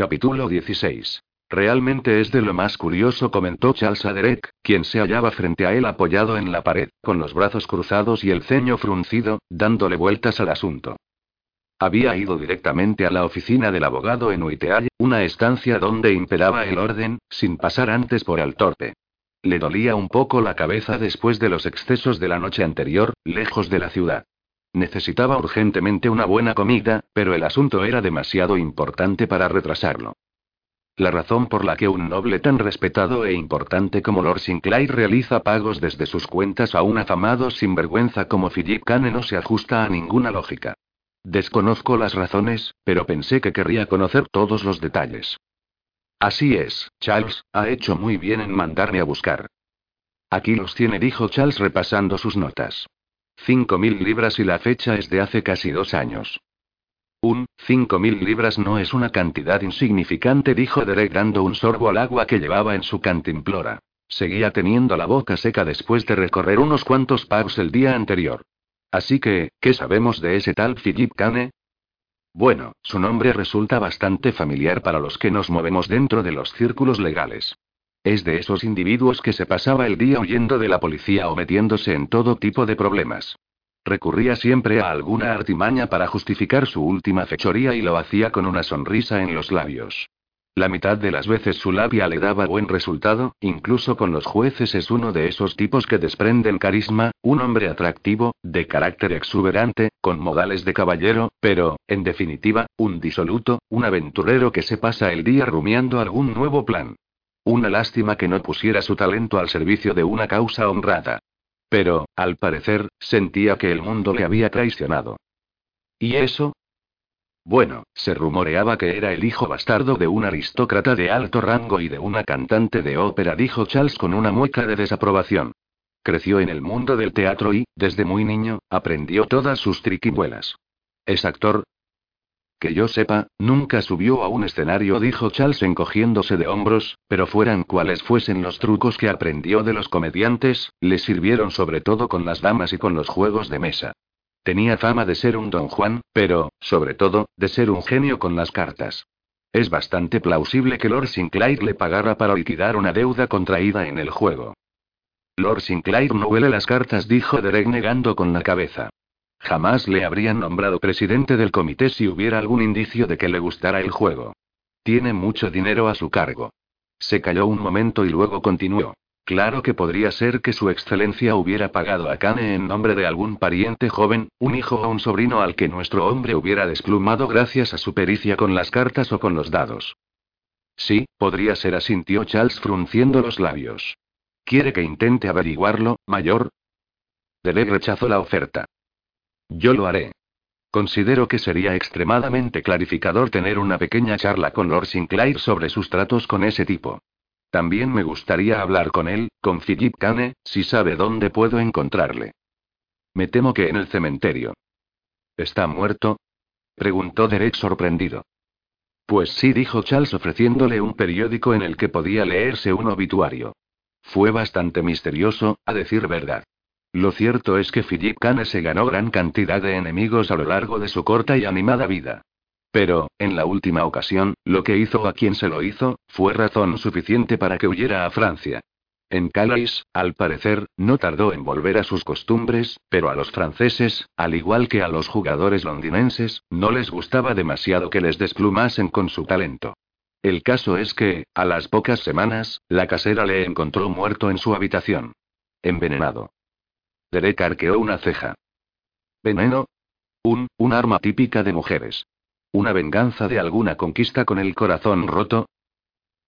Capítulo 16. Realmente es de lo más curioso, comentó Charles a Derek, quien se hallaba frente a él apoyado en la pared, con los brazos cruzados y el ceño fruncido, dándole vueltas al asunto. Había ido directamente a la oficina del abogado en Uiteall, una estancia donde imperaba el orden, sin pasar antes por el torpe. Le dolía un poco la cabeza después de los excesos de la noche anterior, lejos de la ciudad. Necesitaba urgentemente una buena comida, pero el asunto era demasiado importante para retrasarlo. La razón por la que un noble tan respetado e importante como Lord Sinclair realiza pagos desde sus cuentas a un afamado sinvergüenza como Philip Kane no se ajusta a ninguna lógica. Desconozco las razones, pero pensé que querría conocer todos los detalles. Así es, Charles, ha hecho muy bien en mandarme a buscar. Aquí los tiene, dijo Charles repasando sus notas. Cinco mil libras y la fecha es de hace casi dos años. Un, cinco mil libras no es una cantidad insignificante, dijo Derek dando un sorbo al agua que llevaba en su cantimplora. Seguía teniendo la boca seca después de recorrer unos cuantos pubs el día anterior. Así que, ¿qué sabemos de ese tal Philip Kane? Bueno, su nombre resulta bastante familiar para los que nos movemos dentro de los círculos legales. Es de esos individuos que se pasaba el día huyendo de la policía o metiéndose en todo tipo de problemas. Recurría siempre a alguna artimaña para justificar su última fechoría y lo hacía con una sonrisa en los labios. La mitad de las veces su labia le daba buen resultado, incluso con los jueces es uno de esos tipos que desprenden carisma, un hombre atractivo, de carácter exuberante, con modales de caballero, pero, en definitiva, un disoluto, un aventurero que se pasa el día rumiando algún nuevo plan. Una lástima que no pusiera su talento al servicio de una causa honrada. Pero, al parecer, sentía que el mundo le había traicionado. ¿Y eso? Bueno, se rumoreaba que era el hijo bastardo de un aristócrata de alto rango y de una cantante de ópera, dijo Charles con una mueca de desaprobación. Creció en el mundo del teatro y, desde muy niño, aprendió todas sus triquibuelas. ¿Es actor? Que yo sepa, nunca subió a un escenario, dijo Charles encogiéndose de hombros, pero fueran cuales fuesen los trucos que aprendió de los comediantes, le sirvieron sobre todo con las damas y con los juegos de mesa. Tenía fama de ser un don Juan, pero, sobre todo, de ser un genio con las cartas. Es bastante plausible que Lord Sinclair le pagara para liquidar una deuda contraída en el juego. Lord Sinclair no huele las cartas, dijo Derek negando con la cabeza. Jamás le habrían nombrado presidente del comité si hubiera algún indicio de que le gustara el juego. Tiene mucho dinero a su cargo. Se calló un momento y luego continuó. Claro que podría ser que su excelencia hubiera pagado a Kane en nombre de algún pariente joven, un hijo o un sobrino al que nuestro hombre hubiera desplumado gracias a su pericia con las cartas o con los dados. Sí, podría ser, asintió Charles frunciendo los labios. ¿Quiere que intente averiguarlo, mayor? Derek rechazó la oferta. Yo lo haré. Considero que sería extremadamente clarificador tener una pequeña charla con Lord Sinclair sobre sus tratos con ese tipo. También me gustaría hablar con él, con Philip Kane, si sabe dónde puedo encontrarle. Me temo que en el cementerio. ¿Está muerto? preguntó Derek sorprendido. Pues sí, dijo Charles ofreciéndole un periódico en el que podía leerse un obituario. Fue bastante misterioso, a decir verdad. Lo cierto es que Philip Kane se ganó gran cantidad de enemigos a lo largo de su corta y animada vida. Pero, en la última ocasión, lo que hizo a quien se lo hizo, fue razón suficiente para que huyera a Francia. En Calais, al parecer, no tardó en volver a sus costumbres, pero a los franceses, al igual que a los jugadores londinenses, no les gustaba demasiado que les desplumasen con su talento. El caso es que, a las pocas semanas, la casera le encontró muerto en su habitación. Envenenado. Derek arqueó una ceja. ¿Veneno? Un, un arma típica de mujeres. ¿Una venganza de alguna conquista con el corazón roto?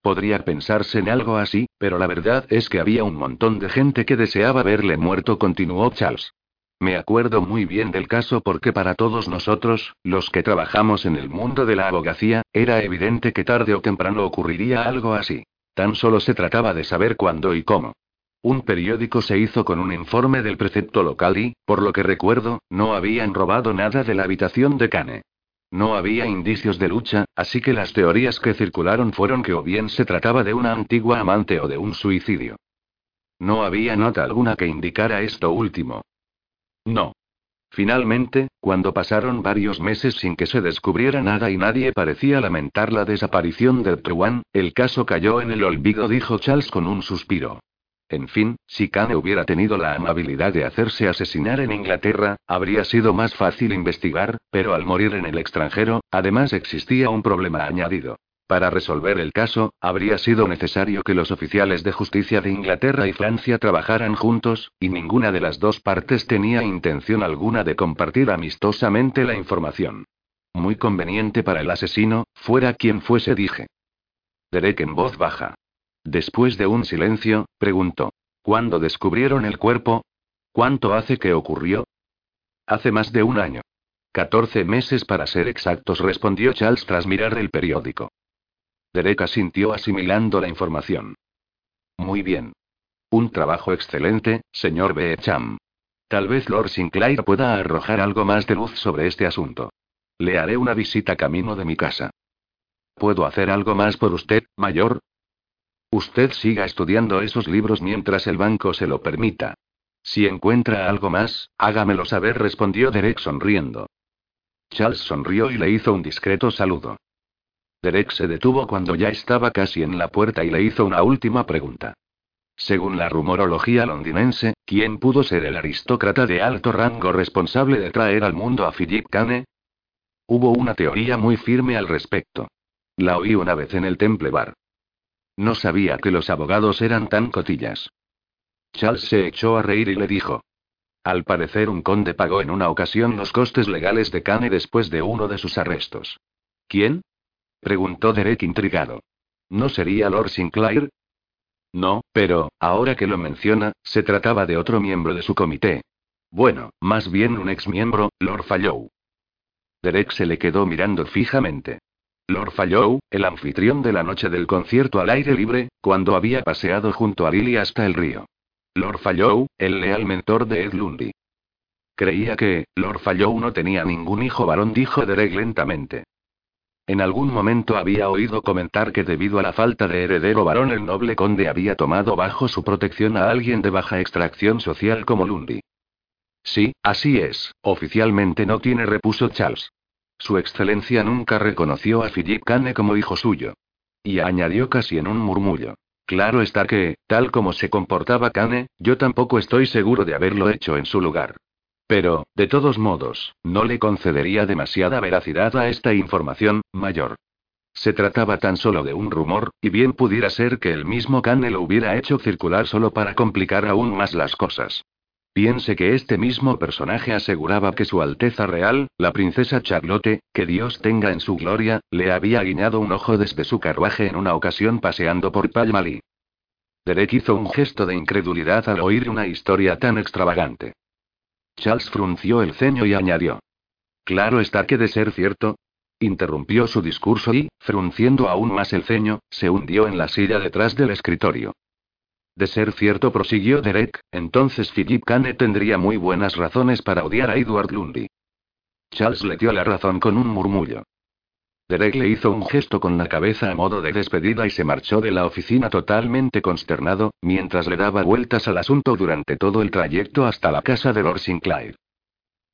Podría pensarse en algo así, pero la verdad es que había un montón de gente que deseaba verle muerto, continuó Charles. Me acuerdo muy bien del caso porque para todos nosotros, los que trabajamos en el mundo de la abogacía, era evidente que tarde o temprano ocurriría algo así. Tan solo se trataba de saber cuándo y cómo. Un periódico se hizo con un informe del precepto local y, por lo que recuerdo, no habían robado nada de la habitación de Cane. No había indicios de lucha, así que las teorías que circularon fueron que o bien se trataba de una antigua amante o de un suicidio. No había nota alguna que indicara esto último. No. Finalmente, cuando pasaron varios meses sin que se descubriera nada y nadie parecía lamentar la desaparición del Truan, el caso cayó en el olvido, dijo Charles con un suspiro. En fin, si Kane hubiera tenido la amabilidad de hacerse asesinar en Inglaterra, habría sido más fácil investigar, pero al morir en el extranjero, además existía un problema añadido. Para resolver el caso, habría sido necesario que los oficiales de justicia de Inglaterra y Francia trabajaran juntos, y ninguna de las dos partes tenía intención alguna de compartir amistosamente la información. Muy conveniente para el asesino, fuera quien fuese, dije. Derek en voz baja. Después de un silencio, preguntó. ¿Cuándo descubrieron el cuerpo? ¿Cuánto hace que ocurrió? Hace más de un año. Catorce meses para ser exactos, respondió Charles tras mirar el periódico. Derek asintió asimilando la información. Muy bien. Un trabajo excelente, señor Beecham. Tal vez Lord Sinclair pueda arrojar algo más de luz sobre este asunto. Le haré una visita camino de mi casa. ¿Puedo hacer algo más por usted, mayor? Usted siga estudiando esos libros mientras el banco se lo permita. Si encuentra algo más, hágamelo saber, respondió Derek sonriendo. Charles sonrió y le hizo un discreto saludo. Derek se detuvo cuando ya estaba casi en la puerta y le hizo una última pregunta. Según la rumorología londinense, ¿quién pudo ser el aristócrata de alto rango responsable de traer al mundo a Philip Kane? Hubo una teoría muy firme al respecto. La oí una vez en el Temple Bar. No sabía que los abogados eran tan cotillas. Charles se echó a reír y le dijo. Al parecer un conde pagó en una ocasión los costes legales de Kane después de uno de sus arrestos. ¿Quién? preguntó Derek intrigado. ¿No sería Lord Sinclair? No, pero, ahora que lo menciona, se trataba de otro miembro de su comité. Bueno, más bien un exmiembro, Lord Fallow. Derek se le quedó mirando fijamente. Lord Fallow, el anfitrión de la noche del concierto al aire libre, cuando había paseado junto a Lily hasta el río. Lord Fallow, el leal mentor de Ed Lundy. Creía que, Lord Fallow no tenía ningún hijo varón, dijo Derek lentamente. En algún momento había oído comentar que debido a la falta de heredero varón el noble conde había tomado bajo su protección a alguien de baja extracción social como Lundy. Sí, así es, oficialmente no tiene, repuso Charles. Su excelencia nunca reconoció a Philip Kane como hijo suyo. Y añadió casi en un murmullo. Claro está que, tal como se comportaba Kane, yo tampoco estoy seguro de haberlo hecho en su lugar. Pero, de todos modos, no le concedería demasiada veracidad a esta información, mayor. Se trataba tan solo de un rumor, y bien pudiera ser que el mismo Kane lo hubiera hecho circular solo para complicar aún más las cosas. Piense que este mismo personaje aseguraba que Su Alteza Real, la princesa Charlotte, que Dios tenga en su gloria, le había guiñado un ojo desde su carruaje en una ocasión paseando por Palmali. Derek hizo un gesto de incredulidad al oír una historia tan extravagante. Charles frunció el ceño y añadió. Claro está que de ser cierto. Interrumpió su discurso y, frunciendo aún más el ceño, se hundió en la silla detrás del escritorio. De ser cierto, prosiguió Derek, entonces Philip Kane tendría muy buenas razones para odiar a Edward Lundy. Charles le dio la razón con un murmullo. Derek le hizo un gesto con la cabeza a modo de despedida y se marchó de la oficina totalmente consternado, mientras le daba vueltas al asunto durante todo el trayecto hasta la casa de Lord Sinclair.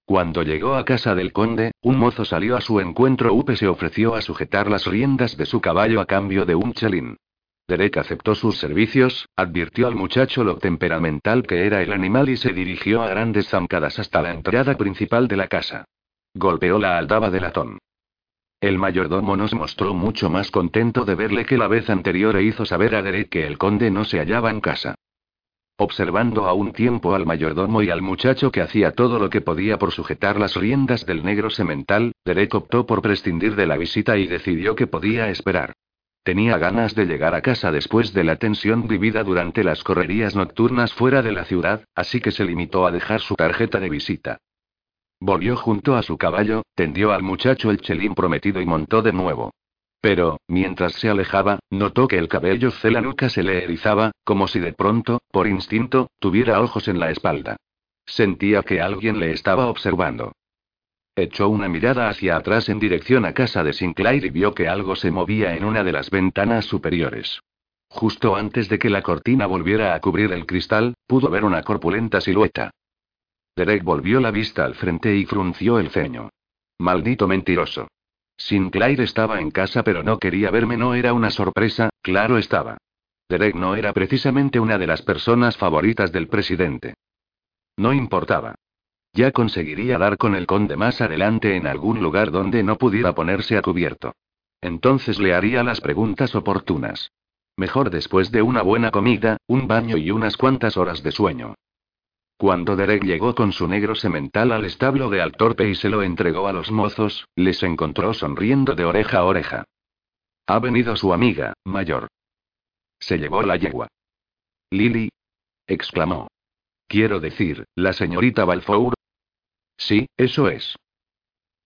Cuando llegó a casa del conde, un mozo salió a su encuentro. Upe se ofreció a sujetar las riendas de su caballo a cambio de un chelín. Derek aceptó sus servicios, advirtió al muchacho lo temperamental que era el animal y se dirigió a grandes zancadas hasta la entrada principal de la casa. Golpeó la aldaba de latón. El mayordomo nos mostró mucho más contento de verle que la vez anterior e hizo saber a Derek que el conde no se hallaba en casa. Observando a un tiempo al mayordomo y al muchacho que hacía todo lo que podía por sujetar las riendas del negro semental, Derek optó por prescindir de la visita y decidió que podía esperar. Tenía ganas de llegar a casa después de la tensión vivida durante las correrías nocturnas fuera de la ciudad, así que se limitó a dejar su tarjeta de visita. Volvió junto a su caballo, tendió al muchacho el chelín prometido y montó de nuevo. Pero, mientras se alejaba, notó que el cabello de la nuca se le erizaba, como si de pronto, por instinto, tuviera ojos en la espalda. Sentía que alguien le estaba observando. Echó una mirada hacia atrás en dirección a casa de Sinclair y vio que algo se movía en una de las ventanas superiores. Justo antes de que la cortina volviera a cubrir el cristal, pudo ver una corpulenta silueta. Derek volvió la vista al frente y frunció el ceño. Maldito mentiroso. Sinclair estaba en casa pero no quería verme, no era una sorpresa, claro estaba. Derek no era precisamente una de las personas favoritas del presidente. No importaba. Ya conseguiría dar con el conde más adelante en algún lugar donde no pudiera ponerse a cubierto. Entonces le haría las preguntas oportunas. Mejor después de una buena comida, un baño y unas cuantas horas de sueño. Cuando Derek llegó con su negro semental al establo de Altorpe y se lo entregó a los mozos, les encontró sonriendo de oreja a oreja. Ha venido su amiga, mayor. Se llevó la yegua. Lily. exclamó. Quiero decir, la señorita Balfour. Sí, eso es.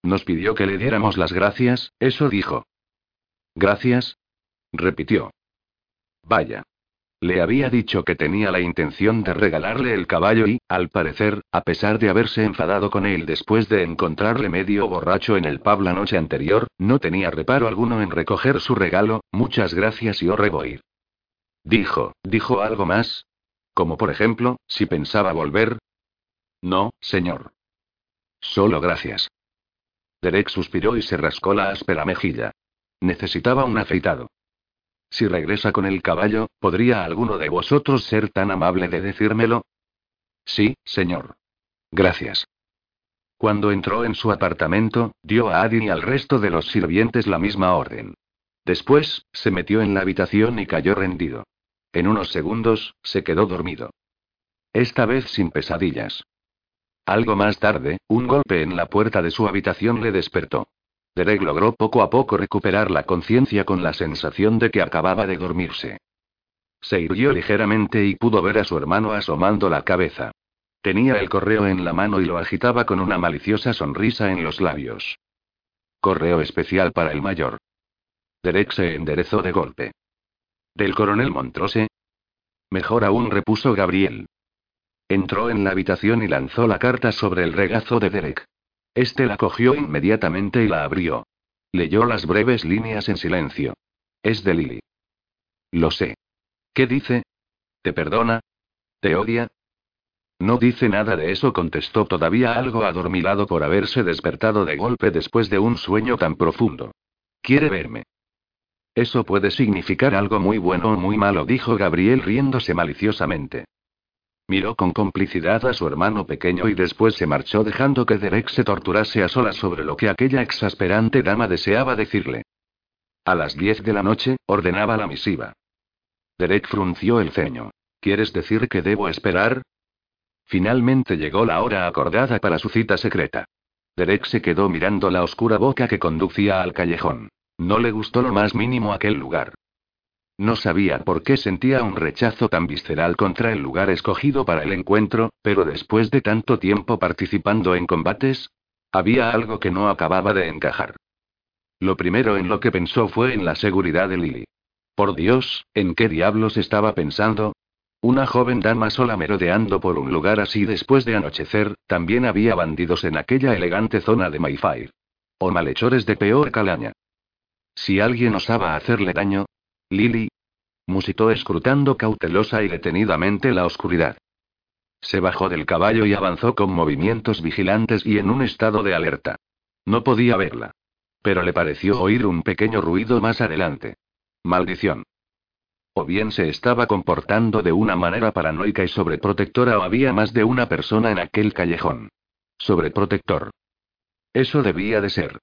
Nos pidió que le diéramos las gracias, eso dijo. Gracias. repitió. Vaya. Le había dicho que tenía la intención de regalarle el caballo y, al parecer, a pesar de haberse enfadado con él después de encontrarle medio borracho en el pub la noche anterior, no tenía reparo alguno en recoger su regalo, muchas gracias y ir. Dijo, dijo algo más. Como por ejemplo, si pensaba volver. No, señor. Solo gracias. Derek suspiró y se rascó la áspera mejilla. Necesitaba un afeitado. Si regresa con el caballo, ¿podría alguno de vosotros ser tan amable de decírmelo? Sí, señor. Gracias. Cuando entró en su apartamento, dio a Adin y al resto de los sirvientes la misma orden. Después, se metió en la habitación y cayó rendido. En unos segundos, se quedó dormido. Esta vez sin pesadillas. Algo más tarde, un golpe en la puerta de su habitación le despertó. Derek logró poco a poco recuperar la conciencia con la sensación de que acababa de dormirse. Se irguió ligeramente y pudo ver a su hermano asomando la cabeza. Tenía el correo en la mano y lo agitaba con una maliciosa sonrisa en los labios. Correo especial para el mayor. Derek se enderezó de golpe. ¿Del coronel Montrose? Mejor aún, repuso Gabriel. Entró en la habitación y lanzó la carta sobre el regazo de Derek. Este la cogió inmediatamente y la abrió. Leyó las breves líneas en silencio. Es de Lily. Lo sé. ¿Qué dice? ¿Te perdona? ¿Te odia? No dice nada de eso, contestó todavía algo adormilado por haberse despertado de golpe después de un sueño tan profundo. Quiere verme. Eso puede significar algo muy bueno o muy malo, dijo Gabriel riéndose maliciosamente. Miró con complicidad a su hermano pequeño y después se marchó dejando que Derek se torturase a solas sobre lo que aquella exasperante dama deseaba decirle. A las diez de la noche, ordenaba la misiva. Derek frunció el ceño. ¿Quieres decir que debo esperar? Finalmente llegó la hora acordada para su cita secreta. Derek se quedó mirando la oscura boca que conducía al callejón. No le gustó lo más mínimo aquel lugar. No sabía por qué sentía un rechazo tan visceral contra el lugar escogido para el encuentro, pero después de tanto tiempo participando en combates, había algo que no acababa de encajar. Lo primero en lo que pensó fue en la seguridad de Lily. Por Dios, ¿en qué diablos estaba pensando? Una joven dama sola merodeando por un lugar así después de anochecer, también había bandidos en aquella elegante zona de Mayfair. O malhechores de peor calaña. Si alguien osaba hacerle daño, Lily. Musitó escrutando cautelosa y detenidamente la oscuridad. Se bajó del caballo y avanzó con movimientos vigilantes y en un estado de alerta. No podía verla. Pero le pareció oír un pequeño ruido más adelante. Maldición. O bien se estaba comportando de una manera paranoica y sobreprotectora o había más de una persona en aquel callejón. Sobreprotector. Eso debía de ser.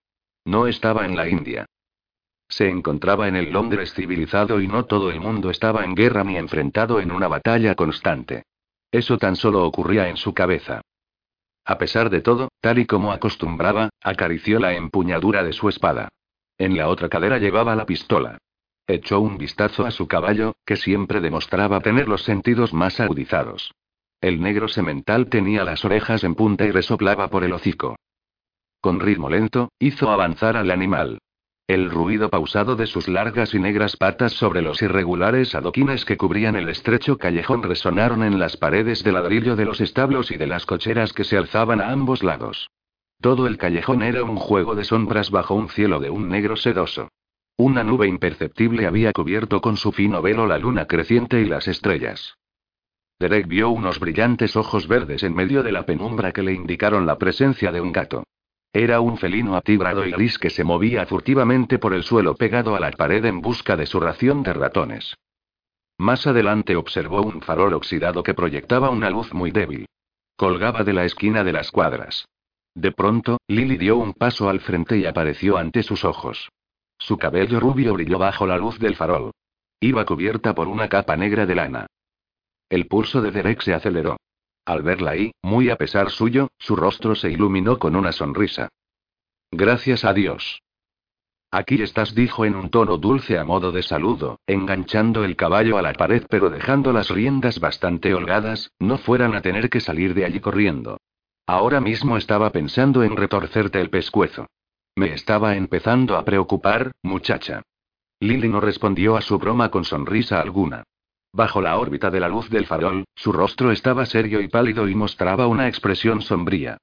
No estaba en la India. Se encontraba en el Londres civilizado y no todo el mundo estaba en guerra ni enfrentado en una batalla constante. Eso tan solo ocurría en su cabeza. A pesar de todo, tal y como acostumbraba, acarició la empuñadura de su espada. En la otra cadera llevaba la pistola. Echó un vistazo a su caballo, que siempre demostraba tener los sentidos más agudizados. El negro semental tenía las orejas en punta y resoplaba por el hocico. Con ritmo lento, hizo avanzar al animal. El ruido pausado de sus largas y negras patas sobre los irregulares adoquines que cubrían el estrecho callejón resonaron en las paredes de ladrillo de los establos y de las cocheras que se alzaban a ambos lados. Todo el callejón era un juego de sombras bajo un cielo de un negro sedoso. Una nube imperceptible había cubierto con su fino velo la luna creciente y las estrellas. Derek vio unos brillantes ojos verdes en medio de la penumbra que le indicaron la presencia de un gato. Era un felino atigrado y gris que se movía furtivamente por el suelo pegado a la pared en busca de su ración de ratones. Más adelante observó un farol oxidado que proyectaba una luz muy débil. Colgaba de la esquina de las cuadras. De pronto, Lily dio un paso al frente y apareció ante sus ojos. Su cabello rubio brilló bajo la luz del farol. Iba cubierta por una capa negra de lana. El pulso de Derek se aceleró. Al verla ahí, muy a pesar suyo, su rostro se iluminó con una sonrisa. Gracias a Dios. Aquí estás, dijo en un tono dulce a modo de saludo, enganchando el caballo a la pared pero dejando las riendas bastante holgadas, no fueran a tener que salir de allí corriendo. Ahora mismo estaba pensando en retorcerte el pescuezo. Me estaba empezando a preocupar, muchacha. Lily no respondió a su broma con sonrisa alguna. Bajo la órbita de la luz del farol, su rostro estaba serio y pálido y mostraba una expresión sombría.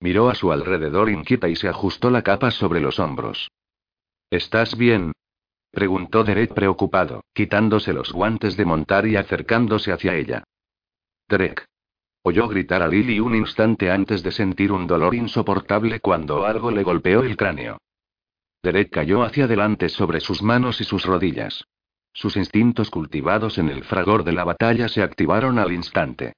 Miró a su alrededor inquieta y se ajustó la capa sobre los hombros. ¿Estás bien? preguntó Derek preocupado, quitándose los guantes de montar y acercándose hacia ella. Derek. Oyó gritar a Lily un instante antes de sentir un dolor insoportable cuando algo le golpeó el cráneo. Derek cayó hacia adelante sobre sus manos y sus rodillas. Sus instintos cultivados en el fragor de la batalla se activaron al instante.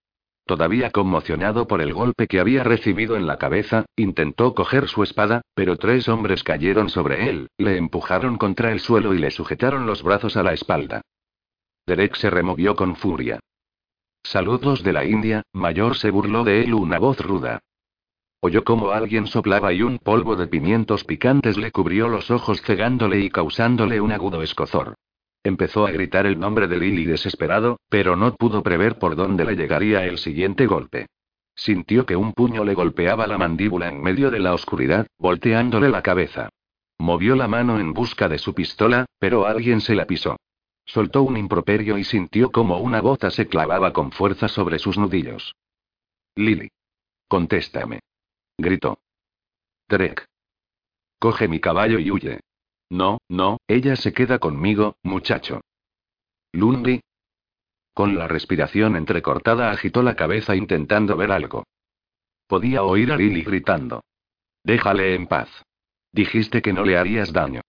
Todavía conmocionado por el golpe que había recibido en la cabeza, intentó coger su espada, pero tres hombres cayeron sobre él, le empujaron contra el suelo y le sujetaron los brazos a la espalda. Derek se removió con furia. Saludos de la India, mayor se burló de él una voz ruda. Oyó como alguien soplaba y un polvo de pimientos picantes le cubrió los ojos cegándole y causándole un agudo escozor. Empezó a gritar el nombre de Lily desesperado, pero no pudo prever por dónde le llegaría el siguiente golpe. Sintió que un puño le golpeaba la mandíbula en medio de la oscuridad, volteándole la cabeza. Movió la mano en busca de su pistola, pero alguien se la pisó. Soltó un improperio y sintió como una bota se clavaba con fuerza sobre sus nudillos. Lily. Contéstame. Gritó. Trek. Coge mi caballo y huye. No, no, ella se queda conmigo, muchacho. Lundi. Con la respiración entrecortada agitó la cabeza intentando ver algo. Podía oír a Lily gritando. Déjale en paz. Dijiste que no le harías daño.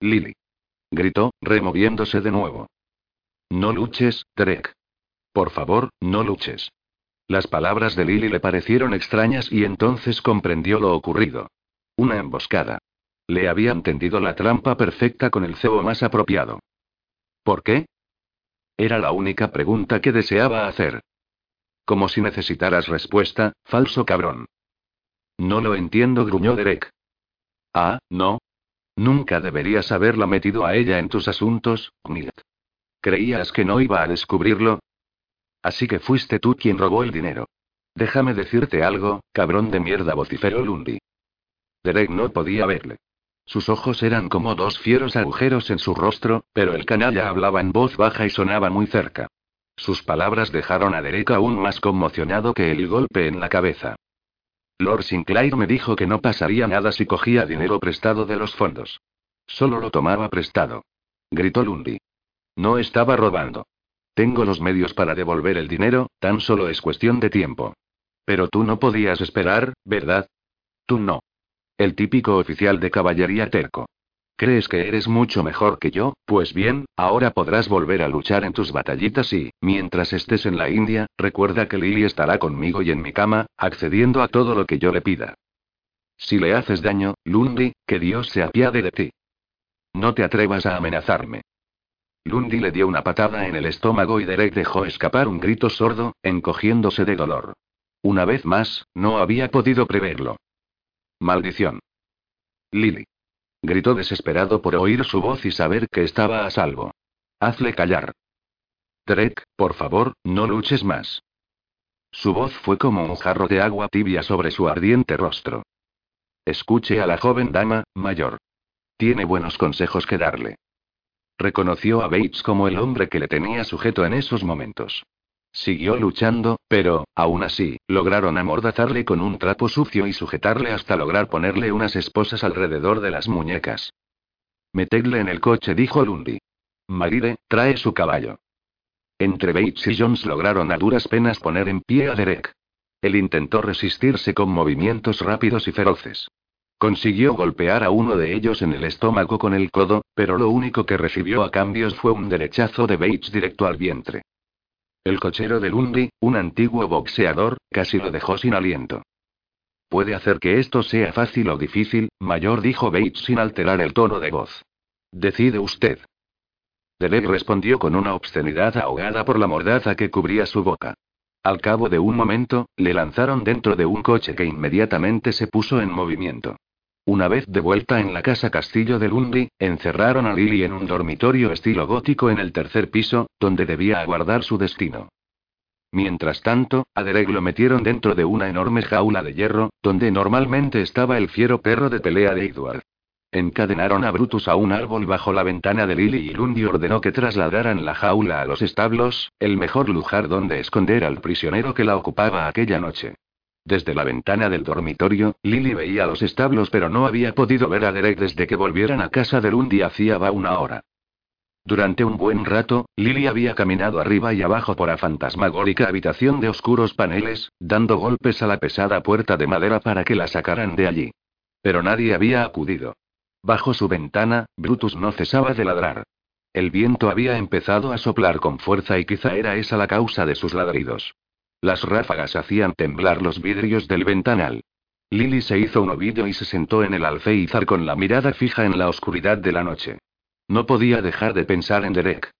Lily. Gritó, removiéndose de nuevo. No luches, Drek. Por favor, no luches. Las palabras de Lily le parecieron extrañas y entonces comprendió lo ocurrido. Una emboscada. Le habían tendido la trampa perfecta con el cebo más apropiado. ¿Por qué? Era la única pregunta que deseaba hacer. Como si necesitaras respuesta, falso cabrón. No lo entiendo, gruñó Derek. Ah, no. Nunca deberías haberla metido a ella en tus asuntos, Milt. ¿Creías que no iba a descubrirlo? Así que fuiste tú quien robó el dinero. Déjame decirte algo, cabrón de mierda, vociferó Lundy. Derek no podía verle. Sus ojos eran como dos fieros agujeros en su rostro, pero el canalla hablaba en voz baja y sonaba muy cerca. Sus palabras dejaron a Derek aún más conmocionado que el golpe en la cabeza. Lord Sinclair me dijo que no pasaría nada si cogía dinero prestado de los fondos. Solo lo tomaba prestado. Gritó Lundy. No estaba robando. Tengo los medios para devolver el dinero, tan solo es cuestión de tiempo. Pero tú no podías esperar, ¿verdad? Tú no. El típico oficial de caballería terco. ¿Crees que eres mucho mejor que yo? Pues bien, ahora podrás volver a luchar en tus batallitas y, mientras estés en la India, recuerda que Lily estará conmigo y en mi cama, accediendo a todo lo que yo le pida. Si le haces daño, Lundy, que Dios se apiade de ti. No te atrevas a amenazarme. Lundy le dio una patada en el estómago y Derek dejó escapar un grito sordo, encogiéndose de dolor. Una vez más, no había podido preverlo. Maldición. Lily. Gritó desesperado por oír su voz y saber que estaba a salvo. Hazle callar. Drake, por favor, no luches más. Su voz fue como un jarro de agua tibia sobre su ardiente rostro. Escuche a la joven dama, mayor. Tiene buenos consejos que darle. Reconoció a Bates como el hombre que le tenía sujeto en esos momentos. Siguió luchando, pero, aún así, lograron amordazarle con un trapo sucio y sujetarle hasta lograr ponerle unas esposas alrededor de las muñecas. Metedle en el coche, dijo Lundy. Maride, trae su caballo. Entre Bates y Jones lograron a duras penas poner en pie a Derek. Él intentó resistirse con movimientos rápidos y feroces. Consiguió golpear a uno de ellos en el estómago con el codo, pero lo único que recibió a cambios fue un derechazo de Bates directo al vientre. El cochero de Lundy, un antiguo boxeador, casi lo dejó sin aliento. Puede hacer que esto sea fácil o difícil, mayor dijo Bates sin alterar el tono de voz. Decide usted. Derek respondió con una obscenidad ahogada por la mordaza que cubría su boca. Al cabo de un momento, le lanzaron dentro de un coche que inmediatamente se puso en movimiento. Una vez de vuelta en la casa Castillo de Lundy, encerraron a Lily en un dormitorio estilo gótico en el tercer piso, donde debía aguardar su destino. Mientras tanto, a Derek lo metieron dentro de una enorme jaula de hierro, donde normalmente estaba el fiero perro de pelea de Edward. Encadenaron a Brutus a un árbol bajo la ventana de Lily y Lundy ordenó que trasladaran la jaula a los establos, el mejor lugar donde esconder al prisionero que la ocupaba aquella noche. Desde la ventana del dormitorio, Lily veía los establos pero no había podido ver a Derek desde que volvieran a casa de Lundy hacía va una hora. Durante un buen rato, Lily había caminado arriba y abajo por la fantasmagórica habitación de oscuros paneles, dando golpes a la pesada puerta de madera para que la sacaran de allí. Pero nadie había acudido. Bajo su ventana, Brutus no cesaba de ladrar. El viento había empezado a soplar con fuerza y quizá era esa la causa de sus ladridos. Las ráfagas hacían temblar los vidrios del ventanal. Lily se hizo un ovillo y se sentó en el alféizar con la mirada fija en la oscuridad de la noche. No podía dejar de pensar en Derek.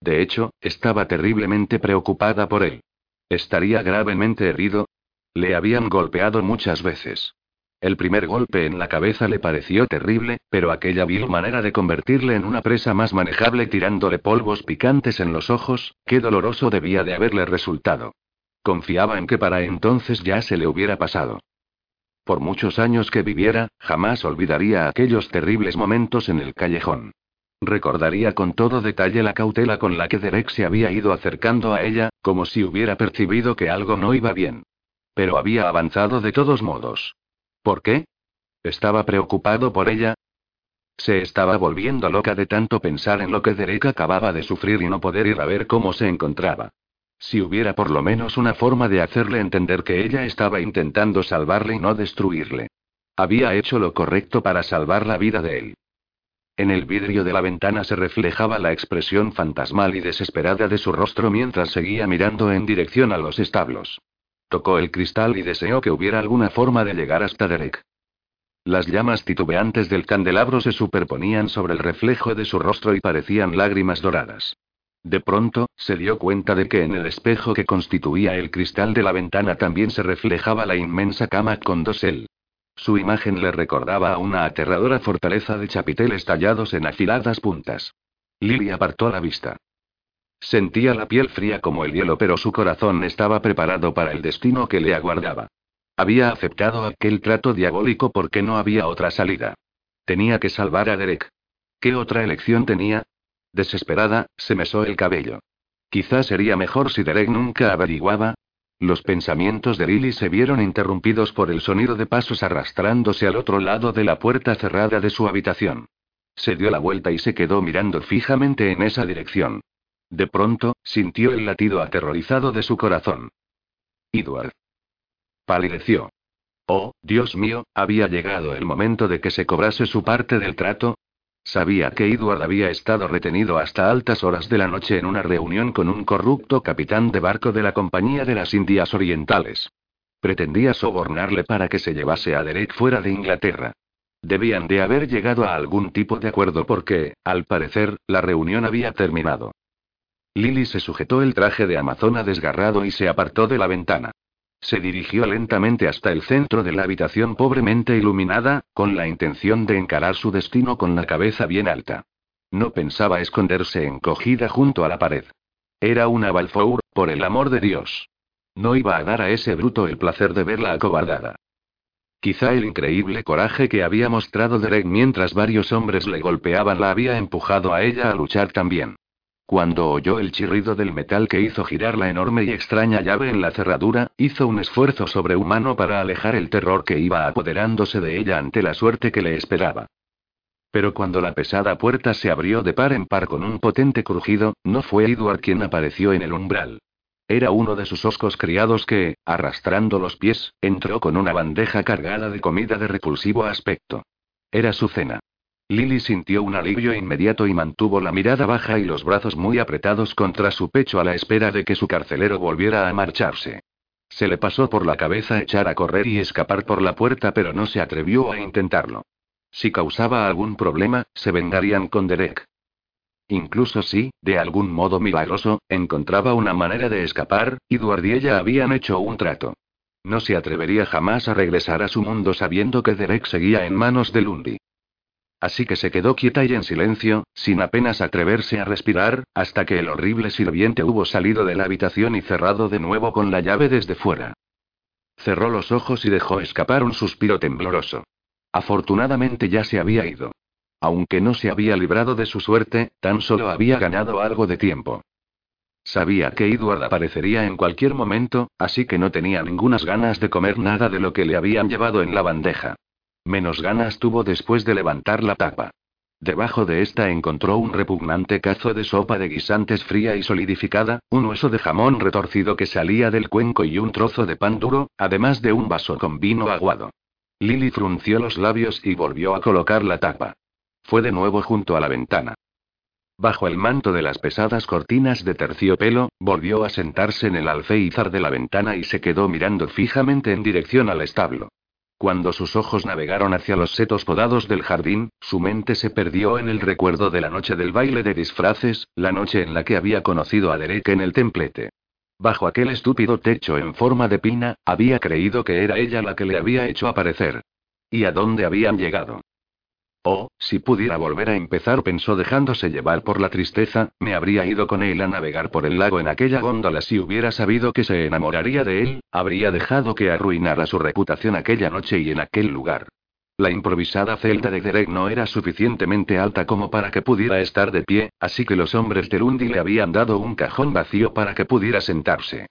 De hecho, estaba terriblemente preocupada por él. ¿Estaría gravemente herido? Le habían golpeado muchas veces. El primer golpe en la cabeza le pareció terrible, pero aquella vil manera de convertirle en una presa más manejable tirándole polvos picantes en los ojos, qué doloroso debía de haberle resultado. Confiaba en que para entonces ya se le hubiera pasado. Por muchos años que viviera, jamás olvidaría aquellos terribles momentos en el callejón. Recordaría con todo detalle la cautela con la que Derek se había ido acercando a ella, como si hubiera percibido que algo no iba bien. Pero había avanzado de todos modos. ¿Por qué? ¿Estaba preocupado por ella? Se estaba volviendo loca de tanto pensar en lo que Derek acababa de sufrir y no poder ir a ver cómo se encontraba. Si hubiera por lo menos una forma de hacerle entender que ella estaba intentando salvarle y no destruirle. Había hecho lo correcto para salvar la vida de él. En el vidrio de la ventana se reflejaba la expresión fantasmal y desesperada de su rostro mientras seguía mirando en dirección a los establos. Tocó el cristal y deseó que hubiera alguna forma de llegar hasta Derek. Las llamas titubeantes del candelabro se superponían sobre el reflejo de su rostro y parecían lágrimas doradas. De pronto, se dio cuenta de que en el espejo que constituía el cristal de la ventana también se reflejaba la inmensa cama con dosel. Su imagen le recordaba a una aterradora fortaleza de chapiteles tallados en afiladas puntas. Lily apartó la vista. Sentía la piel fría como el hielo, pero su corazón estaba preparado para el destino que le aguardaba. Había aceptado aquel trato diabólico porque no había otra salida. Tenía que salvar a Derek. ¿Qué otra elección tenía? Desesperada, se mesó el cabello. Quizás sería mejor si Derek nunca averiguaba. Los pensamientos de Lily se vieron interrumpidos por el sonido de pasos arrastrándose al otro lado de la puerta cerrada de su habitación. Se dio la vuelta y se quedó mirando fijamente en esa dirección. De pronto, sintió el latido aterrorizado de su corazón. Edward. Palideció. Oh, Dios mío, había llegado el momento de que se cobrase su parte del trato, Sabía que Edward había estado retenido hasta altas horas de la noche en una reunión con un corrupto capitán de barco de la Compañía de las Indias Orientales. Pretendía sobornarle para que se llevase a Derek fuera de Inglaterra. Debían de haber llegado a algún tipo de acuerdo porque, al parecer, la reunión había terminado. Lily se sujetó el traje de amazona desgarrado y se apartó de la ventana. Se dirigió lentamente hasta el centro de la habitación pobremente iluminada, con la intención de encarar su destino con la cabeza bien alta. No pensaba esconderse encogida junto a la pared. Era una Balfour, por el amor de Dios. No iba a dar a ese bruto el placer de verla acobardada. Quizá el increíble coraje que había mostrado Derek mientras varios hombres le golpeaban la había empujado a ella a luchar también. Cuando oyó el chirrido del metal que hizo girar la enorme y extraña llave en la cerradura, hizo un esfuerzo sobrehumano para alejar el terror que iba apoderándose de ella ante la suerte que le esperaba. Pero cuando la pesada puerta se abrió de par en par con un potente crujido, no fue Edward quien apareció en el umbral. Era uno de sus oscos criados que, arrastrando los pies, entró con una bandeja cargada de comida de repulsivo aspecto. Era su cena. Lily sintió un alivio inmediato y mantuvo la mirada baja y los brazos muy apretados contra su pecho a la espera de que su carcelero volviera a marcharse. Se le pasó por la cabeza echar a correr y escapar por la puerta, pero no se atrevió a intentarlo. Si causaba algún problema, se vengarían con Derek. Incluso si, de algún modo milagroso, encontraba una manera de escapar, y ella habían hecho un trato. No se atrevería jamás a regresar a su mundo sabiendo que Derek seguía en manos de Lundy. Así que se quedó quieta y en silencio, sin apenas atreverse a respirar, hasta que el horrible sirviente hubo salido de la habitación y cerrado de nuevo con la llave desde fuera. Cerró los ojos y dejó escapar un suspiro tembloroso. Afortunadamente ya se había ido. Aunque no se había librado de su suerte, tan solo había ganado algo de tiempo. Sabía que Edward aparecería en cualquier momento, así que no tenía ningunas ganas de comer nada de lo que le habían llevado en la bandeja. Menos ganas tuvo después de levantar la tapa. Debajo de esta encontró un repugnante cazo de sopa de guisantes fría y solidificada, un hueso de jamón retorcido que salía del cuenco y un trozo de pan duro, además de un vaso con vino aguado. Lily frunció los labios y volvió a colocar la tapa. Fue de nuevo junto a la ventana. Bajo el manto de las pesadas cortinas de terciopelo, volvió a sentarse en el alféizar de la ventana y se quedó mirando fijamente en dirección al establo. Cuando sus ojos navegaron hacia los setos podados del jardín, su mente se perdió en el recuerdo de la noche del baile de disfraces, la noche en la que había conocido a Derek en el templete. Bajo aquel estúpido techo en forma de pina, había creído que era ella la que le había hecho aparecer. ¿Y a dónde habían llegado? Oh, si pudiera volver a empezar, pensó dejándose llevar por la tristeza, me habría ido con él a navegar por el lago en aquella góndola si hubiera sabido que se enamoraría de él, habría dejado que arruinara su reputación aquella noche y en aquel lugar. La improvisada celda de Derek no era suficientemente alta como para que pudiera estar de pie, así que los hombres de Lundy le habían dado un cajón vacío para que pudiera sentarse.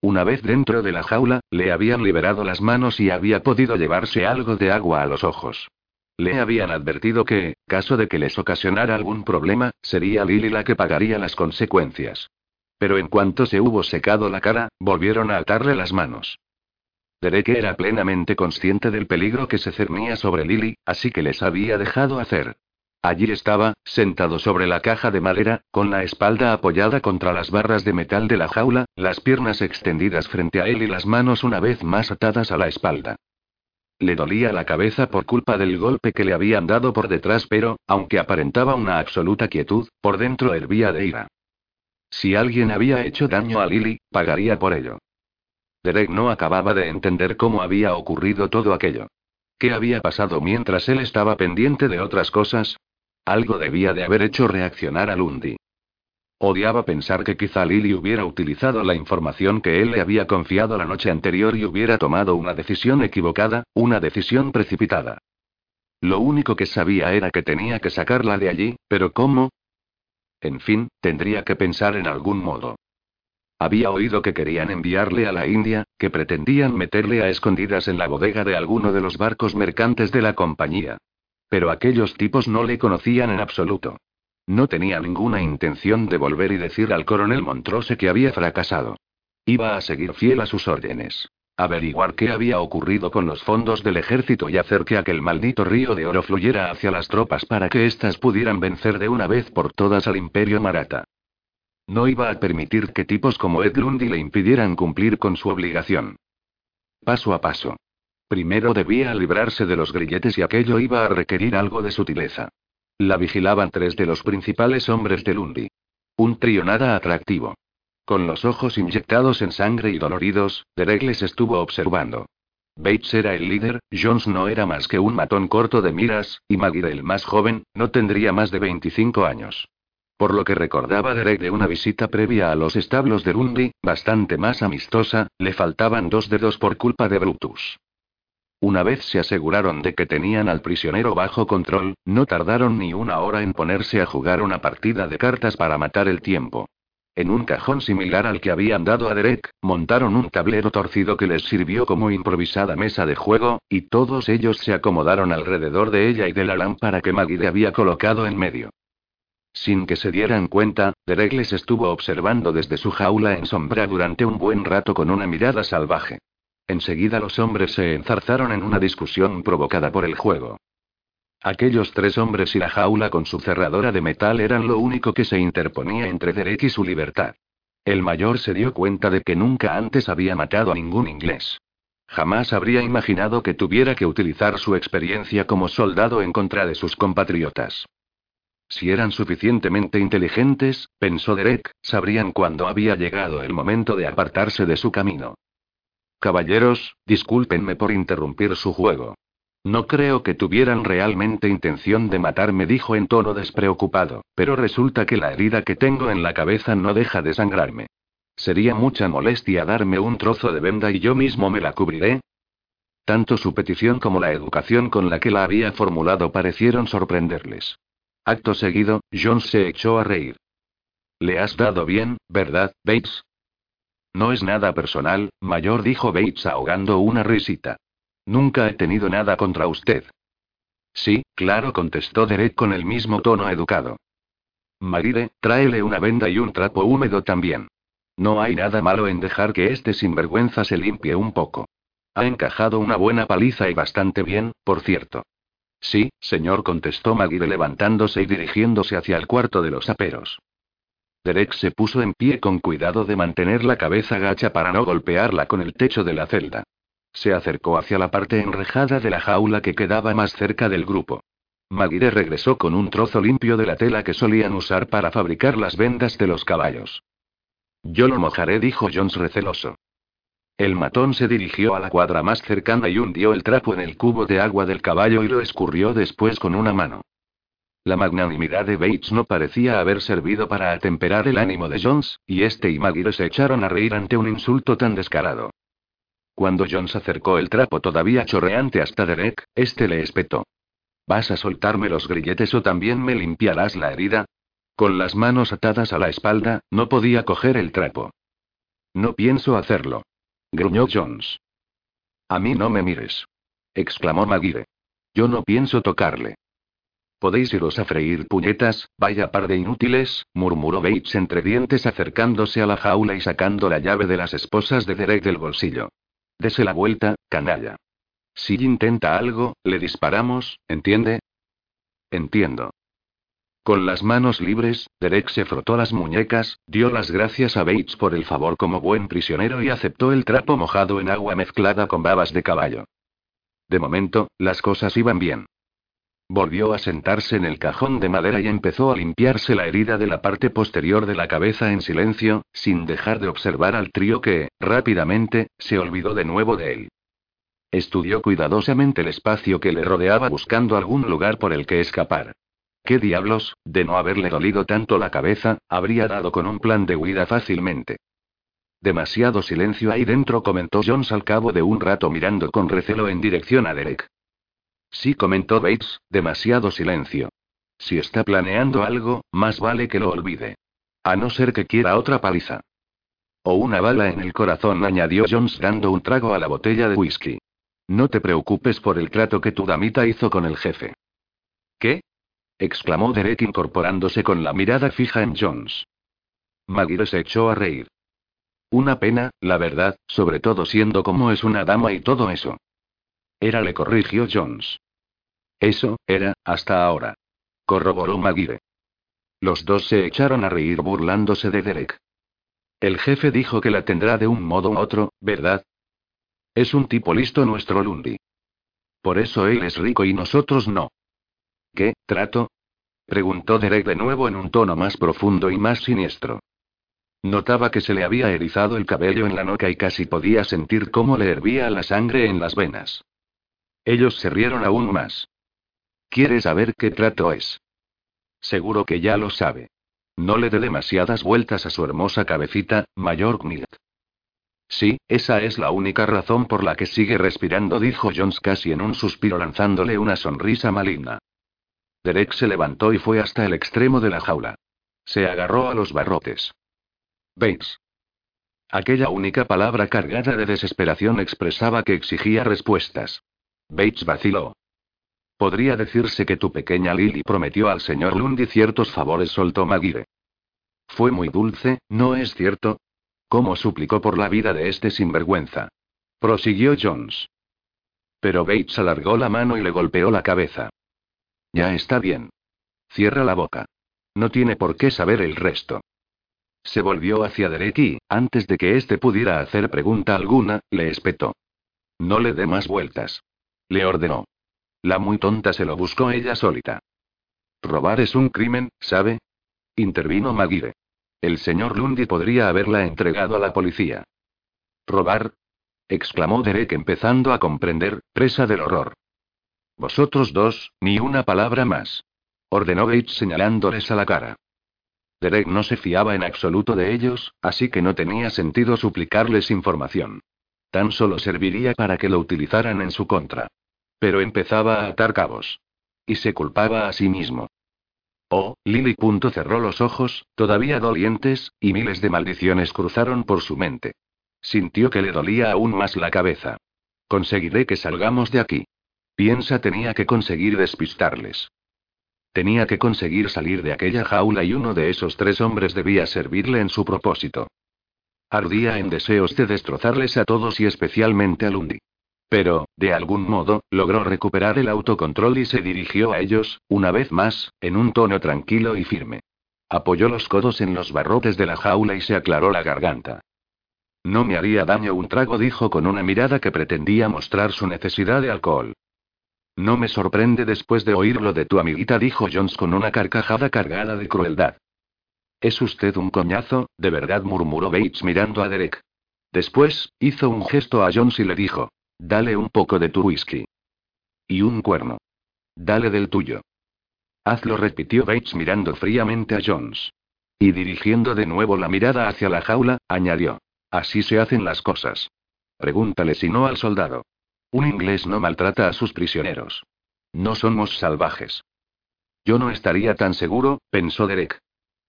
Una vez dentro de la jaula, le habían liberado las manos y había podido llevarse algo de agua a los ojos. Le habían advertido que, caso de que les ocasionara algún problema, sería Lily la que pagaría las consecuencias. Pero en cuanto se hubo secado la cara, volvieron a atarle las manos. Derek era plenamente consciente del peligro que se cernía sobre Lily, así que les había dejado hacer. Allí estaba, sentado sobre la caja de madera, con la espalda apoyada contra las barras de metal de la jaula, las piernas extendidas frente a él y las manos una vez más atadas a la espalda. Le dolía la cabeza por culpa del golpe que le habían dado por detrás, pero, aunque aparentaba una absoluta quietud, por dentro hervía de ira. Si alguien había hecho daño a Lily, pagaría por ello. Derek no acababa de entender cómo había ocurrido todo aquello. ¿Qué había pasado mientras él estaba pendiente de otras cosas? Algo debía de haber hecho reaccionar a Lundy. Odiaba pensar que quizá Lily hubiera utilizado la información que él le había confiado la noche anterior y hubiera tomado una decisión equivocada, una decisión precipitada. Lo único que sabía era que tenía que sacarla de allí, pero ¿cómo? En fin, tendría que pensar en algún modo. Había oído que querían enviarle a la India, que pretendían meterle a escondidas en la bodega de alguno de los barcos mercantes de la compañía. Pero aquellos tipos no le conocían en absoluto. No tenía ninguna intención de volver y decir al coronel Montrose que había fracasado. Iba a seguir fiel a sus órdenes. Averiguar qué había ocurrido con los fondos del ejército y hacer que aquel maldito río de oro fluyera hacia las tropas para que éstas pudieran vencer de una vez por todas al imperio marata. No iba a permitir que tipos como Ed Lundy le impidieran cumplir con su obligación. Paso a paso. Primero debía librarse de los grilletes y aquello iba a requerir algo de sutileza. La vigilaban tres de los principales hombres de Lundy. Un trío nada atractivo. Con los ojos inyectados en sangre y doloridos, Derek les estuvo observando. Bates era el líder, Jones no era más que un matón corto de miras, y Maggie, el más joven, no tendría más de 25 años. Por lo que recordaba Derek de una visita previa a los establos de Lundy, bastante más amistosa, le faltaban dos dedos por culpa de Brutus. Una vez se aseguraron de que tenían al prisionero bajo control, no tardaron ni una hora en ponerse a jugar una partida de cartas para matar el tiempo. En un cajón similar al que habían dado a Derek, montaron un tablero torcido que les sirvió como improvisada mesa de juego, y todos ellos se acomodaron alrededor de ella y de la lámpara que Maggie había colocado en medio. Sin que se dieran cuenta, Derek les estuvo observando desde su jaula en sombra durante un buen rato con una mirada salvaje. Enseguida los hombres se enzarzaron en una discusión provocada por el juego. Aquellos tres hombres y la jaula con su cerradora de metal eran lo único que se interponía entre Derek y su libertad. El mayor se dio cuenta de que nunca antes había matado a ningún inglés. Jamás habría imaginado que tuviera que utilizar su experiencia como soldado en contra de sus compatriotas. Si eran suficientemente inteligentes, pensó Derek, sabrían cuándo había llegado el momento de apartarse de su camino. Caballeros, discúlpenme por interrumpir su juego. No creo que tuvieran realmente intención de matarme, dijo en tono despreocupado, pero resulta que la herida que tengo en la cabeza no deja de sangrarme. Sería mucha molestia darme un trozo de venda y yo mismo me la cubriré. Tanto su petición como la educación con la que la había formulado parecieron sorprenderles. Acto seguido, John se echó a reír. Le has dado bien, ¿verdad, Bates? No es nada personal, mayor, dijo Bates ahogando una risita. Nunca he tenido nada contra usted. Sí, claro, contestó Derek con el mismo tono educado. Maride, tráele una venda y un trapo húmedo también. No hay nada malo en dejar que este sinvergüenza se limpie un poco. Ha encajado una buena paliza y bastante bien, por cierto. Sí, señor, contestó Magire levantándose y dirigiéndose hacia el cuarto de los aperos. Derek se puso en pie con cuidado de mantener la cabeza gacha para no golpearla con el techo de la celda. Se acercó hacia la parte enrejada de la jaula que quedaba más cerca del grupo. Maguire regresó con un trozo limpio de la tela que solían usar para fabricar las vendas de los caballos. Yo lo mojaré, dijo Jones receloso. El matón se dirigió a la cuadra más cercana y hundió el trapo en el cubo de agua del caballo y lo escurrió después con una mano. La magnanimidad de Bates no parecía haber servido para atemperar el ánimo de Jones, y este y Maguire se echaron a reír ante un insulto tan descarado. Cuando Jones acercó el trapo todavía chorreante hasta Derek, este le espetó. ¿Vas a soltarme los grilletes o también me limpiarás la herida? Con las manos atadas a la espalda, no podía coger el trapo. No pienso hacerlo. Gruñó Jones. A mí no me mires. exclamó Maguire. Yo no pienso tocarle. Podéis iros a freír puñetas, vaya par de inútiles, murmuró Bates entre dientes acercándose a la jaula y sacando la llave de las esposas de Derek del bolsillo. Dese la vuelta, canalla. Si intenta algo, le disparamos, ¿entiende? Entiendo. Con las manos libres, Derek se frotó las muñecas, dio las gracias a Bates por el favor como buen prisionero y aceptó el trapo mojado en agua mezclada con babas de caballo. De momento, las cosas iban bien. Volvió a sentarse en el cajón de madera y empezó a limpiarse la herida de la parte posterior de la cabeza en silencio, sin dejar de observar al trío que, rápidamente, se olvidó de nuevo de él. Estudió cuidadosamente el espacio que le rodeaba buscando algún lugar por el que escapar. ¿Qué diablos, de no haberle dolido tanto la cabeza, habría dado con un plan de huida fácilmente? Demasiado silencio ahí dentro, comentó Jones al cabo de un rato mirando con recelo en dirección a Derek. Sí, comentó Bates, demasiado silencio. Si está planeando algo, más vale que lo olvide. A no ser que quiera otra paliza. O una bala en el corazón, añadió Jones dando un trago a la botella de whisky. No te preocupes por el trato que tu damita hizo con el jefe. ¿Qué? exclamó Derek incorporándose con la mirada fija en Jones. Maguire se echó a reír. Una pena, la verdad, sobre todo siendo como es una dama y todo eso. Era, le corrigió Jones. Eso, era, hasta ahora. Corroboró Maguire. Los dos se echaron a reír burlándose de Derek. El jefe dijo que la tendrá de un modo u otro, ¿verdad? Es un tipo listo nuestro Lundi. Por eso él es rico y nosotros no. ¿Qué, trato? preguntó Derek de nuevo en un tono más profundo y más siniestro. Notaba que se le había erizado el cabello en la nuca y casi podía sentir cómo le hervía la sangre en las venas. Ellos se rieron aún más. ¿Quiere saber qué trato es? Seguro que ya lo sabe. No le dé demasiadas vueltas a su hermosa cabecita, mayor Knight. Sí, esa es la única razón por la que sigue respirando, dijo Jones casi en un suspiro lanzándole una sonrisa maligna. Derek se levantó y fue hasta el extremo de la jaula. Se agarró a los barrotes. Bates. Aquella única palabra cargada de desesperación expresaba que exigía respuestas. Bates vaciló. Podría decirse que tu pequeña Lily prometió al señor Lundy ciertos favores, soltó Maguire. Fue muy dulce, ¿no es cierto? ¿Cómo suplicó por la vida de este sinvergüenza? Prosiguió Jones. Pero Bates alargó la mano y le golpeó la cabeza. Ya está bien. Cierra la boca. No tiene por qué saber el resto. Se volvió hacia Derek y, antes de que éste pudiera hacer pregunta alguna, le espetó. No le dé más vueltas. Le ordenó. La muy tonta se lo buscó ella solita. Robar es un crimen, ¿sabe? Intervino Maguire. El señor Lundy podría haberla entregado a la policía. ¿Robar? exclamó Derek empezando a comprender, presa del horror. Vosotros dos, ni una palabra más. Ordenó Bates señalándoles a la cara. Derek no se fiaba en absoluto de ellos, así que no tenía sentido suplicarles información. Tan solo serviría para que lo utilizaran en su contra. Pero empezaba a atar cabos. Y se culpaba a sí mismo. Oh, Lily. Punto cerró los ojos, todavía dolientes, y miles de maldiciones cruzaron por su mente. Sintió que le dolía aún más la cabeza. Conseguiré que salgamos de aquí. Piensa tenía que conseguir despistarles. Tenía que conseguir salir de aquella jaula y uno de esos tres hombres debía servirle en su propósito. Ardía en deseos de destrozarles a todos y especialmente a Lundy. Pero, de algún modo, logró recuperar el autocontrol y se dirigió a ellos, una vez más, en un tono tranquilo y firme. Apoyó los codos en los barrotes de la jaula y se aclaró la garganta. No me haría daño un trago, dijo con una mirada que pretendía mostrar su necesidad de alcohol. No me sorprende después de oírlo de tu amiguita, dijo Jones con una carcajada cargada de crueldad. Es usted un coñazo, de verdad, murmuró Bates mirando a Derek. Después, hizo un gesto a Jones y le dijo: Dale un poco de tu whisky. Y un cuerno. Dale del tuyo. Hazlo, repitió Bates mirando fríamente a Jones. Y dirigiendo de nuevo la mirada hacia la jaula, añadió: Así se hacen las cosas. Pregúntale si no al soldado. Un inglés no maltrata a sus prisioneros. No somos salvajes. Yo no estaría tan seguro, pensó Derek.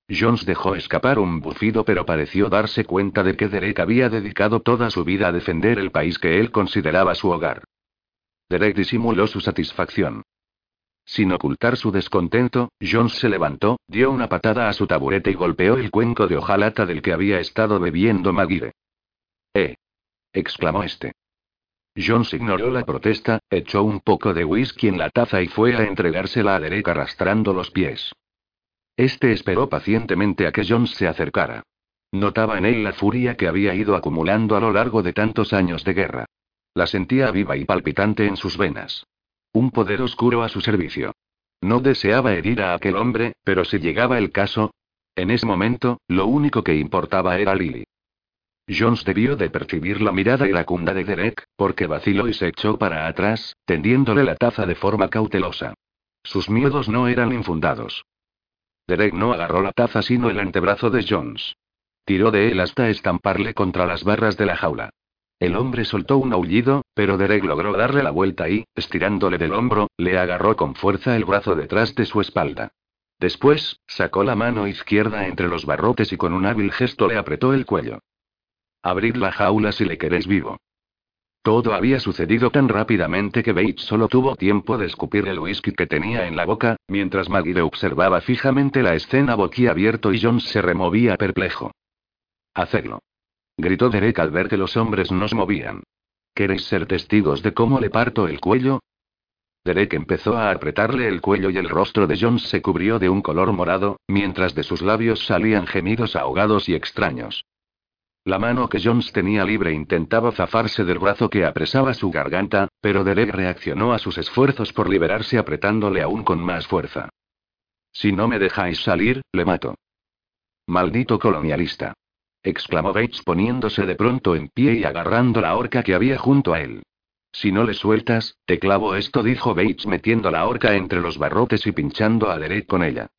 Jones dejó escapar un bufido pero pareció darse cuenta de que Derek había dedicado toda su vida a defender el país que él consideraba su hogar. Derek disimuló su satisfacción. Sin ocultar su descontento, Jones se levantó, dio una patada a su taburete y golpeó el cuenco de hojalata del que había estado bebiendo Maguire. ¡Eh! exclamó este. Jones ignoró la protesta, echó un poco de whisky en la taza y fue a entregársela a Derek arrastrando los pies. Este esperó pacientemente a que Jones se acercara. Notaba en él la furia que había ido acumulando a lo largo de tantos años de guerra. La sentía viva y palpitante en sus venas. Un poder oscuro a su servicio. No deseaba herir a aquel hombre, pero si llegaba el caso. En ese momento, lo único que importaba era Lily. Jones debió de percibir la mirada iracunda de Derek, porque vaciló y se echó para atrás, tendiéndole la taza de forma cautelosa. Sus miedos no eran infundados. Derek no agarró la taza sino el antebrazo de Jones. Tiró de él hasta estamparle contra las barras de la jaula. El hombre soltó un aullido, pero Derek logró darle la vuelta y, estirándole del hombro, le agarró con fuerza el brazo detrás de su espalda. Después, sacó la mano izquierda entre los barrotes y con un hábil gesto le apretó el cuello. Abrid la jaula si le queréis vivo. Todo había sucedido tan rápidamente que Bates solo tuvo tiempo de escupir el whisky que tenía en la boca, mientras Maggie observaba fijamente la escena boquiabierto y Jones se removía perplejo. Hacerlo. Gritó Derek al ver que los hombres no se movían. ¿Queréis ser testigos de cómo le parto el cuello? Derek empezó a apretarle el cuello y el rostro de Jones se cubrió de un color morado, mientras de sus labios salían gemidos ahogados y extraños. La mano que Jones tenía libre intentaba zafarse del brazo que apresaba su garganta, pero Derek reaccionó a sus esfuerzos por liberarse apretándole aún con más fuerza. Si no me dejáis salir, le mato. Maldito colonialista. exclamó Bates poniéndose de pronto en pie y agarrando la horca que había junto a él. Si no le sueltas, te clavo esto, dijo Bates metiendo la horca entre los barrotes y pinchando a Derek con ella.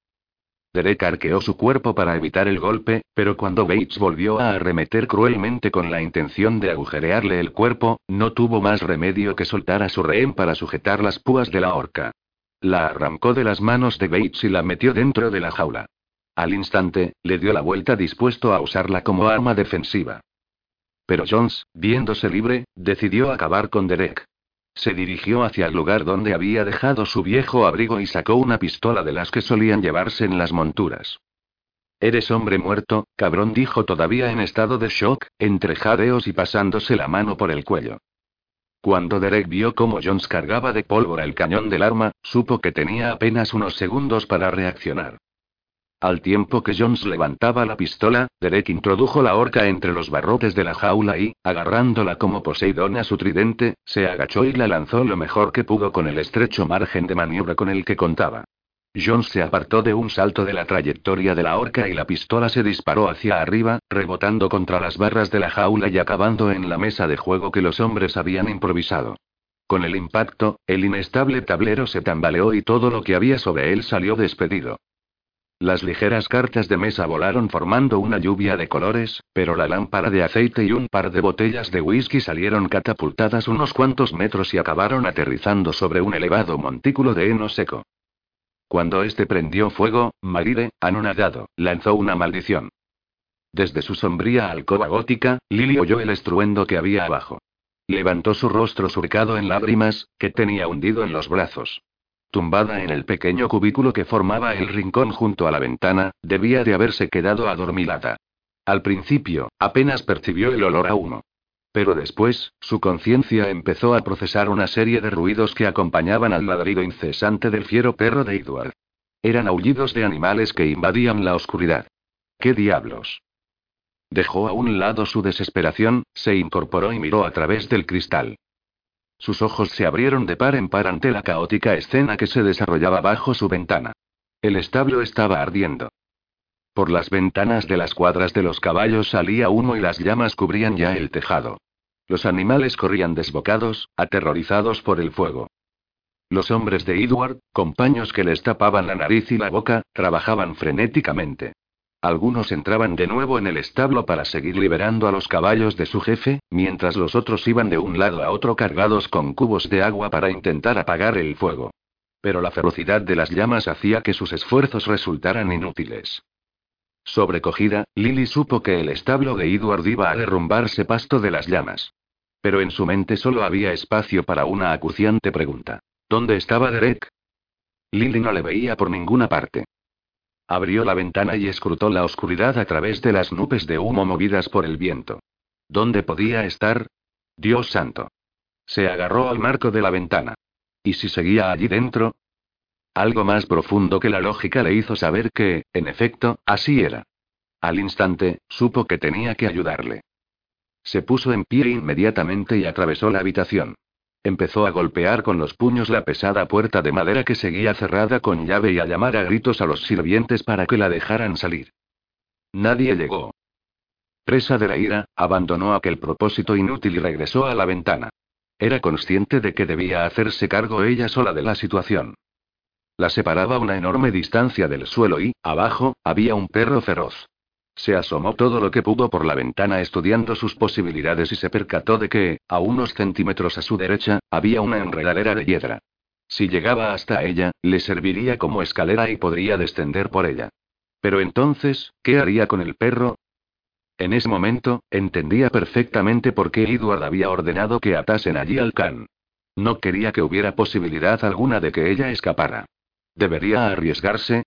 Derek arqueó su cuerpo para evitar el golpe, pero cuando Bates volvió a arremeter cruelmente con la intención de agujerearle el cuerpo, no tuvo más remedio que soltar a su rehén para sujetar las púas de la horca. La arrancó de las manos de Bates y la metió dentro de la jaula. Al instante, le dio la vuelta dispuesto a usarla como arma defensiva. Pero Jones, viéndose libre, decidió acabar con Derek. Se dirigió hacia el lugar donde había dejado su viejo abrigo y sacó una pistola de las que solían llevarse en las monturas. Eres hombre muerto, cabrón, dijo todavía en estado de shock, entre jadeos y pasándose la mano por el cuello. Cuando Derek vio cómo Jones cargaba de pólvora el cañón del arma, supo que tenía apenas unos segundos para reaccionar. Al tiempo que Jones levantaba la pistola, Derek introdujo la horca entre los barrotes de la jaula y, agarrándola como Poseidón a su tridente, se agachó y la lanzó lo mejor que pudo con el estrecho margen de maniobra con el que contaba. Jones se apartó de un salto de la trayectoria de la horca y la pistola se disparó hacia arriba, rebotando contra las barras de la jaula y acabando en la mesa de juego que los hombres habían improvisado. Con el impacto, el inestable tablero se tambaleó y todo lo que había sobre él salió despedido. Las ligeras cartas de mesa volaron formando una lluvia de colores, pero la lámpara de aceite y un par de botellas de whisky salieron catapultadas unos cuantos metros y acabaron aterrizando sobre un elevado montículo de heno seco. Cuando este prendió fuego, Maride, anonadado, lanzó una maldición. Desde su sombría alcoba gótica, Lily oyó el estruendo que había abajo. Levantó su rostro surcado en lágrimas, que tenía hundido en los brazos. Tumbada en el pequeño cubículo que formaba el rincón junto a la ventana, debía de haberse quedado adormilada. Al principio, apenas percibió el olor a humo. Pero después, su conciencia empezó a procesar una serie de ruidos que acompañaban al ladrido incesante del fiero perro de Edward. Eran aullidos de animales que invadían la oscuridad. ¿Qué diablos? Dejó a un lado su desesperación, se incorporó y miró a través del cristal. Sus ojos se abrieron de par en par ante la caótica escena que se desarrollaba bajo su ventana. El establo estaba ardiendo. Por las ventanas de las cuadras de los caballos salía humo y las llamas cubrían ya el tejado. Los animales corrían desbocados, aterrorizados por el fuego. Los hombres de Edward, compañeros que les tapaban la nariz y la boca, trabajaban frenéticamente. Algunos entraban de nuevo en el establo para seguir liberando a los caballos de su jefe, mientras los otros iban de un lado a otro cargados con cubos de agua para intentar apagar el fuego. Pero la ferocidad de las llamas hacía que sus esfuerzos resultaran inútiles. Sobrecogida, Lily supo que el establo de Edward iba a derrumbarse pasto de las llamas. Pero en su mente solo había espacio para una acuciante pregunta. ¿Dónde estaba Derek? Lily no le veía por ninguna parte. Abrió la ventana y escrutó la oscuridad a través de las nubes de humo movidas por el viento. ¿Dónde podía estar? Dios santo. Se agarró al marco de la ventana. ¿Y si seguía allí dentro? Algo más profundo que la lógica le hizo saber que, en efecto, así era. Al instante, supo que tenía que ayudarle. Se puso en pie inmediatamente y atravesó la habitación. Empezó a golpear con los puños la pesada puerta de madera que seguía cerrada con llave y a llamar a gritos a los sirvientes para que la dejaran salir. Nadie llegó. Presa de la ira, abandonó aquel propósito inútil y regresó a la ventana. Era consciente de que debía hacerse cargo ella sola de la situación. La separaba una enorme distancia del suelo y, abajo, había un perro feroz. Se asomó todo lo que pudo por la ventana estudiando sus posibilidades y se percató de que, a unos centímetros a su derecha, había una enredadera de hiedra. Si llegaba hasta ella, le serviría como escalera y podría descender por ella. Pero entonces, ¿qué haría con el perro? En ese momento, entendía perfectamente por qué Edward había ordenado que atasen allí al can. No quería que hubiera posibilidad alguna de que ella escapara. ¿Debería arriesgarse?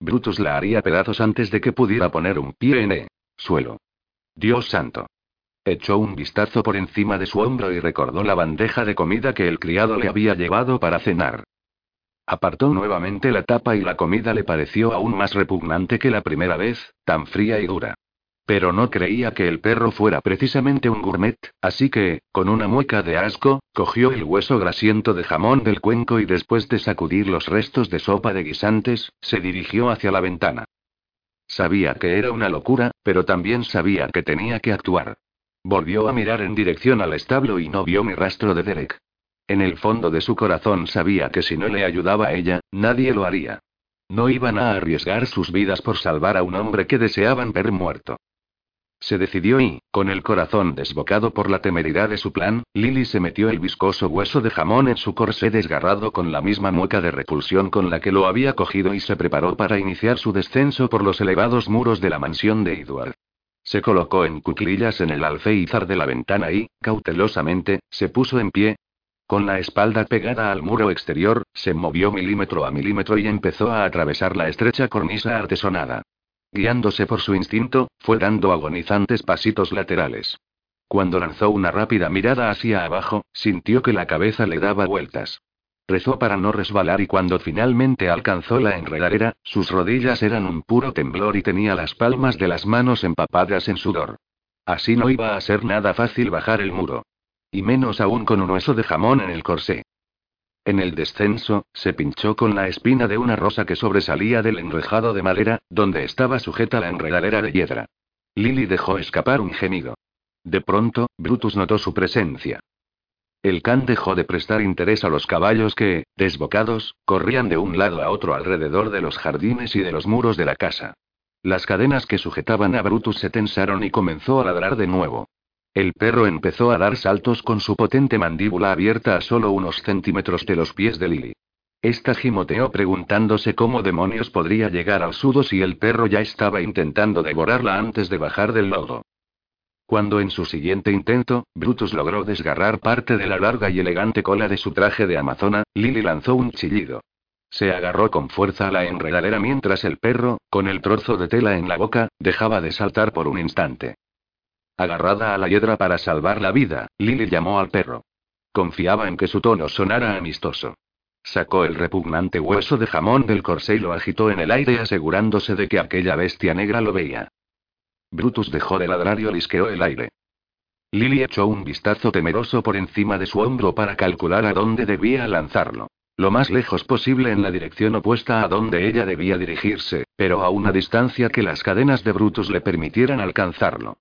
Brutus la haría pedazos antes de que pudiera poner un pie en el suelo. Dios santo. Echó un vistazo por encima de su hombro y recordó la bandeja de comida que el criado le había llevado para cenar. Apartó nuevamente la tapa y la comida le pareció aún más repugnante que la primera vez, tan fría y dura. Pero no creía que el perro fuera precisamente un gourmet, así que, con una mueca de asco, cogió el hueso grasiento de jamón del cuenco y después de sacudir los restos de sopa de guisantes, se dirigió hacia la ventana. Sabía que era una locura, pero también sabía que tenía que actuar. Volvió a mirar en dirección al establo y no vio ni rastro de Derek. En el fondo de su corazón sabía que si no le ayudaba a ella, nadie lo haría. No iban a arriesgar sus vidas por salvar a un hombre que deseaban ver muerto. Se decidió y, con el corazón desbocado por la temeridad de su plan, Lily se metió el viscoso hueso de jamón en su corsé desgarrado con la misma mueca de repulsión con la que lo había cogido y se preparó para iniciar su descenso por los elevados muros de la mansión de Edward. Se colocó en cuclillas en el alféizar de la ventana y, cautelosamente, se puso en pie. Con la espalda pegada al muro exterior, se movió milímetro a milímetro y empezó a atravesar la estrecha cornisa artesonada. Guiándose por su instinto, fue dando agonizantes pasitos laterales. Cuando lanzó una rápida mirada hacia abajo, sintió que la cabeza le daba vueltas. Rezó para no resbalar y cuando finalmente alcanzó la enredadera, sus rodillas eran un puro temblor y tenía las palmas de las manos empapadas en sudor. Así no iba a ser nada fácil bajar el muro. Y menos aún con un hueso de jamón en el corsé. En el descenso, se pinchó con la espina de una rosa que sobresalía del enrejado de madera, donde estaba sujeta la enredadera de hiedra. Lily dejó escapar un gemido. De pronto, Brutus notó su presencia. El can dejó de prestar interés a los caballos que, desbocados, corrían de un lado a otro alrededor de los jardines y de los muros de la casa. Las cadenas que sujetaban a Brutus se tensaron y comenzó a ladrar de nuevo. El perro empezó a dar saltos con su potente mandíbula abierta a solo unos centímetros de los pies de Lily. Esta gimoteó preguntándose cómo demonios podría llegar al sudo si el perro ya estaba intentando devorarla antes de bajar del lodo. Cuando en su siguiente intento, Brutus logró desgarrar parte de la larga y elegante cola de su traje de amazona, Lily lanzó un chillido. Se agarró con fuerza a la enredadera mientras el perro, con el trozo de tela en la boca, dejaba de saltar por un instante. Agarrada a la hiedra para salvar la vida, Lily llamó al perro. Confiaba en que su tono sonara amistoso. Sacó el repugnante hueso de jamón del corsé y lo agitó en el aire asegurándose de que aquella bestia negra lo veía. Brutus dejó de ladrar y olisqueó el aire. Lily echó un vistazo temeroso por encima de su hombro para calcular a dónde debía lanzarlo. Lo más lejos posible en la dirección opuesta a donde ella debía dirigirse, pero a una distancia que las cadenas de Brutus le permitieran alcanzarlo.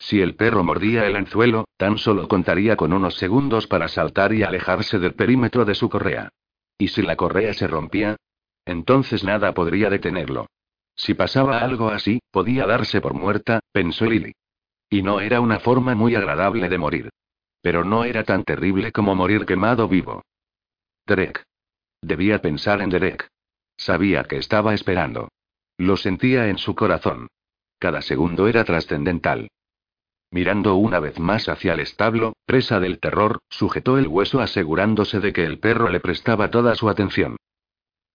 Si el perro mordía el anzuelo, tan solo contaría con unos segundos para saltar y alejarse del perímetro de su correa. ¿Y si la correa se rompía? Entonces nada podría detenerlo. Si pasaba algo así, podía darse por muerta, pensó Lily. Y no era una forma muy agradable de morir. Pero no era tan terrible como morir quemado vivo. Derek. Debía pensar en Derek. Sabía que estaba esperando. Lo sentía en su corazón. Cada segundo era trascendental. Mirando una vez más hacia el establo, presa del terror, sujetó el hueso asegurándose de que el perro le prestaba toda su atención.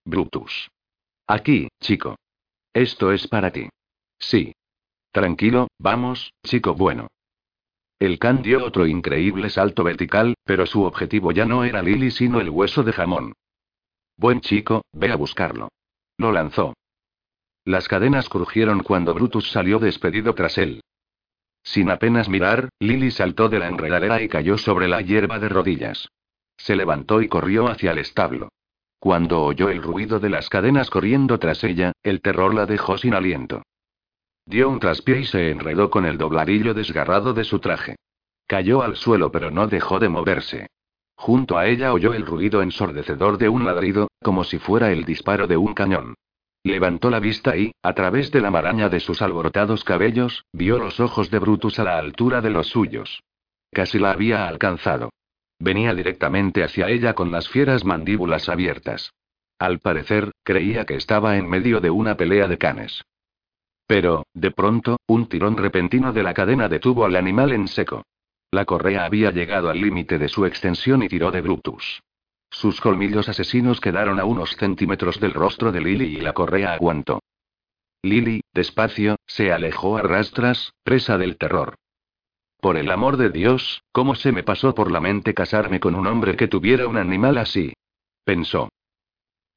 Brutus. Aquí, chico. Esto es para ti. Sí. Tranquilo, vamos, chico bueno. El can dio otro increíble salto vertical, pero su objetivo ya no era Lily sino el hueso de jamón. Buen chico, ve a buscarlo. Lo lanzó. Las cadenas crujieron cuando Brutus salió despedido tras él. Sin apenas mirar, Lily saltó de la enredadera y cayó sobre la hierba de rodillas. Se levantó y corrió hacia el establo. Cuando oyó el ruido de las cadenas corriendo tras ella, el terror la dejó sin aliento. Dio un traspié y se enredó con el dobladillo desgarrado de su traje. Cayó al suelo pero no dejó de moverse. Junto a ella oyó el ruido ensordecedor de un ladrido, como si fuera el disparo de un cañón. Levantó la vista y, a través de la maraña de sus alborotados cabellos, vio los ojos de Brutus a la altura de los suyos. Casi la había alcanzado. Venía directamente hacia ella con las fieras mandíbulas abiertas. Al parecer, creía que estaba en medio de una pelea de canes. Pero, de pronto, un tirón repentino de la cadena detuvo al animal en seco. La correa había llegado al límite de su extensión y tiró de Brutus. Sus colmillos asesinos quedaron a unos centímetros del rostro de Lily y la correa aguantó. Lily, despacio, se alejó a rastras, presa del terror. Por el amor de Dios, ¿cómo se me pasó por la mente casarme con un hombre que tuviera un animal así? Pensó.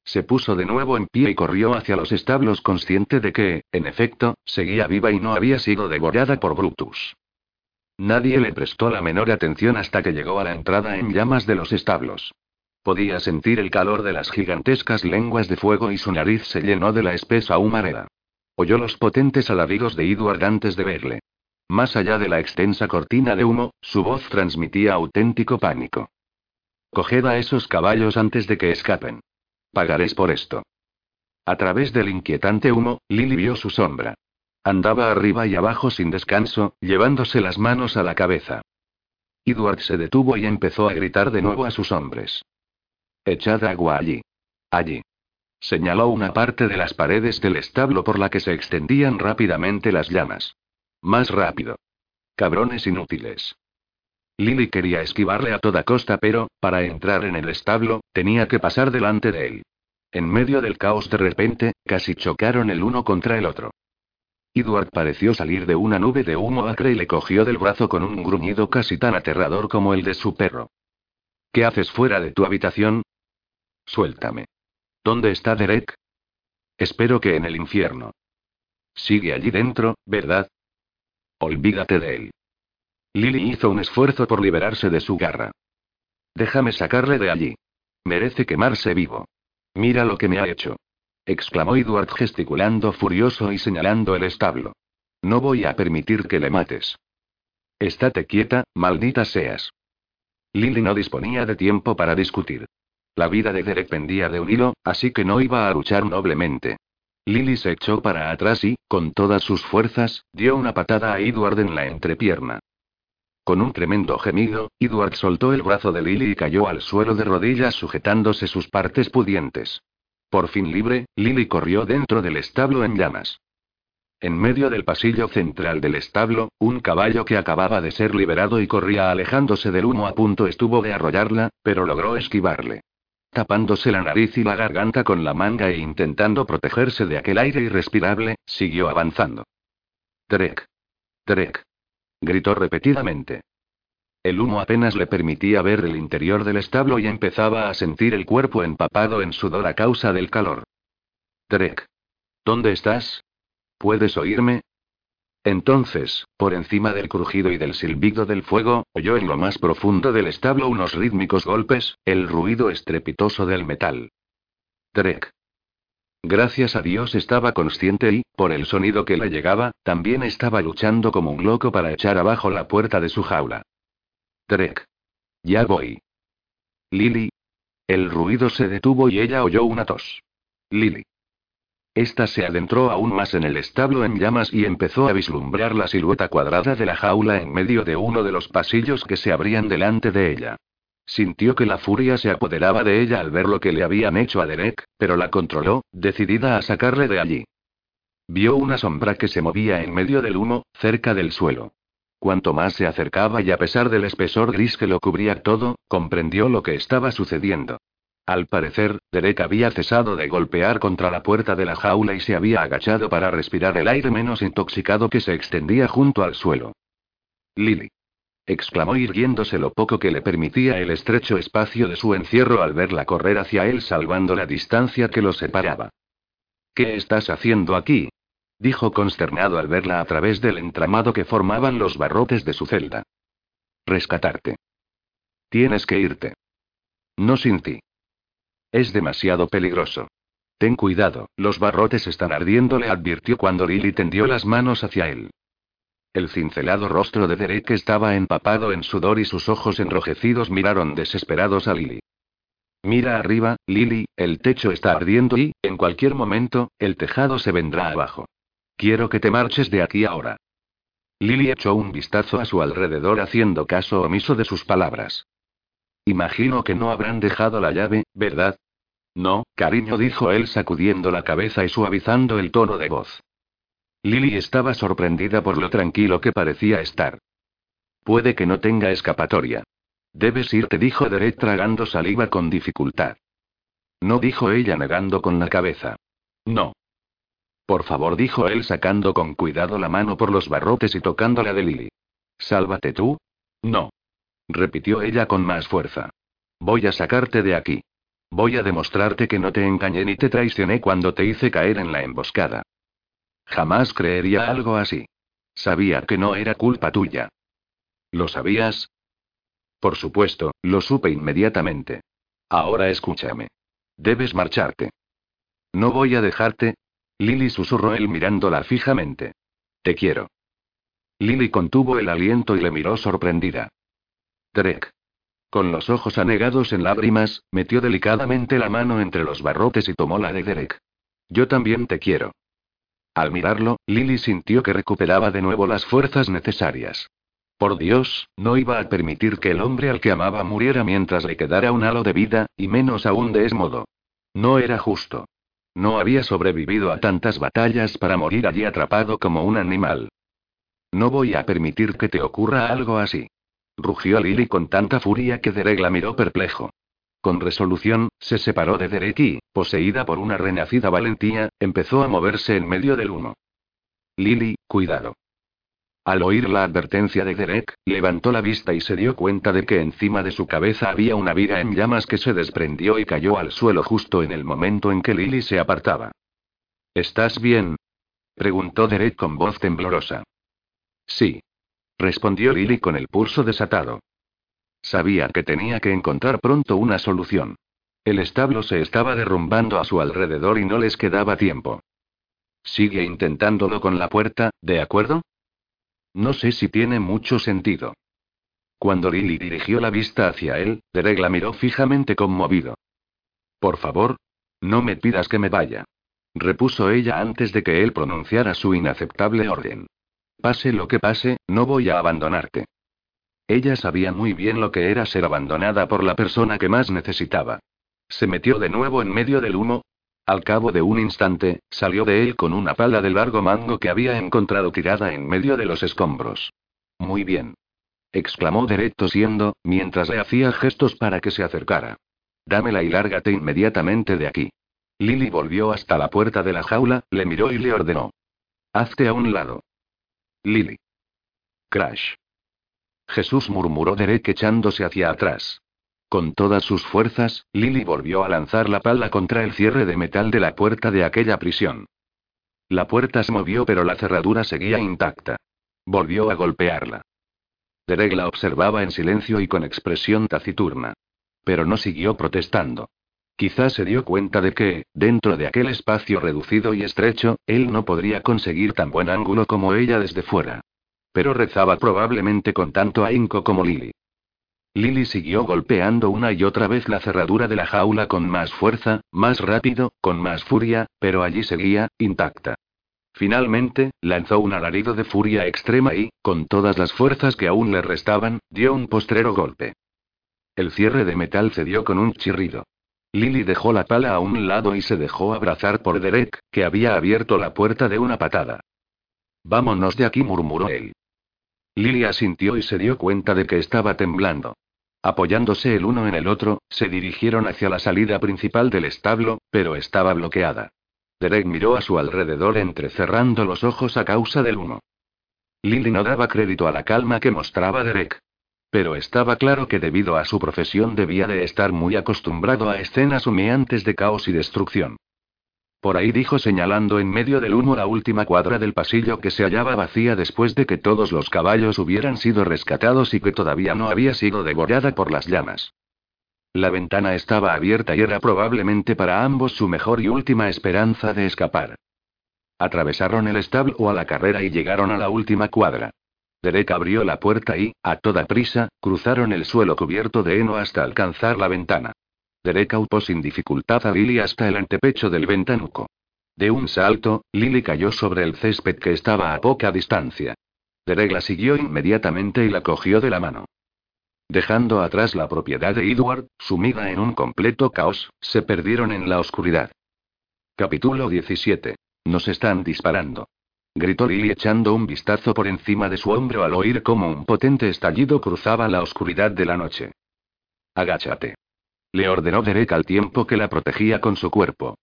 Se puso de nuevo en pie y corrió hacia los establos consciente de que, en efecto, seguía viva y no había sido devorada por Brutus. Nadie le prestó la menor atención hasta que llegó a la entrada en llamas de los establos. Podía sentir el calor de las gigantescas lenguas de fuego y su nariz se llenó de la espesa humareda. Oyó los potentes alaridos de Edward antes de verle. Más allá de la extensa cortina de humo, su voz transmitía auténtico pánico. Coged a esos caballos antes de que escapen. Pagaréis por esto. A través del inquietante humo, Lily vio su sombra. Andaba arriba y abajo sin descanso, llevándose las manos a la cabeza. Edward se detuvo y empezó a gritar de nuevo a sus hombres. Echad agua allí. Allí. Señaló una parte de las paredes del establo por la que se extendían rápidamente las llamas. Más rápido. Cabrones inútiles. Lily quería esquivarle a toda costa, pero, para entrar en el establo, tenía que pasar delante de él. En medio del caos de repente, casi chocaron el uno contra el otro. Edward pareció salir de una nube de humo acre y le cogió del brazo con un gruñido casi tan aterrador como el de su perro. ¿Qué haces fuera de tu habitación? Suéltame. ¿Dónde está Derek? Espero que en el infierno. Sigue allí dentro, ¿verdad? Olvídate de él. Lily hizo un esfuerzo por liberarse de su garra. Déjame sacarle de allí. Merece quemarse vivo. Mira lo que me ha hecho. exclamó Edward gesticulando furioso y señalando el establo. No voy a permitir que le mates. Estate quieta, maldita seas. Lily no disponía de tiempo para discutir. La vida de Derek pendía de un hilo, así que no iba a luchar noblemente. Lily se echó para atrás y, con todas sus fuerzas, dio una patada a Edward en la entrepierna. Con un tremendo gemido, Edward soltó el brazo de Lily y cayó al suelo de rodillas sujetándose sus partes pudientes. Por fin libre, Lily corrió dentro del establo en llamas. En medio del pasillo central del establo, un caballo que acababa de ser liberado y corría alejándose del humo a punto estuvo de arrollarla, pero logró esquivarle. Tapándose la nariz y la garganta con la manga e intentando protegerse de aquel aire irrespirable, siguió avanzando. Trek. Trek gritó repetidamente. El humo apenas le permitía ver el interior del establo y empezaba a sentir el cuerpo empapado en sudor a causa del calor. Trek. ¿Dónde estás? ¿Puedes oírme? Entonces, por encima del crujido y del silbido del fuego, oyó en lo más profundo del establo unos rítmicos golpes, el ruido estrepitoso del metal. Trek. Gracias a Dios estaba consciente y, por el sonido que le llegaba, también estaba luchando como un loco para echar abajo la puerta de su jaula. Trek. Ya voy. Lily. El ruido se detuvo y ella oyó una tos. Lily. Esta se adentró aún más en el establo en llamas y empezó a vislumbrar la silueta cuadrada de la jaula en medio de uno de los pasillos que se abrían delante de ella. Sintió que la furia se apoderaba de ella al ver lo que le habían hecho a Derek, pero la controló, decidida a sacarle de allí. Vio una sombra que se movía en medio del humo, cerca del suelo. Cuanto más se acercaba y a pesar del espesor gris que lo cubría todo, comprendió lo que estaba sucediendo. Al parecer, Derek había cesado de golpear contra la puerta de la jaula y se había agachado para respirar el aire menos intoxicado que se extendía junto al suelo. Lily exclamó irguiéndose lo poco que le permitía el estrecho espacio de su encierro al verla correr hacia él salvando la distancia que los separaba. ¿Qué estás haciendo aquí? dijo consternado al verla a través del entramado que formaban los barrotes de su celda. Rescatarte. Tienes que irte. No sin ti. Es demasiado peligroso. Ten cuidado, los barrotes están ardiendo, le advirtió cuando Lily tendió las manos hacia él. El cincelado rostro de Derek estaba empapado en sudor y sus ojos enrojecidos miraron desesperados a Lily. Mira arriba, Lily, el techo está ardiendo y, en cualquier momento, el tejado se vendrá abajo. Quiero que te marches de aquí ahora. Lily echó un vistazo a su alrededor haciendo caso omiso de sus palabras. Imagino que no habrán dejado la llave, ¿verdad? No, cariño, dijo él sacudiendo la cabeza y suavizando el tono de voz. Lily estaba sorprendida por lo tranquilo que parecía estar. Puede que no tenga escapatoria. Debes irte, dijo Derek tragando saliva con dificultad. No dijo ella negando con la cabeza. No. Por favor, dijo él sacando con cuidado la mano por los barrotes y tocándola de Lily. Sálvate tú. No. Repitió ella con más fuerza. Voy a sacarte de aquí. Voy a demostrarte que no te engañé ni te traicioné cuando te hice caer en la emboscada. Jamás creería algo así. Sabía que no era culpa tuya. ¿Lo sabías? Por supuesto, lo supe inmediatamente. Ahora escúchame. Debes marcharte. No voy a dejarte. Lily susurró él mirándola fijamente. Te quiero. Lily contuvo el aliento y le miró sorprendida. Trek. Con los ojos anegados en lágrimas, metió delicadamente la mano entre los barrotes y tomó la de Derek. Yo también te quiero. Al mirarlo, Lily sintió que recuperaba de nuevo las fuerzas necesarias. Por Dios, no iba a permitir que el hombre al que amaba muriera mientras le quedara un halo de vida, y menos aún de ese modo. No era justo. No había sobrevivido a tantas batallas para morir allí atrapado como un animal. No voy a permitir que te ocurra algo así. Rugió Lily con tanta furia que Derek la miró perplejo. Con resolución, se separó de Derek y, poseída por una renacida valentía, empezó a moverse en medio del humo. Lily, cuidado. Al oír la advertencia de Derek, levantó la vista y se dio cuenta de que encima de su cabeza había una viga en llamas que se desprendió y cayó al suelo justo en el momento en que Lily se apartaba. ¿Estás bien? preguntó Derek con voz temblorosa. Sí. Respondió Lily con el pulso desatado. Sabía que tenía que encontrar pronto una solución. El establo se estaba derrumbando a su alrededor y no les quedaba tiempo. Sigue intentándolo con la puerta, ¿de acuerdo? No sé si tiene mucho sentido. Cuando Lily dirigió la vista hacia él, Derek la miró fijamente conmovido. Por favor, no me pidas que me vaya. Repuso ella antes de que él pronunciara su inaceptable orden. Pase lo que pase, no voy a abandonarte. Ella sabía muy bien lo que era ser abandonada por la persona que más necesitaba. Se metió de nuevo en medio del humo, al cabo de un instante, salió de él con una pala de largo mango que había encontrado tirada en medio de los escombros. Muy bien. exclamó Derek tosiendo, mientras le hacía gestos para que se acercara. Dámela y lárgate inmediatamente de aquí. Lily volvió hasta la puerta de la jaula, le miró y le ordenó. Hazte a un lado. Lily. Crash. Jesús murmuró Derek echándose hacia atrás. Con todas sus fuerzas, Lily volvió a lanzar la pala contra el cierre de metal de la puerta de aquella prisión. La puerta se movió pero la cerradura seguía intacta. Volvió a golpearla. Derek la observaba en silencio y con expresión taciturna. Pero no siguió protestando. Quizás se dio cuenta de que, dentro de aquel espacio reducido y estrecho, él no podría conseguir tan buen ángulo como ella desde fuera. Pero rezaba probablemente con tanto ahínco como Lily. Lily siguió golpeando una y otra vez la cerradura de la jaula con más fuerza, más rápido, con más furia, pero allí seguía, intacta. Finalmente, lanzó un alarido de furia extrema y, con todas las fuerzas que aún le restaban, dio un postrero golpe. El cierre de metal cedió con un chirrido. Lily dejó la pala a un lado y se dejó abrazar por Derek, que había abierto la puerta de una patada. Vámonos de aquí, murmuró él. Lily asintió y se dio cuenta de que estaba temblando. Apoyándose el uno en el otro, se dirigieron hacia la salida principal del establo, pero estaba bloqueada. Derek miró a su alrededor entrecerrando los ojos a causa del humo. Lily no daba crédito a la calma que mostraba Derek. Pero estaba claro que debido a su profesión debía de estar muy acostumbrado a escenas humeantes de caos y destrucción. Por ahí dijo señalando en medio del humo la última cuadra del pasillo que se hallaba vacía después de que todos los caballos hubieran sido rescatados y que todavía no había sido devorada por las llamas. La ventana estaba abierta y era probablemente para ambos su mejor y última esperanza de escapar. Atravesaron el establo a la carrera y llegaron a la última cuadra. Derek abrió la puerta y, a toda prisa, cruzaron el suelo cubierto de heno hasta alcanzar la ventana. Derek aupó sin dificultad a Lily hasta el antepecho del ventanuco. De un salto, Lily cayó sobre el césped que estaba a poca distancia. Derek la siguió inmediatamente y la cogió de la mano. Dejando atrás la propiedad de Edward, sumida en un completo caos, se perdieron en la oscuridad. Capítulo 17. Nos están disparando. Gritó Lily echando un vistazo por encima de su hombro al oír cómo un potente estallido cruzaba la oscuridad de la noche. Agáchate. Le ordenó Derek al tiempo que la protegía con su cuerpo.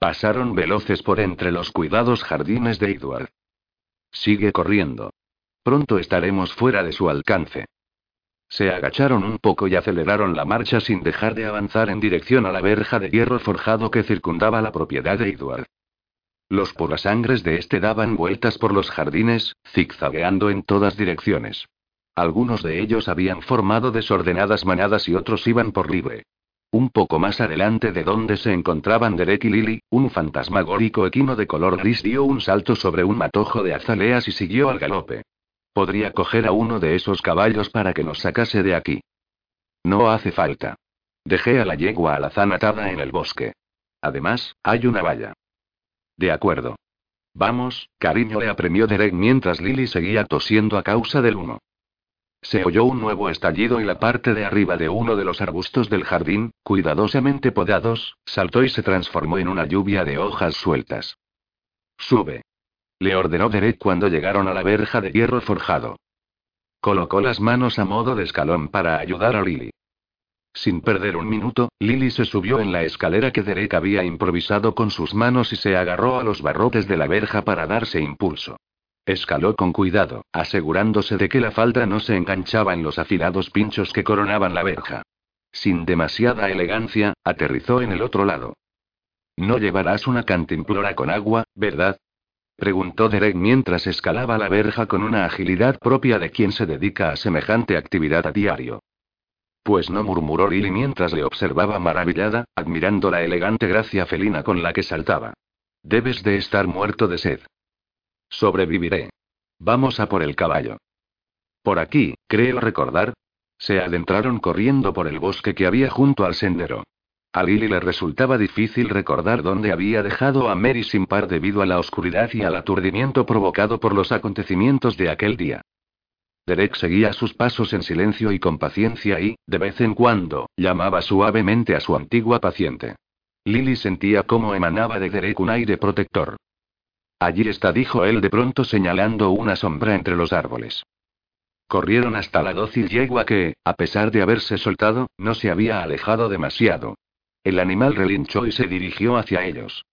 Pasaron veloces por entre los cuidados jardines de Edward. Sigue corriendo. Pronto estaremos fuera de su alcance. Se agacharon un poco y aceleraron la marcha sin dejar de avanzar en dirección a la verja de hierro forjado que circundaba la propiedad de Edward. Los porasangres de este daban vueltas por los jardines, zigzagueando en todas direcciones. Algunos de ellos habían formado desordenadas manadas y otros iban por libre. Un poco más adelante de donde se encontraban Derek y Lily, un fantasmagórico equino de color gris dio un salto sobre un matojo de azaleas y siguió al galope. Podría coger a uno de esos caballos para que nos sacase de aquí. No hace falta. Dejé a la yegua alazán atada en el bosque. Además, hay una valla. De acuerdo. Vamos, cariño, le apremió Derek mientras Lily seguía tosiendo a causa del humo. Se oyó un nuevo estallido y la parte de arriba de uno de los arbustos del jardín, cuidadosamente podados, saltó y se transformó en una lluvia de hojas sueltas. Sube. Le ordenó Derek cuando llegaron a la verja de hierro forjado. Colocó las manos a modo de escalón para ayudar a Lily. Sin perder un minuto, Lily se subió en la escalera que Derek había improvisado con sus manos y se agarró a los barrotes de la verja para darse impulso. Escaló con cuidado, asegurándose de que la falda no se enganchaba en los afilados pinchos que coronaban la verja. Sin demasiada elegancia, aterrizó en el otro lado. No llevarás una cantimplora con agua, ¿verdad? preguntó Derek mientras escalaba la verja con una agilidad propia de quien se dedica a semejante actividad a diario. Pues no murmuró Lily mientras le observaba maravillada, admirando la elegante gracia felina con la que saltaba. Debes de estar muerto de sed. Sobreviviré. Vamos a por el caballo. Por aquí, creo recordar. Se adentraron corriendo por el bosque que había junto al sendero. A Lily le resultaba difícil recordar dónde había dejado a Mary sin par debido a la oscuridad y al aturdimiento provocado por los acontecimientos de aquel día. Derek seguía sus pasos en silencio y con paciencia y, de vez en cuando, llamaba suavemente a su antigua paciente. Lily sentía cómo emanaba de Derek un aire protector. Allí está, dijo él de pronto señalando una sombra entre los árboles. Corrieron hasta la dócil yegua que, a pesar de haberse soltado, no se había alejado demasiado. El animal relinchó y se dirigió hacia ellos.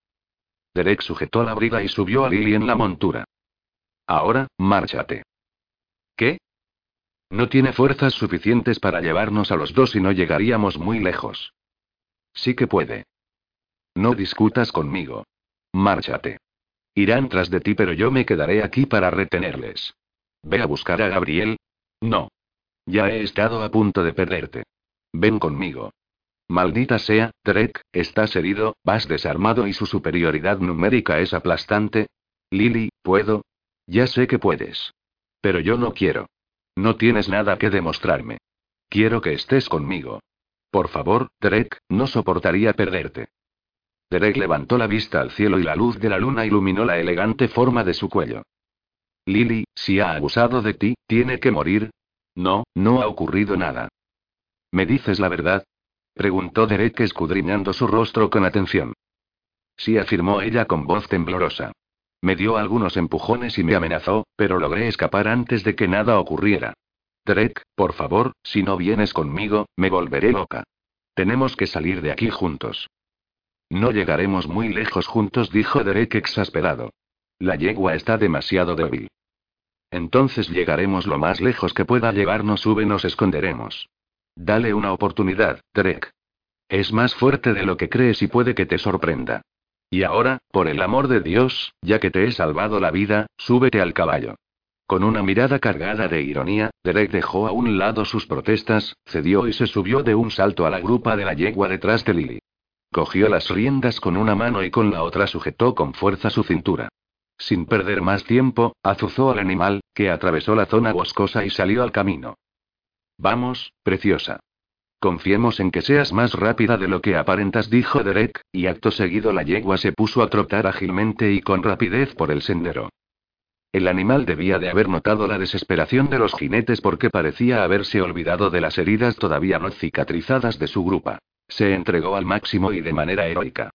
Derek sujetó la brida y subió a Lily en la montura. Ahora, márchate. ¿Qué? No tiene fuerzas suficientes para llevarnos a los dos y no llegaríamos muy lejos. Sí que puede. No discutas conmigo. Márchate. Irán tras de ti, pero yo me quedaré aquí para retenerles. Ve a buscar a Gabriel. No. Ya he estado a punto de perderte. Ven conmigo. Maldita sea, Trek, estás herido, vas desarmado y su superioridad numérica es aplastante. Lily, ¿puedo? Ya sé que puedes. Pero yo no quiero. No tienes nada que demostrarme. Quiero que estés conmigo. Por favor, Trek, no soportaría perderte. Derek levantó la vista al cielo y la luz de la luna iluminó la elegante forma de su cuello. Lily, si ha abusado de ti, ¿tiene que morir? No, no ha ocurrido nada. ¿Me dices la verdad? preguntó Derek escudriñando su rostro con atención. Sí, afirmó ella con voz temblorosa. Me dio algunos empujones y me amenazó, pero logré escapar antes de que nada ocurriera. Derek, por favor, si no vienes conmigo, me volveré loca. Tenemos que salir de aquí juntos. No llegaremos muy lejos juntos, dijo Derek exasperado. La yegua está demasiado débil. Entonces llegaremos lo más lejos que pueda llevarnos, sube, nos esconderemos. Dale una oportunidad, Derek. Es más fuerte de lo que crees y puede que te sorprenda. Y ahora, por el amor de Dios, ya que te he salvado la vida, súbete al caballo. Con una mirada cargada de ironía, Derek dejó a un lado sus protestas, cedió y se subió de un salto a la grupa de la yegua detrás de Lily. Cogió las riendas con una mano y con la otra sujetó con fuerza su cintura. Sin perder más tiempo, azuzó al animal, que atravesó la zona boscosa y salió al camino. Vamos, preciosa. Confiemos en que seas más rápida de lo que aparentas, dijo Derek, y acto seguido la yegua se puso a trotar ágilmente y con rapidez por el sendero. El animal debía de haber notado la desesperación de los jinetes porque parecía haberse olvidado de las heridas todavía no cicatrizadas de su grupa. Se entregó al máximo y de manera heroica.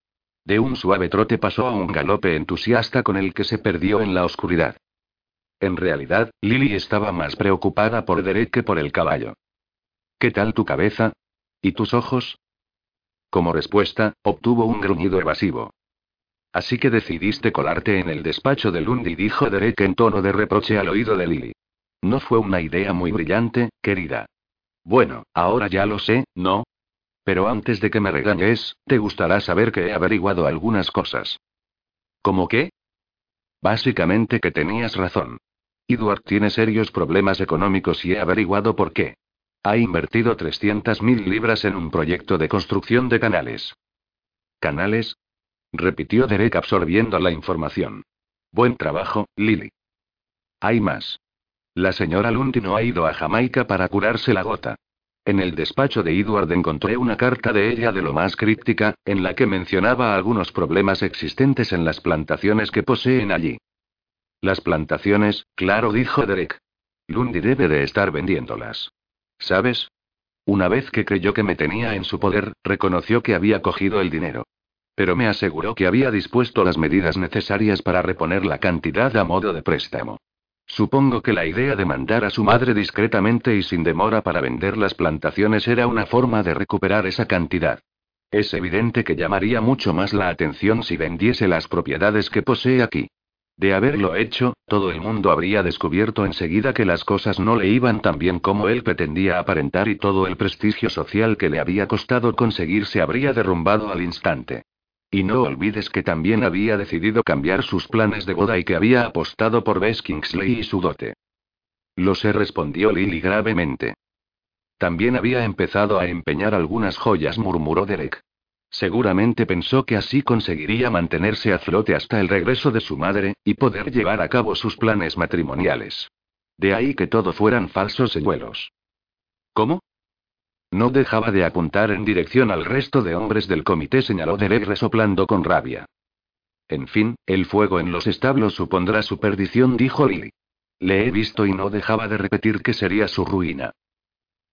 De un suave trote pasó a un galope entusiasta con el que se perdió en la oscuridad. En realidad, Lily estaba más preocupada por Derek que por el caballo. ¿Qué tal tu cabeza? ¿Y tus ojos? Como respuesta, obtuvo un gruñido evasivo. Así que decidiste colarte en el despacho de Lundy, dijo Derek en tono de reproche al oído de Lily. No fue una idea muy brillante, querida. Bueno, ahora ya lo sé, ¿no? Pero antes de que me regañes, te gustará saber que he averiguado algunas cosas. ¿Cómo qué? Básicamente que tenías razón. Edward tiene serios problemas económicos y he averiguado por qué. Ha invertido 300.000 libras en un proyecto de construcción de canales. ¿Canales? repitió Derek absorbiendo la información. Buen trabajo, Lily. Hay más. La señora Lundy no ha ido a Jamaica para curarse la gota. En el despacho de Edward encontré una carta de ella de lo más críptica, en la que mencionaba algunos problemas existentes en las plantaciones que poseen allí. Las plantaciones, claro, dijo Derek. Lundy debe de estar vendiéndolas. ¿Sabes? Una vez que creyó que me tenía en su poder, reconoció que había cogido el dinero. Pero me aseguró que había dispuesto las medidas necesarias para reponer la cantidad a modo de préstamo. Supongo que la idea de mandar a su madre discretamente y sin demora para vender las plantaciones era una forma de recuperar esa cantidad. Es evidente que llamaría mucho más la atención si vendiese las propiedades que posee aquí. De haberlo hecho, todo el mundo habría descubierto enseguida que las cosas no le iban tan bien como él pretendía aparentar y todo el prestigio social que le había costado conseguir se habría derrumbado al instante. Y no olvides que también había decidido cambiar sus planes de boda y que había apostado por Bess Kingsley y su dote. Lo sé, respondió Lily gravemente. También había empezado a empeñar algunas joyas, murmuró Derek. Seguramente pensó que así conseguiría mantenerse a flote hasta el regreso de su madre, y poder llevar a cabo sus planes matrimoniales. De ahí que todo fueran falsos señuelos. ¿Cómo? No dejaba de apuntar en dirección al resto de hombres del comité, señaló Derek resoplando con rabia. En fin, el fuego en los establos supondrá su perdición, dijo Lily. Le he visto y no dejaba de repetir que sería su ruina.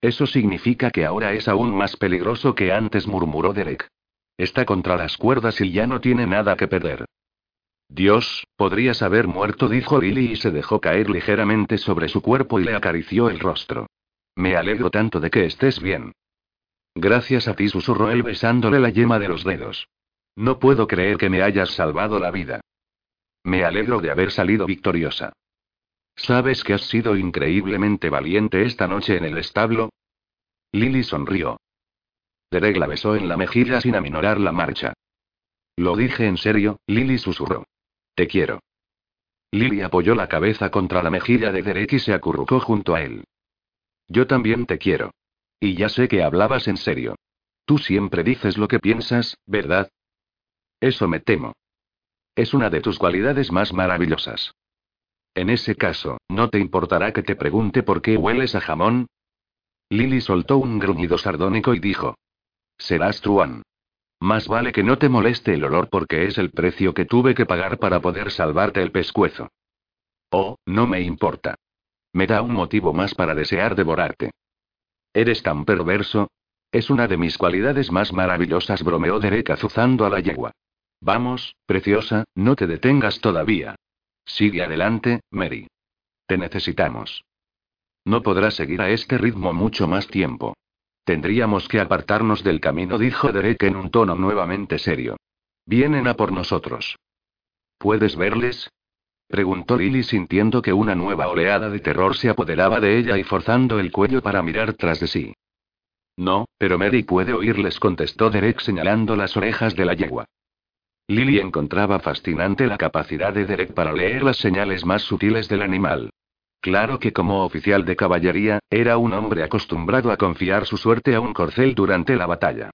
Eso significa que ahora es aún más peligroso que antes, murmuró Derek. Está contra las cuerdas y ya no tiene nada que perder. Dios, podrías haber muerto, dijo Lily y se dejó caer ligeramente sobre su cuerpo y le acarició el rostro. Me alegro tanto de que estés bien. Gracias a ti, susurró él besándole la yema de los dedos. No puedo creer que me hayas salvado la vida. Me alegro de haber salido victoriosa. ¿Sabes que has sido increíblemente valiente esta noche en el establo? Lily sonrió. Derek la besó en la mejilla sin aminorar la marcha. Lo dije en serio, Lily susurró. Te quiero. Lily apoyó la cabeza contra la mejilla de Derek y se acurrucó junto a él. Yo también te quiero. Y ya sé que hablabas en serio. Tú siempre dices lo que piensas, ¿verdad? Eso me temo. Es una de tus cualidades más maravillosas. En ese caso, ¿no te importará que te pregunte por qué hueles a jamón? Lily soltó un gruñido sardónico y dijo. Serás truán. Más vale que no te moleste el olor porque es el precio que tuve que pagar para poder salvarte el pescuezo. Oh, no me importa. Me da un motivo más para desear devorarte. Eres tan perverso. Es una de mis cualidades más maravillosas, bromeó Derek azuzando a la yegua. Vamos, preciosa, no te detengas todavía. Sigue adelante, Mary. Te necesitamos. No podrás seguir a este ritmo mucho más tiempo. Tendríamos que apartarnos del camino, dijo Derek en un tono nuevamente serio. Vienen a por nosotros. ¿Puedes verles? Preguntó Lily sintiendo que una nueva oleada de terror se apoderaba de ella y forzando el cuello para mirar tras de sí. No, pero Mary puede oírles, contestó Derek señalando las orejas de la yegua. Lily encontraba fascinante la capacidad de Derek para leer las señales más sutiles del animal. Claro que como oficial de caballería, era un hombre acostumbrado a confiar su suerte a un corcel durante la batalla.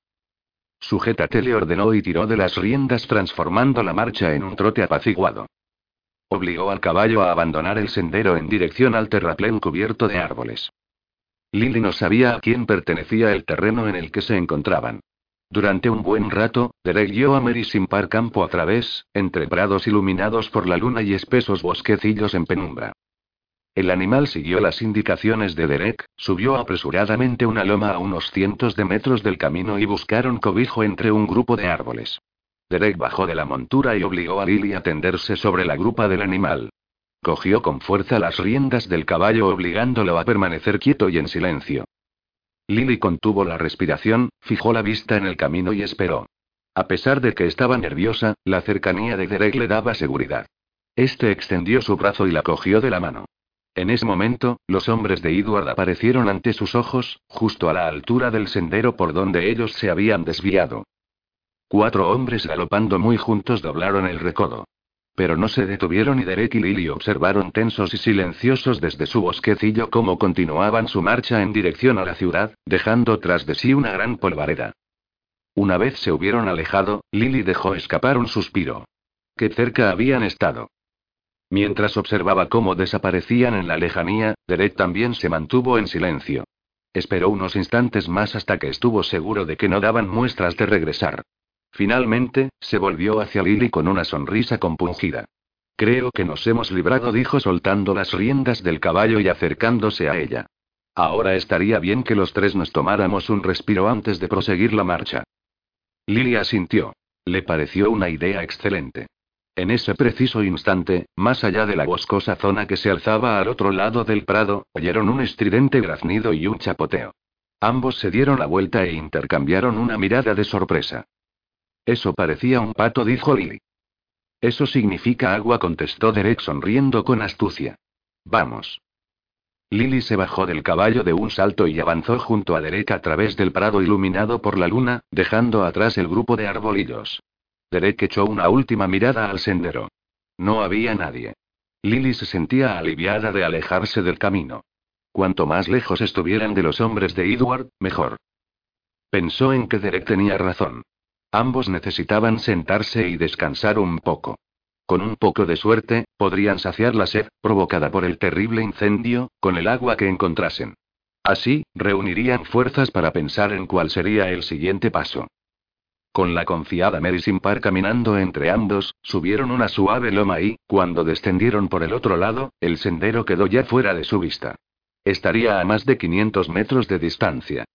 Sujétate le ordenó y tiró de las riendas transformando la marcha en un trote apaciguado. Obligó al caballo a abandonar el sendero en dirección al terraplén cubierto de árboles. Lily no sabía a quién pertenecía el terreno en el que se encontraban. Durante un buen rato, Derek guió a Mary sin par campo a través, entre prados iluminados por la luna y espesos bosquecillos en penumbra. El animal siguió las indicaciones de Derek, subió apresuradamente una loma a unos cientos de metros del camino y buscaron cobijo entre un grupo de árboles. Derek bajó de la montura y obligó a Lily a tenderse sobre la grupa del animal. Cogió con fuerza las riendas del caballo obligándolo a permanecer quieto y en silencio. Lily contuvo la respiración, fijó la vista en el camino y esperó. A pesar de que estaba nerviosa, la cercanía de Derek le daba seguridad. Este extendió su brazo y la cogió de la mano. En ese momento, los hombres de Edward aparecieron ante sus ojos, justo a la altura del sendero por donde ellos se habían desviado. Cuatro hombres galopando muy juntos doblaron el recodo. Pero no se detuvieron y Derek y Lily observaron tensos y silenciosos desde su bosquecillo cómo continuaban su marcha en dirección a la ciudad, dejando tras de sí una gran polvareda. Una vez se hubieron alejado, Lily dejó escapar un suspiro. Qué cerca habían estado. Mientras observaba cómo desaparecían en la lejanía, Derek también se mantuvo en silencio. Esperó unos instantes más hasta que estuvo seguro de que no daban muestras de regresar. Finalmente, se volvió hacia Lily con una sonrisa compungida. Creo que nos hemos librado, dijo soltando las riendas del caballo y acercándose a ella. Ahora estaría bien que los tres nos tomáramos un respiro antes de proseguir la marcha. Lily asintió. Le pareció una idea excelente. En ese preciso instante, más allá de la boscosa zona que se alzaba al otro lado del prado, oyeron un estridente graznido y un chapoteo. Ambos se dieron la vuelta e intercambiaron una mirada de sorpresa. Eso parecía un pato, dijo Lily. Eso significa agua, contestó Derek sonriendo con astucia. Vamos. Lily se bajó del caballo de un salto y avanzó junto a Derek a través del prado iluminado por la luna, dejando atrás el grupo de arbolillos. Derek echó una última mirada al sendero. No había nadie. Lily se sentía aliviada de alejarse del camino. Cuanto más lejos estuvieran de los hombres de Edward, mejor. Pensó en que Derek tenía razón. Ambos necesitaban sentarse y descansar un poco. Con un poco de suerte, podrían saciar la sed, provocada por el terrible incendio, con el agua que encontrasen. Así, reunirían fuerzas para pensar en cuál sería el siguiente paso. Con la confiada Mary Simpar caminando entre ambos, subieron una suave loma y, cuando descendieron por el otro lado, el sendero quedó ya fuera de su vista. Estaría a más de 500 metros de distancia.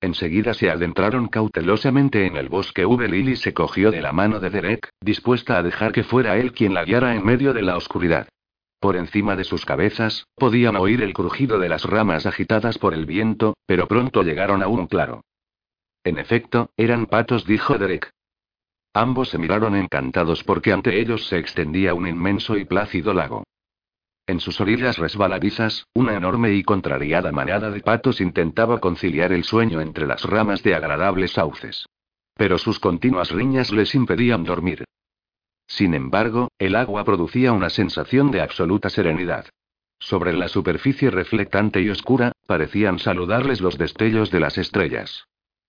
Enseguida se adentraron cautelosamente en el bosque. V. Lily se cogió de la mano de Derek, dispuesta a dejar que fuera él quien la guiara en medio de la oscuridad. Por encima de sus cabezas, podían oír el crujido de las ramas agitadas por el viento, pero pronto llegaron a un claro. En efecto, eran patos, dijo Derek. Ambos se miraron encantados porque ante ellos se extendía un inmenso y plácido lago. En sus orillas resbaladizas, una enorme y contrariada manada de patos intentaba conciliar el sueño entre las ramas de agradables sauces. Pero sus continuas riñas les impedían dormir. Sin embargo, el agua producía una sensación de absoluta serenidad. Sobre la superficie reflectante y oscura, parecían saludarles los destellos de las estrellas.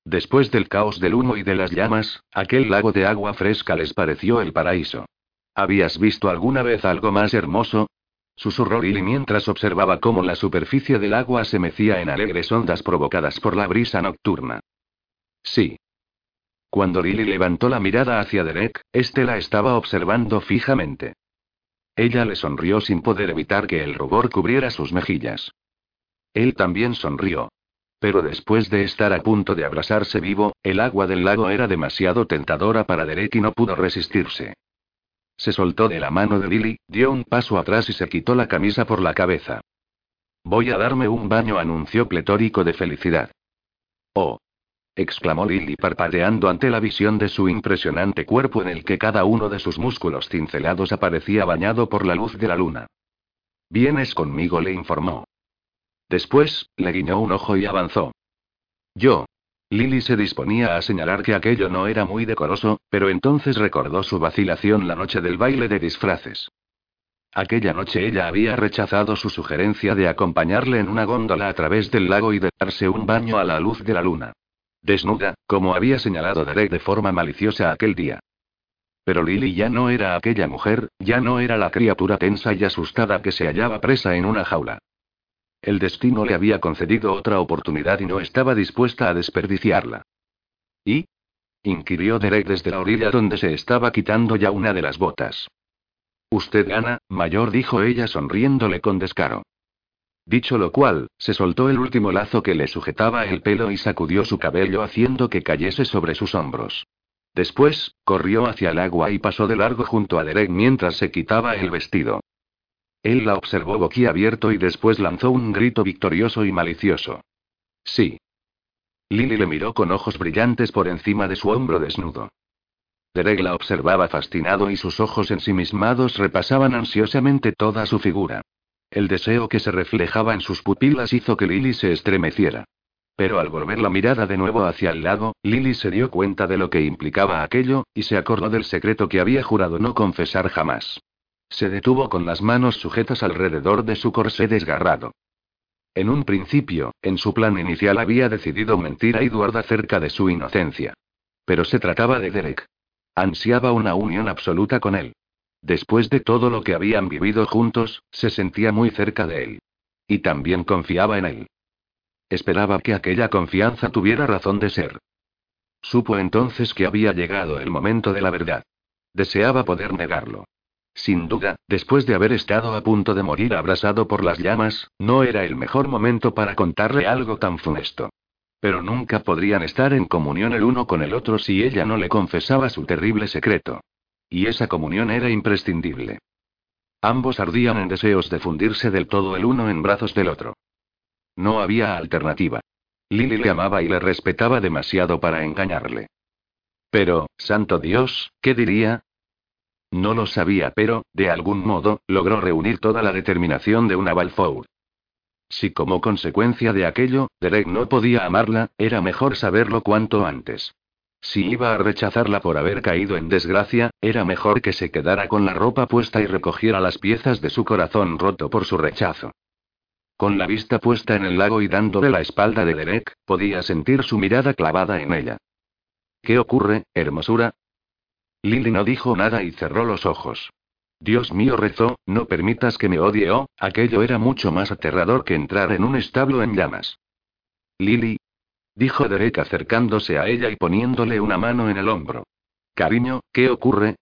Después del caos del humo y de las llamas, aquel lago de agua fresca les pareció el paraíso. ¿Habías visto alguna vez algo más hermoso? Susurró Lily mientras observaba cómo la superficie del agua se mecía en alegres ondas provocadas por la brisa nocturna. Sí. Cuando Lily levantó la mirada hacia Derek, este la estaba observando fijamente. Ella le sonrió sin poder evitar que el rubor cubriera sus mejillas. Él también sonrió. Pero después de estar a punto de abrasarse vivo, el agua del lago era demasiado tentadora para Derek y no pudo resistirse. Se soltó de la mano de Lily, dio un paso atrás y se quitó la camisa por la cabeza. Voy a darme un baño, anunció pletórico de felicidad. Oh. exclamó Lily parpadeando ante la visión de su impresionante cuerpo en el que cada uno de sus músculos cincelados aparecía bañado por la luz de la luna. Vienes conmigo, le informó. Después, le guiñó un ojo y avanzó. Yo, Lily se disponía a señalar que aquello no era muy decoroso, pero entonces recordó su vacilación la noche del baile de disfraces. Aquella noche ella había rechazado su sugerencia de acompañarle en una góndola a través del lago y de darse un baño a la luz de la luna. Desnuda, como había señalado Derek de forma maliciosa aquel día. Pero Lily ya no era aquella mujer, ya no era la criatura tensa y asustada que se hallaba presa en una jaula. El destino le había concedido otra oportunidad y no estaba dispuesta a desperdiciarla. ¿Y? inquirió Derek desde la orilla donde se estaba quitando ya una de las botas. Usted gana, mayor, dijo ella sonriéndole con descaro. Dicho lo cual, se soltó el último lazo que le sujetaba el pelo y sacudió su cabello haciendo que cayese sobre sus hombros. Después, corrió hacia el agua y pasó de largo junto a Derek mientras se quitaba el vestido. Él la observó boquiabierto y después lanzó un grito victorioso y malicioso. Sí. Lily le miró con ojos brillantes por encima de su hombro desnudo. Derek la observaba fascinado y sus ojos ensimismados repasaban ansiosamente toda su figura. El deseo que se reflejaba en sus pupilas hizo que Lily se estremeciera. Pero al volver la mirada de nuevo hacia el lago, Lily se dio cuenta de lo que implicaba aquello, y se acordó del secreto que había jurado no confesar jamás. Se detuvo con las manos sujetas alrededor de su corsé desgarrado. En un principio, en su plan inicial había decidido mentir a Edward acerca de su inocencia. Pero se trataba de Derek. Ansiaba una unión absoluta con él. Después de todo lo que habían vivido juntos, se sentía muy cerca de él. Y también confiaba en él. Esperaba que aquella confianza tuviera razón de ser. Supo entonces que había llegado el momento de la verdad. Deseaba poder negarlo. Sin duda, después de haber estado a punto de morir abrasado por las llamas, no era el mejor momento para contarle algo tan funesto. Pero nunca podrían estar en comunión el uno con el otro si ella no le confesaba su terrible secreto. Y esa comunión era imprescindible. Ambos ardían en deseos de fundirse del todo el uno en brazos del otro. No había alternativa. Lily le amaba y le respetaba demasiado para engañarle. Pero, santo Dios, ¿qué diría? No lo sabía, pero, de algún modo, logró reunir toda la determinación de una Balfour. Si como consecuencia de aquello, Derek no podía amarla, era mejor saberlo cuanto antes. Si iba a rechazarla por haber caído en desgracia, era mejor que se quedara con la ropa puesta y recogiera las piezas de su corazón roto por su rechazo. Con la vista puesta en el lago y dándole la espalda de Derek, podía sentir su mirada clavada en ella. ¿Qué ocurre, hermosura? Lily no dijo nada y cerró los ojos. Dios mío rezó, no permitas que me odie oh, aquello era mucho más aterrador que entrar en un establo en llamas. Lily. Dijo Derek acercándose a ella y poniéndole una mano en el hombro. Cariño, ¿qué ocurre?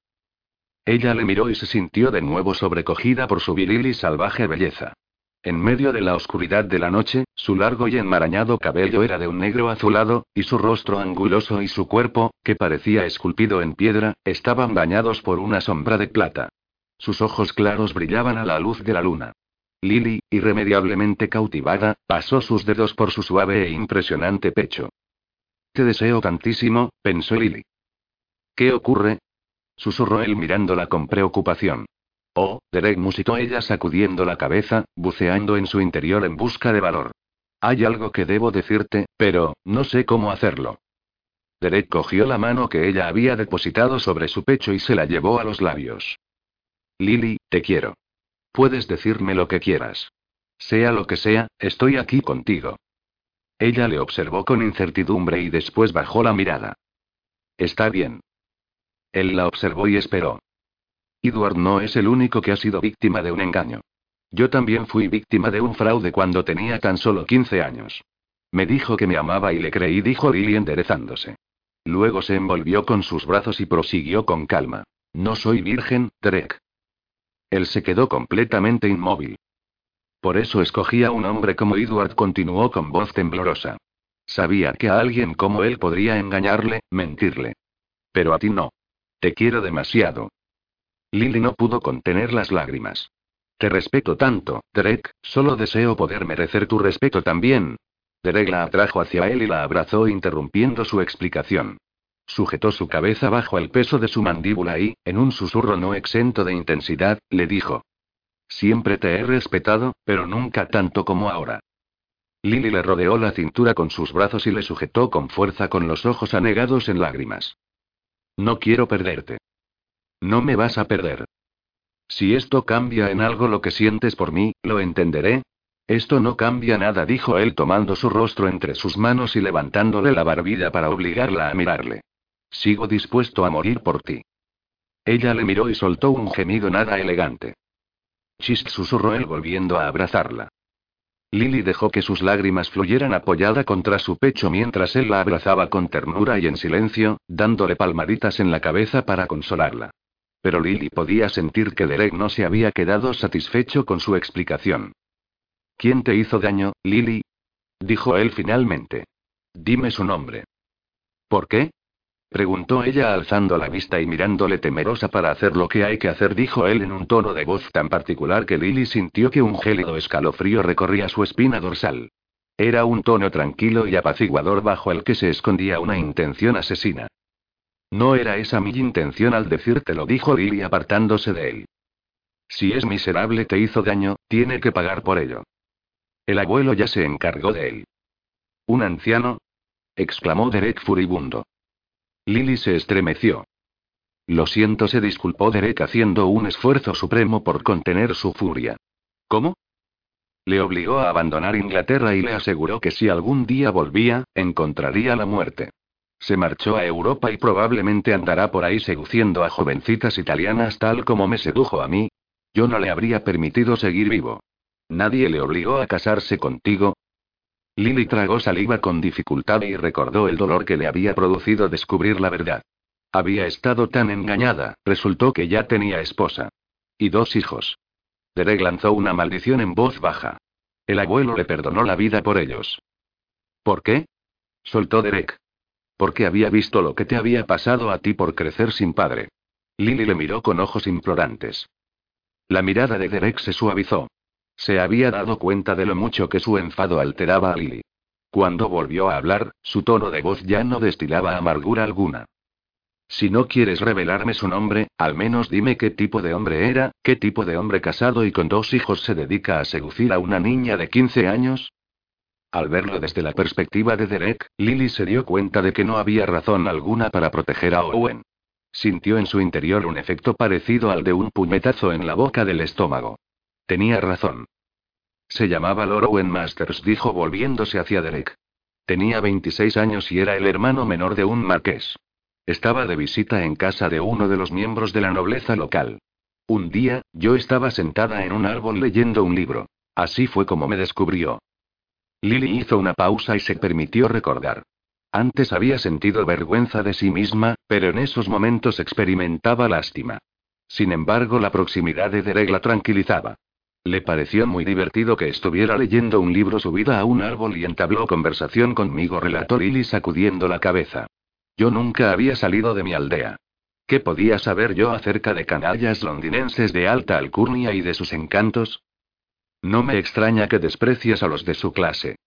Ella le miró y se sintió de nuevo sobrecogida por su viril y salvaje belleza. En medio de la oscuridad de la noche, su largo y enmarañado cabello era de un negro azulado, y su rostro anguloso y su cuerpo, que parecía esculpido en piedra, estaban bañados por una sombra de plata. Sus ojos claros brillaban a la luz de la luna. Lily, irremediablemente cautivada, pasó sus dedos por su suave e impresionante pecho. Te deseo tantísimo, pensó Lily. ¿Qué ocurre? susurró él mirándola con preocupación. Oh, Derek musitó ella sacudiendo la cabeza, buceando en su interior en busca de valor. Hay algo que debo decirte, pero, no sé cómo hacerlo. Derek cogió la mano que ella había depositado sobre su pecho y se la llevó a los labios. Lily, te quiero. Puedes decirme lo que quieras. Sea lo que sea, estoy aquí contigo. Ella le observó con incertidumbre y después bajó la mirada. Está bien. Él la observó y esperó. Edward no es el único que ha sido víctima de un engaño. Yo también fui víctima de un fraude cuando tenía tan solo 15 años. Me dijo que me amaba y le creí, dijo Lily enderezándose. Luego se envolvió con sus brazos y prosiguió con calma. No soy virgen, Drake. Él se quedó completamente inmóvil. Por eso escogía un hombre como Edward, continuó con voz temblorosa. Sabía que a alguien como él podría engañarle, mentirle. Pero a ti no. Te quiero demasiado. Lily no pudo contener las lágrimas. Te respeto tanto, Derek, solo deseo poder merecer tu respeto también. Derek la atrajo hacia él y la abrazó interrumpiendo su explicación. Sujetó su cabeza bajo el peso de su mandíbula y, en un susurro no exento de intensidad, le dijo. Siempre te he respetado, pero nunca tanto como ahora. Lily le rodeó la cintura con sus brazos y le sujetó con fuerza con los ojos anegados en lágrimas. No quiero perderte. No me vas a perder. Si esto cambia en algo lo que sientes por mí, lo entenderé. Esto no cambia nada, dijo él tomando su rostro entre sus manos y levantándole la barbilla para obligarla a mirarle. Sigo dispuesto a morir por ti. Ella le miró y soltó un gemido nada elegante. Chist susurró él volviendo a abrazarla. Lily dejó que sus lágrimas fluyeran apoyada contra su pecho mientras él la abrazaba con ternura y en silencio, dándole palmaditas en la cabeza para consolarla. Pero Lily podía sentir que Derek no se había quedado satisfecho con su explicación. ¿Quién te hizo daño, Lily? dijo él finalmente. Dime su nombre. ¿Por qué? Preguntó ella alzando la vista y mirándole temerosa para hacer lo que hay que hacer, dijo él en un tono de voz tan particular que Lily sintió que un gélido escalofrío recorría su espina dorsal. Era un tono tranquilo y apaciguador bajo el que se escondía una intención asesina. No era esa mi intención al decírtelo, dijo Lily apartándose de él. Si es miserable te hizo daño, tiene que pagar por ello. El abuelo ya se encargó de él. ¿Un anciano? exclamó Derek furibundo. Lily se estremeció. Lo siento, se disculpó Derek haciendo un esfuerzo supremo por contener su furia. ¿Cómo? Le obligó a abandonar Inglaterra y le aseguró que si algún día volvía, encontraría la muerte. Se marchó a Europa y probablemente andará por ahí seduciendo a jovencitas italianas tal como me sedujo a mí. Yo no le habría permitido seguir vivo. Nadie le obligó a casarse contigo. Lily tragó saliva con dificultad y recordó el dolor que le había producido descubrir la verdad. Había estado tan engañada, resultó que ya tenía esposa. Y dos hijos. Derek lanzó una maldición en voz baja. El abuelo le perdonó la vida por ellos. ¿Por qué? Soltó Derek. Porque había visto lo que te había pasado a ti por crecer sin padre. Lily le miró con ojos implorantes. La mirada de Derek se suavizó. Se había dado cuenta de lo mucho que su enfado alteraba a Lily. Cuando volvió a hablar, su tono de voz ya no destilaba amargura alguna. Si no quieres revelarme su nombre, al menos dime qué tipo de hombre era, qué tipo de hombre casado y con dos hijos se dedica a seducir a una niña de 15 años. Al verlo desde la perspectiva de Derek, Lily se dio cuenta de que no había razón alguna para proteger a Owen. Sintió en su interior un efecto parecido al de un puñetazo en la boca del estómago. Tenía razón. Se llamaba Lord Owen Masters, dijo volviéndose hacia Derek. Tenía 26 años y era el hermano menor de un marqués. Estaba de visita en casa de uno de los miembros de la nobleza local. Un día, yo estaba sentada en un árbol leyendo un libro. Así fue como me descubrió. Lily hizo una pausa y se permitió recordar. Antes había sentido vergüenza de sí misma, pero en esos momentos experimentaba lástima. Sin embargo, la proximidad de Derek la tranquilizaba. Le pareció muy divertido que estuviera leyendo un libro subida a un árbol y entabló conversación conmigo, relató Lily sacudiendo la cabeza. Yo nunca había salido de mi aldea. ¿Qué podía saber yo acerca de canallas londinenses de alta alcurnia y de sus encantos? No me extraña que desprecias a los de su clase.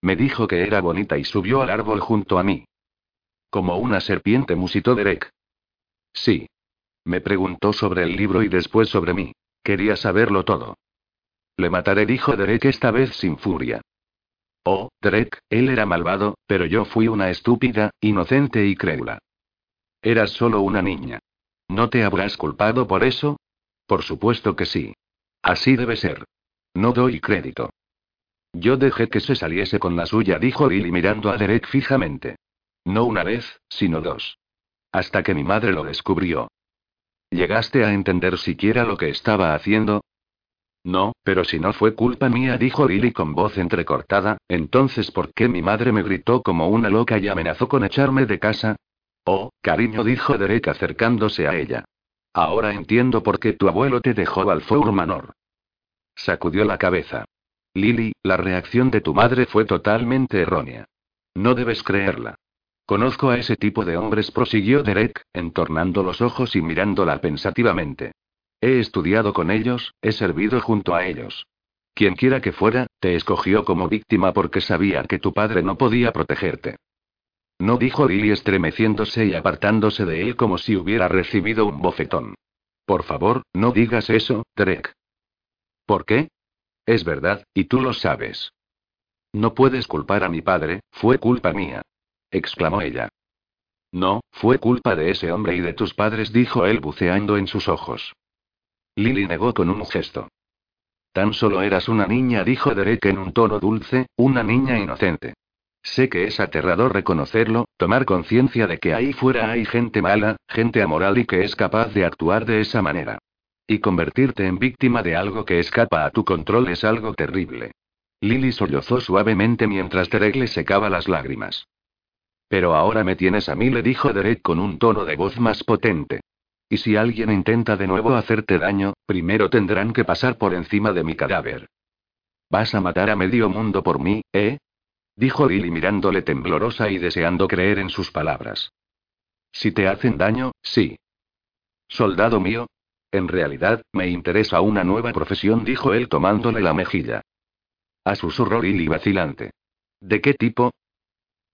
Me dijo que era bonita y subió al árbol junto a mí. Como una serpiente musitó Derek. Sí. Me preguntó sobre el libro y después sobre mí. Quería saberlo todo. Le mataré, dijo Derek esta vez sin furia. Oh, Derek, él era malvado, pero yo fui una estúpida, inocente y crédula. Eras solo una niña. ¿No te habrás culpado por eso? Por supuesto que sí. Así debe ser. No doy crédito. Yo dejé que se saliese con la suya, dijo Lily mirando a Derek fijamente. No una vez, sino dos. Hasta que mi madre lo descubrió. ¿Llegaste a entender siquiera lo que estaba haciendo? No, pero si no fue culpa mía, dijo Lily con voz entrecortada, entonces ¿por qué mi madre me gritó como una loca y amenazó con echarme de casa? Oh, cariño, dijo Derek acercándose a ella. Ahora entiendo por qué tu abuelo te dejó al Manor. Sacudió la cabeza. Lily, la reacción de tu madre fue totalmente errónea. No debes creerla. Conozco a ese tipo de hombres, prosiguió Derek, entornando los ojos y mirándola pensativamente. He estudiado con ellos, he servido junto a ellos. Quienquiera que fuera, te escogió como víctima porque sabía que tu padre no podía protegerte. No dijo Lily estremeciéndose y apartándose de él como si hubiera recibido un bofetón. Por favor, no digas eso, Derek. ¿Por qué? Es verdad, y tú lo sabes. No puedes culpar a mi padre, fue culpa mía exclamó ella. No, fue culpa de ese hombre y de tus padres, dijo él buceando en sus ojos. Lily negó con un gesto. Tan solo eras una niña, dijo Derek en un tono dulce, una niña inocente. Sé que es aterrador reconocerlo, tomar conciencia de que ahí fuera hay gente mala, gente amoral y que es capaz de actuar de esa manera. Y convertirte en víctima de algo que escapa a tu control es algo terrible. Lily sollozó suavemente mientras Derek le secaba las lágrimas. Pero ahora me tienes a mí, le dijo Derek con un tono de voz más potente. Y si alguien intenta de nuevo hacerte daño, primero tendrán que pasar por encima de mi cadáver. ¿Vas a matar a medio mundo por mí, eh? Dijo Lily mirándole temblorosa y deseando creer en sus palabras. Si te hacen daño, sí. Soldado mío. En realidad, me interesa una nueva profesión, dijo él tomándole la mejilla. A susurró Lily vacilante. ¿De qué tipo?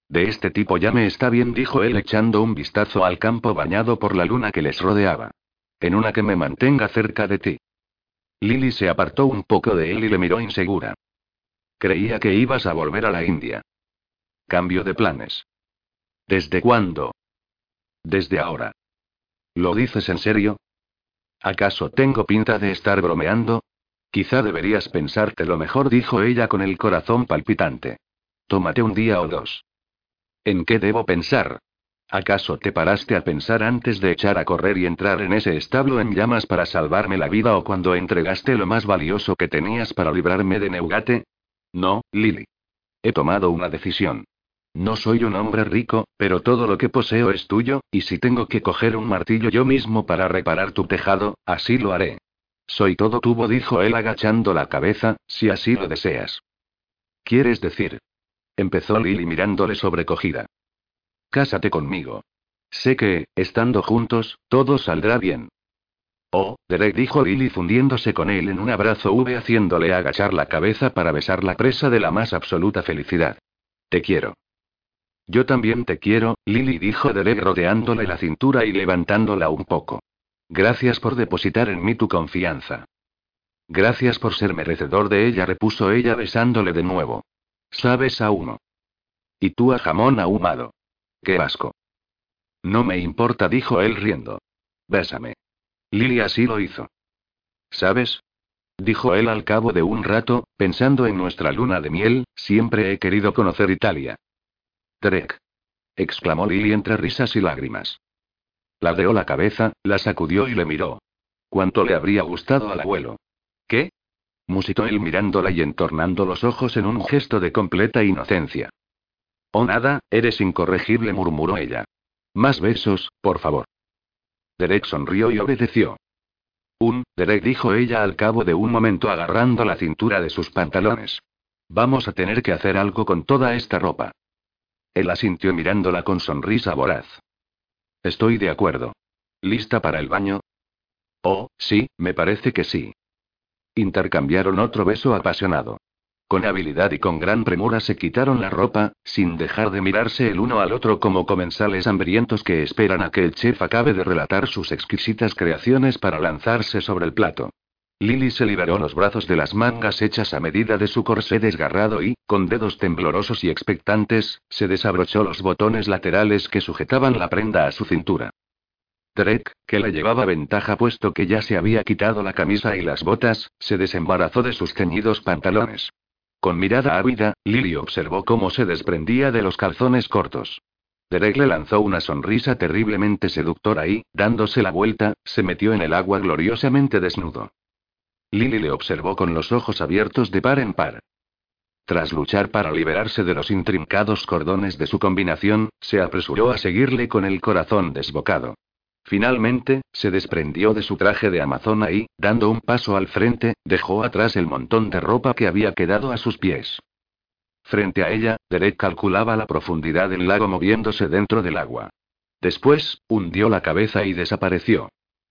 De este tipo ya me está bien, dijo él echando un vistazo al campo bañado por la luna que les rodeaba. En una que me mantenga cerca de ti. Lily se apartó un poco de él y le miró insegura. Creía que ibas a volver a la India. Cambio de planes. ¿Desde cuándo? Desde ahora. ¿Lo dices en serio? ¿Acaso tengo pinta de estar bromeando? Quizá deberías pensarte lo mejor, dijo ella con el corazón palpitante. Tómate un día o dos. ¿En qué debo pensar? ¿Acaso te paraste a pensar antes de echar a correr y entrar en ese establo en llamas para salvarme la vida o cuando entregaste lo más valioso que tenías para librarme de Neugate? No, Lily. he tomado una decisión. No soy un hombre rico, pero todo lo que poseo es tuyo, y si tengo que coger un martillo yo mismo para reparar tu tejado, así lo haré. Soy todo tubo, dijo él agachando la cabeza, si así lo deseas. ¿Quieres decir? Empezó Lily mirándole sobrecogida. Cásate conmigo. Sé que, estando juntos, todo saldrá bien. Oh, Derek dijo Lily fundiéndose con él en un abrazo V haciéndole agachar la cabeza para besar la presa de la más absoluta felicidad. Te quiero. Yo también te quiero, Lily dijo Derek rodeándole la cintura y levantándola un poco. Gracias por depositar en mí tu confianza. Gracias por ser merecedor de ella, repuso ella besándole de nuevo. Sabes a uno. Y tú a jamón ahumado. Qué asco. No me importa, dijo él riendo. Bésame. Lily así lo hizo. ¿Sabes? Dijo él al cabo de un rato, pensando en nuestra luna de miel, siempre he querido conocer Italia. Derek. exclamó Lily entre risas y lágrimas. Ladeó la cabeza, la sacudió y le miró. ¿Cuánto le habría gustado al abuelo? ¿Qué? musitó él mirándola y entornando los ojos en un gesto de completa inocencia. Oh nada, eres incorregible, murmuró ella. Más besos, por favor. Derek sonrió y obedeció. Un, Derek dijo ella al cabo de un momento agarrando la cintura de sus pantalones. Vamos a tener que hacer algo con toda esta ropa. Él asintió mirándola con sonrisa voraz. Estoy de acuerdo. ¿Lista para el baño? Oh, sí, me parece que sí. Intercambiaron otro beso apasionado. Con habilidad y con gran premura se quitaron la ropa, sin dejar de mirarse el uno al otro como comensales hambrientos que esperan a que el chef acabe de relatar sus exquisitas creaciones para lanzarse sobre el plato. Lily se liberó los brazos de las mangas hechas a medida de su corsé desgarrado y, con dedos temblorosos y expectantes, se desabrochó los botones laterales que sujetaban la prenda a su cintura. Drake, que le llevaba ventaja puesto que ya se había quitado la camisa y las botas, se desembarazó de sus ceñidos pantalones. Con mirada ávida, Lily observó cómo se desprendía de los calzones cortos. Derek le lanzó una sonrisa terriblemente seductora y, dándose la vuelta, se metió en el agua gloriosamente desnudo. Lily le observó con los ojos abiertos de par en par. Tras luchar para liberarse de los intrincados cordones de su combinación, se apresuró a seguirle con el corazón desbocado. Finalmente, se desprendió de su traje de amazona y, dando un paso al frente, dejó atrás el montón de ropa que había quedado a sus pies. Frente a ella, Derek calculaba la profundidad del lago moviéndose dentro del agua. Después, hundió la cabeza y desapareció.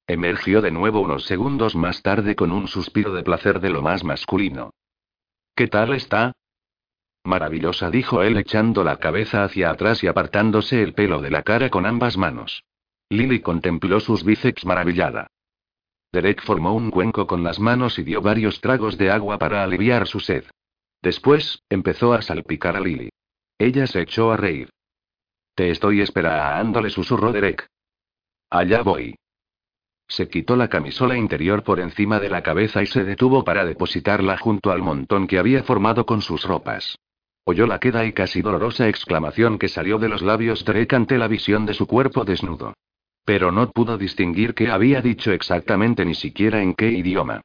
Emergió de nuevo unos segundos más tarde con un suspiro de placer de lo más masculino. ¿Qué tal está? Maravillosa, dijo él echando la cabeza hacia atrás y apartándose el pelo de la cara con ambas manos. Lily contempló sus bíceps maravillada. Derek formó un cuenco con las manos y dio varios tragos de agua para aliviar su sed. Después, empezó a salpicar a Lily. Ella se echó a reír. Te estoy esperando, le susurró Derek. Allá voy. Se quitó la camisola interior por encima de la cabeza y se detuvo para depositarla junto al montón que había formado con sus ropas. Oyó la queda y casi dolorosa exclamación que salió de los labios de ante la visión de su cuerpo desnudo. Pero no pudo distinguir qué había dicho exactamente ni siquiera en qué idioma.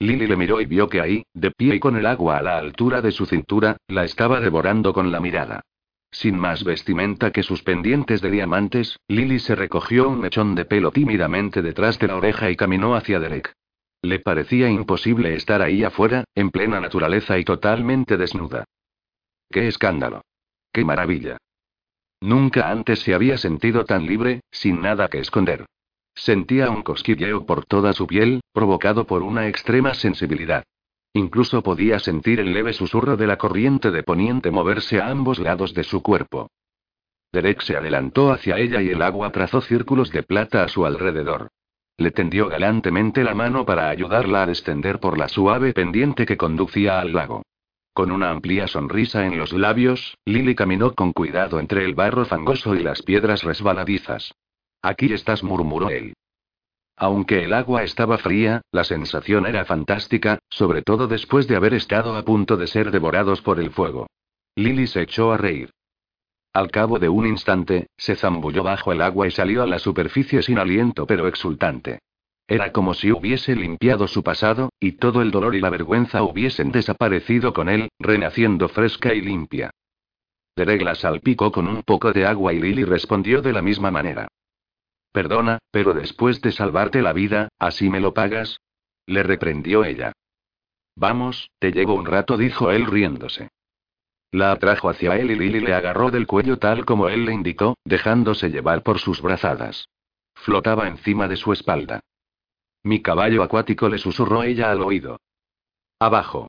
Lily le miró y vio que ahí, de pie y con el agua a la altura de su cintura, la estaba devorando con la mirada. Sin más vestimenta que sus pendientes de diamantes, Lily se recogió un mechón de pelo tímidamente detrás de la oreja y caminó hacia Derek. Le parecía imposible estar ahí afuera, en plena naturaleza y totalmente desnuda. ¡Qué escándalo! ¡Qué maravilla! Nunca antes se había sentido tan libre, sin nada que esconder. Sentía un cosquilleo por toda su piel, provocado por una extrema sensibilidad. Incluso podía sentir el leve susurro de la corriente de poniente moverse a ambos lados de su cuerpo. Derek se adelantó hacia ella y el agua trazó círculos de plata a su alrededor. Le tendió galantemente la mano para ayudarla a descender por la suave pendiente que conducía al lago. Con una amplia sonrisa en los labios, Lily caminó con cuidado entre el barro fangoso y las piedras resbaladizas. Aquí estás, murmuró él. Aunque el agua estaba fría, la sensación era fantástica, sobre todo después de haber estado a punto de ser devorados por el fuego. Lily se echó a reír. Al cabo de un instante, se zambulló bajo el agua y salió a la superficie sin aliento pero exultante. Era como si hubiese limpiado su pasado, y todo el dolor y la vergüenza hubiesen desaparecido con él, renaciendo fresca y limpia. Derek la salpicó con un poco de agua y Lily respondió de la misma manera. Perdona, pero después de salvarte la vida, ¿así me lo pagas? Le reprendió ella. Vamos, te llevo un rato, dijo él riéndose. La atrajo hacia él y Lily le agarró del cuello tal como él le indicó, dejándose llevar por sus brazadas. Flotaba encima de su espalda. Mi caballo acuático le susurró ella al oído. Abajo.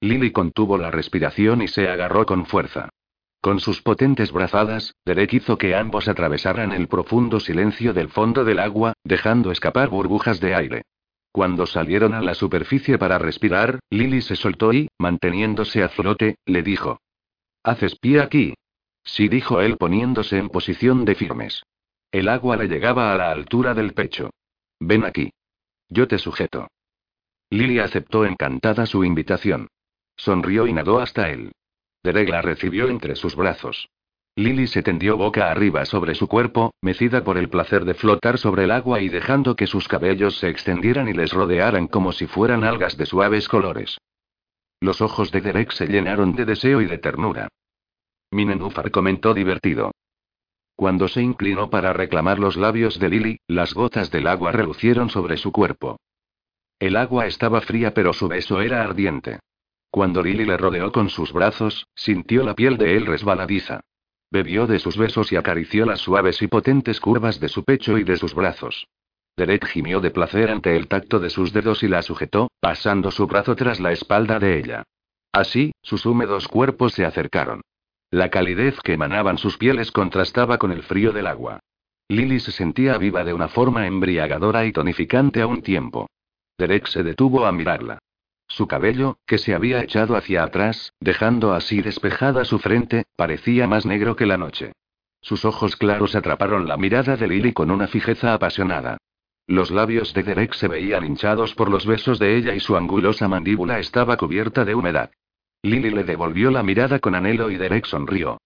Lily contuvo la respiración y se agarró con fuerza. Con sus potentes brazadas, Derek hizo que ambos atravesaran el profundo silencio del fondo del agua, dejando escapar burbujas de aire. Cuando salieron a la superficie para respirar, Lily se soltó y, manteniéndose a flote, le dijo. ¿Haces pie aquí? Sí, dijo él poniéndose en posición de firmes. El agua le llegaba a la altura del pecho. Ven aquí. Yo te sujeto. Lily aceptó encantada su invitación. Sonrió y nadó hasta él. Derek la recibió entre sus brazos. Lily se tendió boca arriba sobre su cuerpo, mecida por el placer de flotar sobre el agua y dejando que sus cabellos se extendieran y les rodearan como si fueran algas de suaves colores. Los ojos de Derek se llenaron de deseo y de ternura. Minenúfar comentó divertido. Cuando se inclinó para reclamar los labios de Lily, las gotas del agua relucieron sobre su cuerpo. El agua estaba fría pero su beso era ardiente. Cuando Lily le rodeó con sus brazos, sintió la piel de él resbaladiza. Bebió de sus besos y acarició las suaves y potentes curvas de su pecho y de sus brazos. Derek gimió de placer ante el tacto de sus dedos y la sujetó, pasando su brazo tras la espalda de ella. Así, sus húmedos cuerpos se acercaron. La calidez que emanaban sus pieles contrastaba con el frío del agua. Lily se sentía viva de una forma embriagadora y tonificante a un tiempo. Derek se detuvo a mirarla. Su cabello, que se había echado hacia atrás, dejando así despejada su frente, parecía más negro que la noche. Sus ojos claros atraparon la mirada de Lily con una fijeza apasionada. Los labios de Derek se veían hinchados por los besos de ella y su angulosa mandíbula estaba cubierta de humedad. Lily le devolvió la mirada con anhelo y Derek sonrió.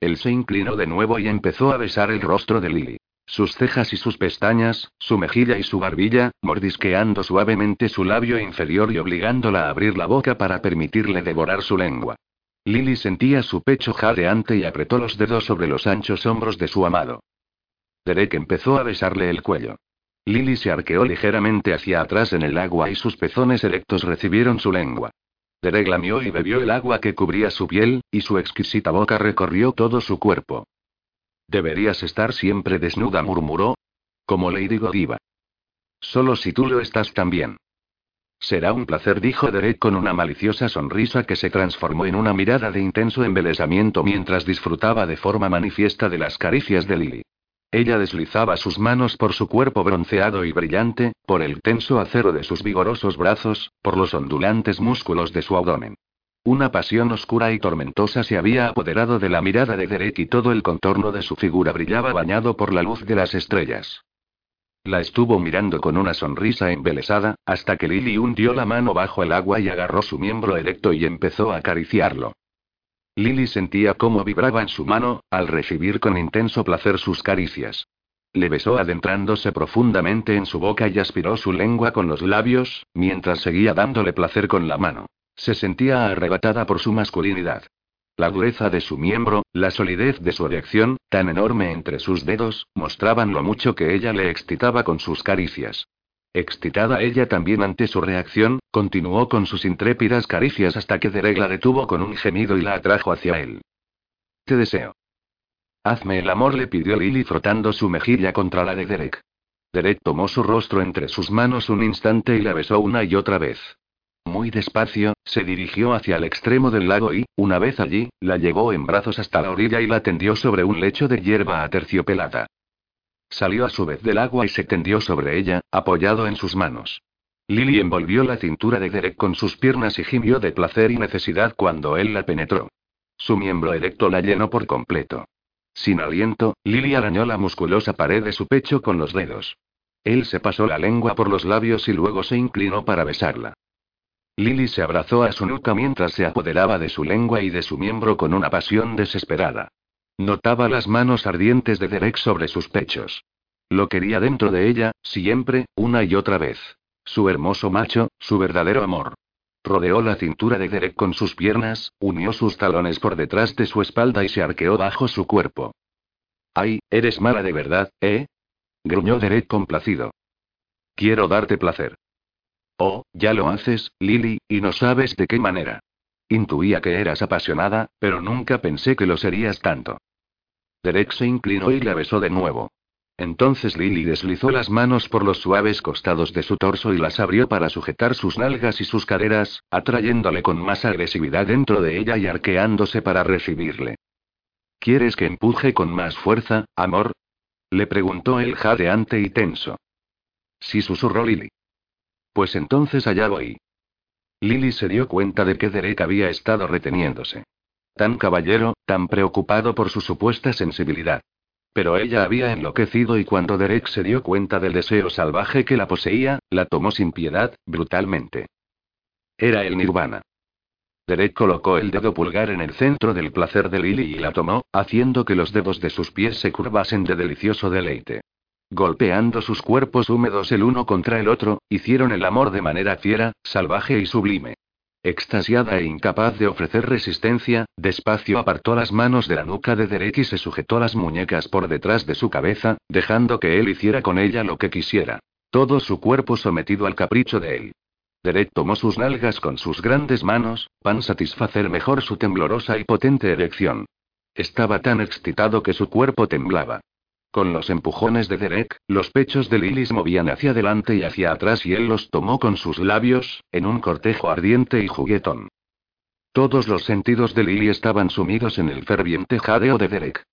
Él se inclinó de nuevo y empezó a besar el rostro de Lily. Sus cejas y sus pestañas, su mejilla y su barbilla, mordisqueando suavemente su labio inferior y obligándola a abrir la boca para permitirle devorar su lengua. Lily sentía su pecho jadeante y apretó los dedos sobre los anchos hombros de su amado. Derek empezó a besarle el cuello. Lily se arqueó ligeramente hacia atrás en el agua y sus pezones erectos recibieron su lengua. Derek lamió y bebió el agua que cubría su piel, y su exquisita boca recorrió todo su cuerpo. Deberías estar siempre desnuda, murmuró. Como Lady Godiva. Solo si tú lo estás también. Será un placer, dijo Derek con una maliciosa sonrisa que se transformó en una mirada de intenso embelesamiento mientras disfrutaba de forma manifiesta de las caricias de Lily. Ella deslizaba sus manos por su cuerpo bronceado y brillante, por el tenso acero de sus vigorosos brazos, por los ondulantes músculos de su abdomen. Una pasión oscura y tormentosa se había apoderado de la mirada de Derek y todo el contorno de su figura brillaba bañado por la luz de las estrellas. La estuvo mirando con una sonrisa embelesada, hasta que Lily hundió la mano bajo el agua y agarró su miembro erecto y empezó a acariciarlo. Lily sentía cómo vibraba en su mano, al recibir con intenso placer sus caricias. Le besó adentrándose profundamente en su boca y aspiró su lengua con los labios, mientras seguía dándole placer con la mano. Se sentía arrebatada por su masculinidad. La dureza de su miembro, la solidez de su erección, tan enorme entre sus dedos, mostraban lo mucho que ella le excitaba con sus caricias. Excitada ella también ante su reacción, continuó con sus intrépidas caricias hasta que Derek la detuvo con un gemido y la atrajo hacia él. Te deseo. Hazme el amor, le pidió Lily frotando su mejilla contra la de Derek. Derek tomó su rostro entre sus manos un instante y la besó una y otra vez. Muy despacio, se dirigió hacia el extremo del lago y, una vez allí, la llevó en brazos hasta la orilla y la tendió sobre un lecho de hierba aterciopelada. Salió a su vez del agua y se tendió sobre ella, apoyado en sus manos. Lily envolvió la cintura de Derek con sus piernas y gimió de placer y necesidad cuando él la penetró. Su miembro erecto la llenó por completo. Sin aliento, Lily arañó la musculosa pared de su pecho con los dedos. Él se pasó la lengua por los labios y luego se inclinó para besarla. Lily se abrazó a su nuca mientras se apoderaba de su lengua y de su miembro con una pasión desesperada. Notaba las manos ardientes de Derek sobre sus pechos. Lo quería dentro de ella, siempre, una y otra vez. Su hermoso macho, su verdadero amor. Rodeó la cintura de Derek con sus piernas, unió sus talones por detrás de su espalda y se arqueó bajo su cuerpo. Ay, eres mala de verdad, ¿eh? gruñó Derek complacido. Quiero darte placer. Oh, ya lo haces, Lily, y no sabes de qué manera. Intuía que eras apasionada, pero nunca pensé que lo serías tanto. Derek se inclinó y la besó de nuevo. Entonces Lily deslizó las manos por los suaves costados de su torso y las abrió para sujetar sus nalgas y sus caderas, atrayéndole con más agresividad dentro de ella y arqueándose para recibirle. ¿Quieres que empuje con más fuerza, amor? Le preguntó él jadeante y tenso. Sí, susurró Lily. Pues entonces allá voy. Lily se dio cuenta de que Derek había estado reteniéndose. Tan caballero, tan preocupado por su supuesta sensibilidad. Pero ella había enloquecido y cuando Derek se dio cuenta del deseo salvaje que la poseía, la tomó sin piedad, brutalmente. Era el nirvana. Derek colocó el dedo pulgar en el centro del placer de Lily y la tomó, haciendo que los dedos de sus pies se curvasen de delicioso deleite. Golpeando sus cuerpos húmedos el uno contra el otro, hicieron el amor de manera fiera, salvaje y sublime. Extasiada e incapaz de ofrecer resistencia, despacio apartó las manos de la nuca de Derek y se sujetó las muñecas por detrás de su cabeza, dejando que él hiciera con ella lo que quisiera. Todo su cuerpo sometido al capricho de él. Derek tomó sus nalgas con sus grandes manos, para satisfacer mejor su temblorosa y potente erección. Estaba tan excitado que su cuerpo temblaba. Con los empujones de Derek, los pechos de Lily se movían hacia adelante y hacia atrás y él los tomó con sus labios, en un cortejo ardiente y juguetón. Todos los sentidos de Lily estaban sumidos en el ferviente jadeo de Derek.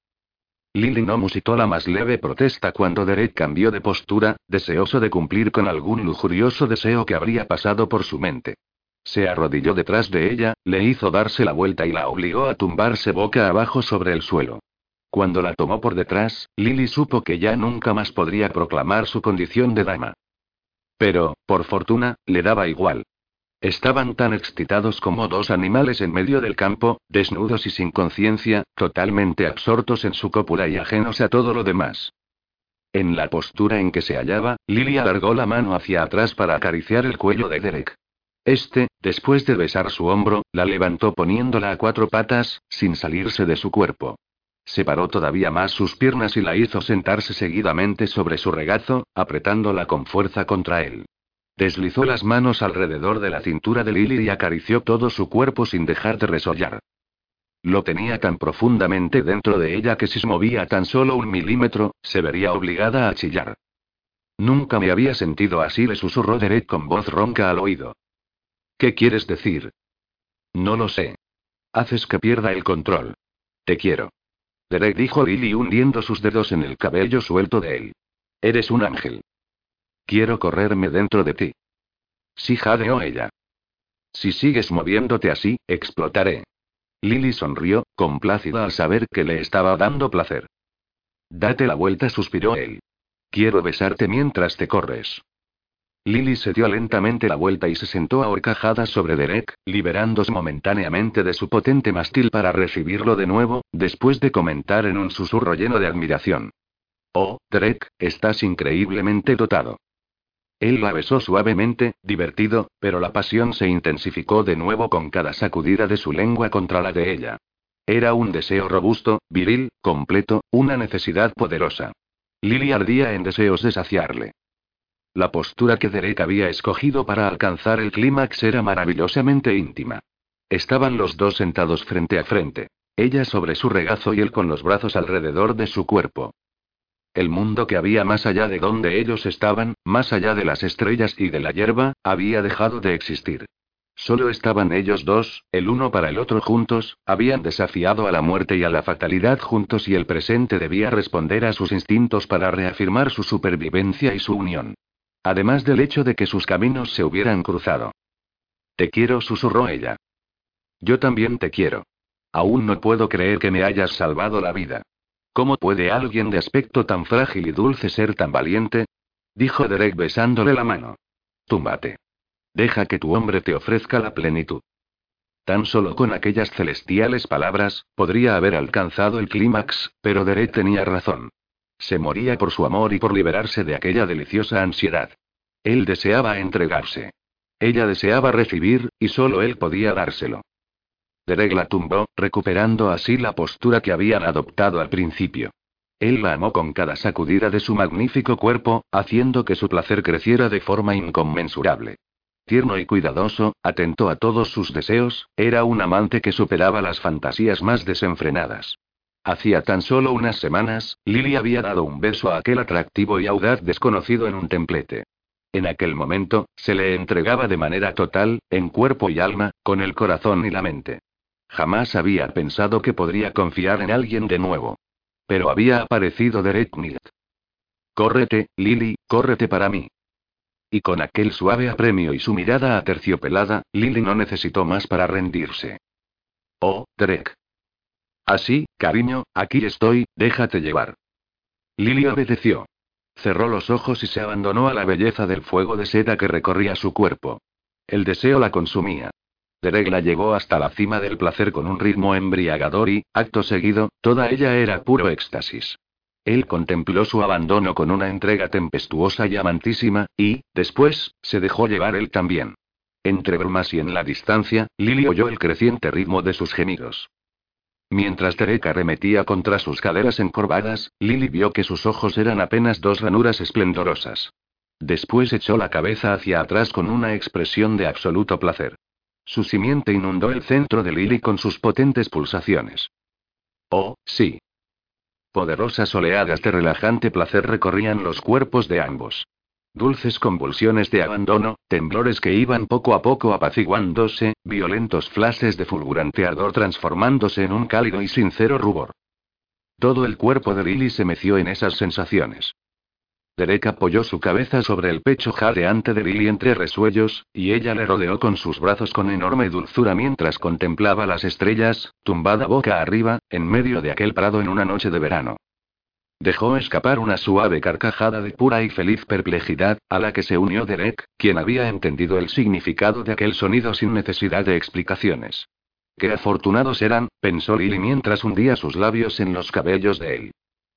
Lily no musitó la más leve protesta cuando Derek cambió de postura, deseoso de cumplir con algún lujurioso deseo que habría pasado por su mente. Se arrodilló detrás de ella, le hizo darse la vuelta y la obligó a tumbarse boca abajo sobre el suelo. Cuando la tomó por detrás, Lily supo que ya nunca más podría proclamar su condición de dama. Pero, por fortuna, le daba igual. Estaban tan excitados como dos animales en medio del campo, desnudos y sin conciencia, totalmente absortos en su cópula y ajenos a todo lo demás. En la postura en que se hallaba, Lily alargó la mano hacia atrás para acariciar el cuello de Derek. Este, después de besar su hombro, la levantó poniéndola a cuatro patas, sin salirse de su cuerpo. Separó todavía más sus piernas y la hizo sentarse seguidamente sobre su regazo, apretándola con fuerza contra él. Deslizó las manos alrededor de la cintura de Lily y acarició todo su cuerpo sin dejar de resollar. Lo tenía tan profundamente dentro de ella que si se movía tan solo un milímetro, se vería obligada a chillar. Nunca me había sentido así, le susurró Derek con voz ronca al oído. ¿Qué quieres decir? No lo sé. Haces que pierda el control. Te quiero. Derek dijo Lily hundiendo sus dedos en el cabello suelto de él. Eres un ángel. Quiero correrme dentro de ti. Sí, jadeó ella. Si sigues moviéndote así, explotaré. Lily sonrió, complácida al saber que le estaba dando placer. Date la vuelta, suspiró él. Quiero besarte mientras te corres. Lily se dio lentamente la vuelta y se sentó ahorcajada sobre Derek, liberándose momentáneamente de su potente mastil para recibirlo de nuevo, después de comentar en un susurro lleno de admiración. Oh, Derek, estás increíblemente dotado. Él la besó suavemente, divertido, pero la pasión se intensificó de nuevo con cada sacudida de su lengua contra la de ella. Era un deseo robusto, viril, completo, una necesidad poderosa. Lily ardía en deseos de saciarle. La postura que Derek había escogido para alcanzar el clímax era maravillosamente íntima. Estaban los dos sentados frente a frente. Ella sobre su regazo y él con los brazos alrededor de su cuerpo. El mundo que había más allá de donde ellos estaban, más allá de las estrellas y de la hierba, había dejado de existir. Solo estaban ellos dos, el uno para el otro juntos, habían desafiado a la muerte y a la fatalidad juntos y el presente debía responder a sus instintos para reafirmar su supervivencia y su unión. Además del hecho de que sus caminos se hubieran cruzado. Te quiero, susurró ella. Yo también te quiero. Aún no puedo creer que me hayas salvado la vida. ¿Cómo puede alguien de aspecto tan frágil y dulce ser tan valiente? Dijo Derek besándole la mano. Túmbate. Deja que tu hombre te ofrezca la plenitud. Tan solo con aquellas celestiales palabras, podría haber alcanzado el clímax, pero Derek tenía razón. Se moría por su amor y por liberarse de aquella deliciosa ansiedad. Él deseaba entregarse. Ella deseaba recibir, y solo él podía dárselo. Derek la tumbó, recuperando así la postura que habían adoptado al principio. Él la amó con cada sacudida de su magnífico cuerpo, haciendo que su placer creciera de forma inconmensurable. Tierno y cuidadoso, atento a todos sus deseos, era un amante que superaba las fantasías más desenfrenadas. Hacía tan solo unas semanas, Lily había dado un beso a aquel atractivo y audaz desconocido en un templete. En aquel momento, se le entregaba de manera total, en cuerpo y alma, con el corazón y la mente. Jamás había pensado que podría confiar en alguien de nuevo. Pero había aparecido Derek Millet. Córrete, Lily, córrete para mí. Y con aquel suave apremio y su mirada aterciopelada, Lily no necesitó más para rendirse. Oh, Derek. Así, cariño, aquí estoy, déjate llevar. Lily obedeció. Cerró los ojos y se abandonó a la belleza del fuego de seda que recorría su cuerpo. El deseo la consumía. Derek la llevó hasta la cima del placer con un ritmo embriagador y, acto seguido, toda ella era puro éxtasis. Él contempló su abandono con una entrega tempestuosa y amantísima, y, después, se dejó llevar él también. Entre bromas y en la distancia, Lily oyó el creciente ritmo de sus gemidos. Mientras Derek arremetía contra sus caderas encorvadas, Lily vio que sus ojos eran apenas dos ranuras esplendorosas. Después echó la cabeza hacia atrás con una expresión de absoluto placer. Su simiente inundó el centro de Lily con sus potentes pulsaciones. Oh, sí. Poderosas oleadas de relajante placer recorrían los cuerpos de ambos. Dulces convulsiones de abandono, temblores que iban poco a poco apaciguándose, violentos flashes de fulgurante ardor transformándose en un cálido y sincero rubor. Todo el cuerpo de Lily se meció en esas sensaciones. Derek apoyó su cabeza sobre el pecho jadeante de Lily entre resuellos, y ella le rodeó con sus brazos con enorme dulzura mientras contemplaba las estrellas, tumbada boca arriba, en medio de aquel prado en una noche de verano. Dejó escapar una suave carcajada de pura y feliz perplejidad, a la que se unió Derek, quien había entendido el significado de aquel sonido sin necesidad de explicaciones. Qué afortunados eran, pensó Lily mientras hundía sus labios en los cabellos de él.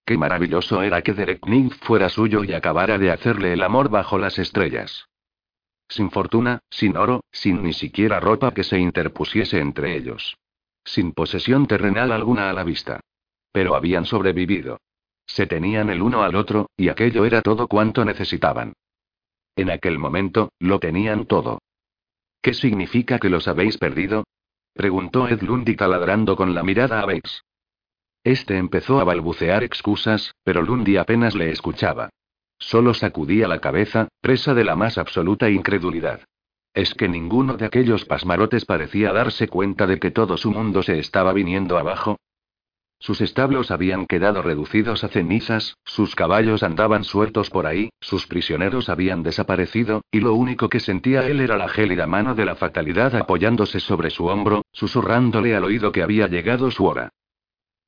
Qué maravilloso era que Derek Ning fuera suyo y acabara de hacerle el amor bajo las estrellas. Sin fortuna, sin oro, sin ni siquiera ropa que se interpusiese entre ellos. Sin posesión terrenal alguna a la vista. Pero habían sobrevivido. Se tenían el uno al otro, y aquello era todo cuanto necesitaban. En aquel momento, lo tenían todo. ¿Qué significa que los habéis perdido? preguntó Ed Lundy taladrando con la mirada a Bates. Este empezó a balbucear excusas, pero Lundy apenas le escuchaba. Solo sacudía la cabeza, presa de la más absoluta incredulidad. ¿Es que ninguno de aquellos pasmarotes parecía darse cuenta de que todo su mundo se estaba viniendo abajo? Sus establos habían quedado reducidos a cenizas, sus caballos andaban sueltos por ahí, sus prisioneros habían desaparecido, y lo único que sentía él era la gélida mano de la fatalidad apoyándose sobre su hombro, susurrándole al oído que había llegado su hora.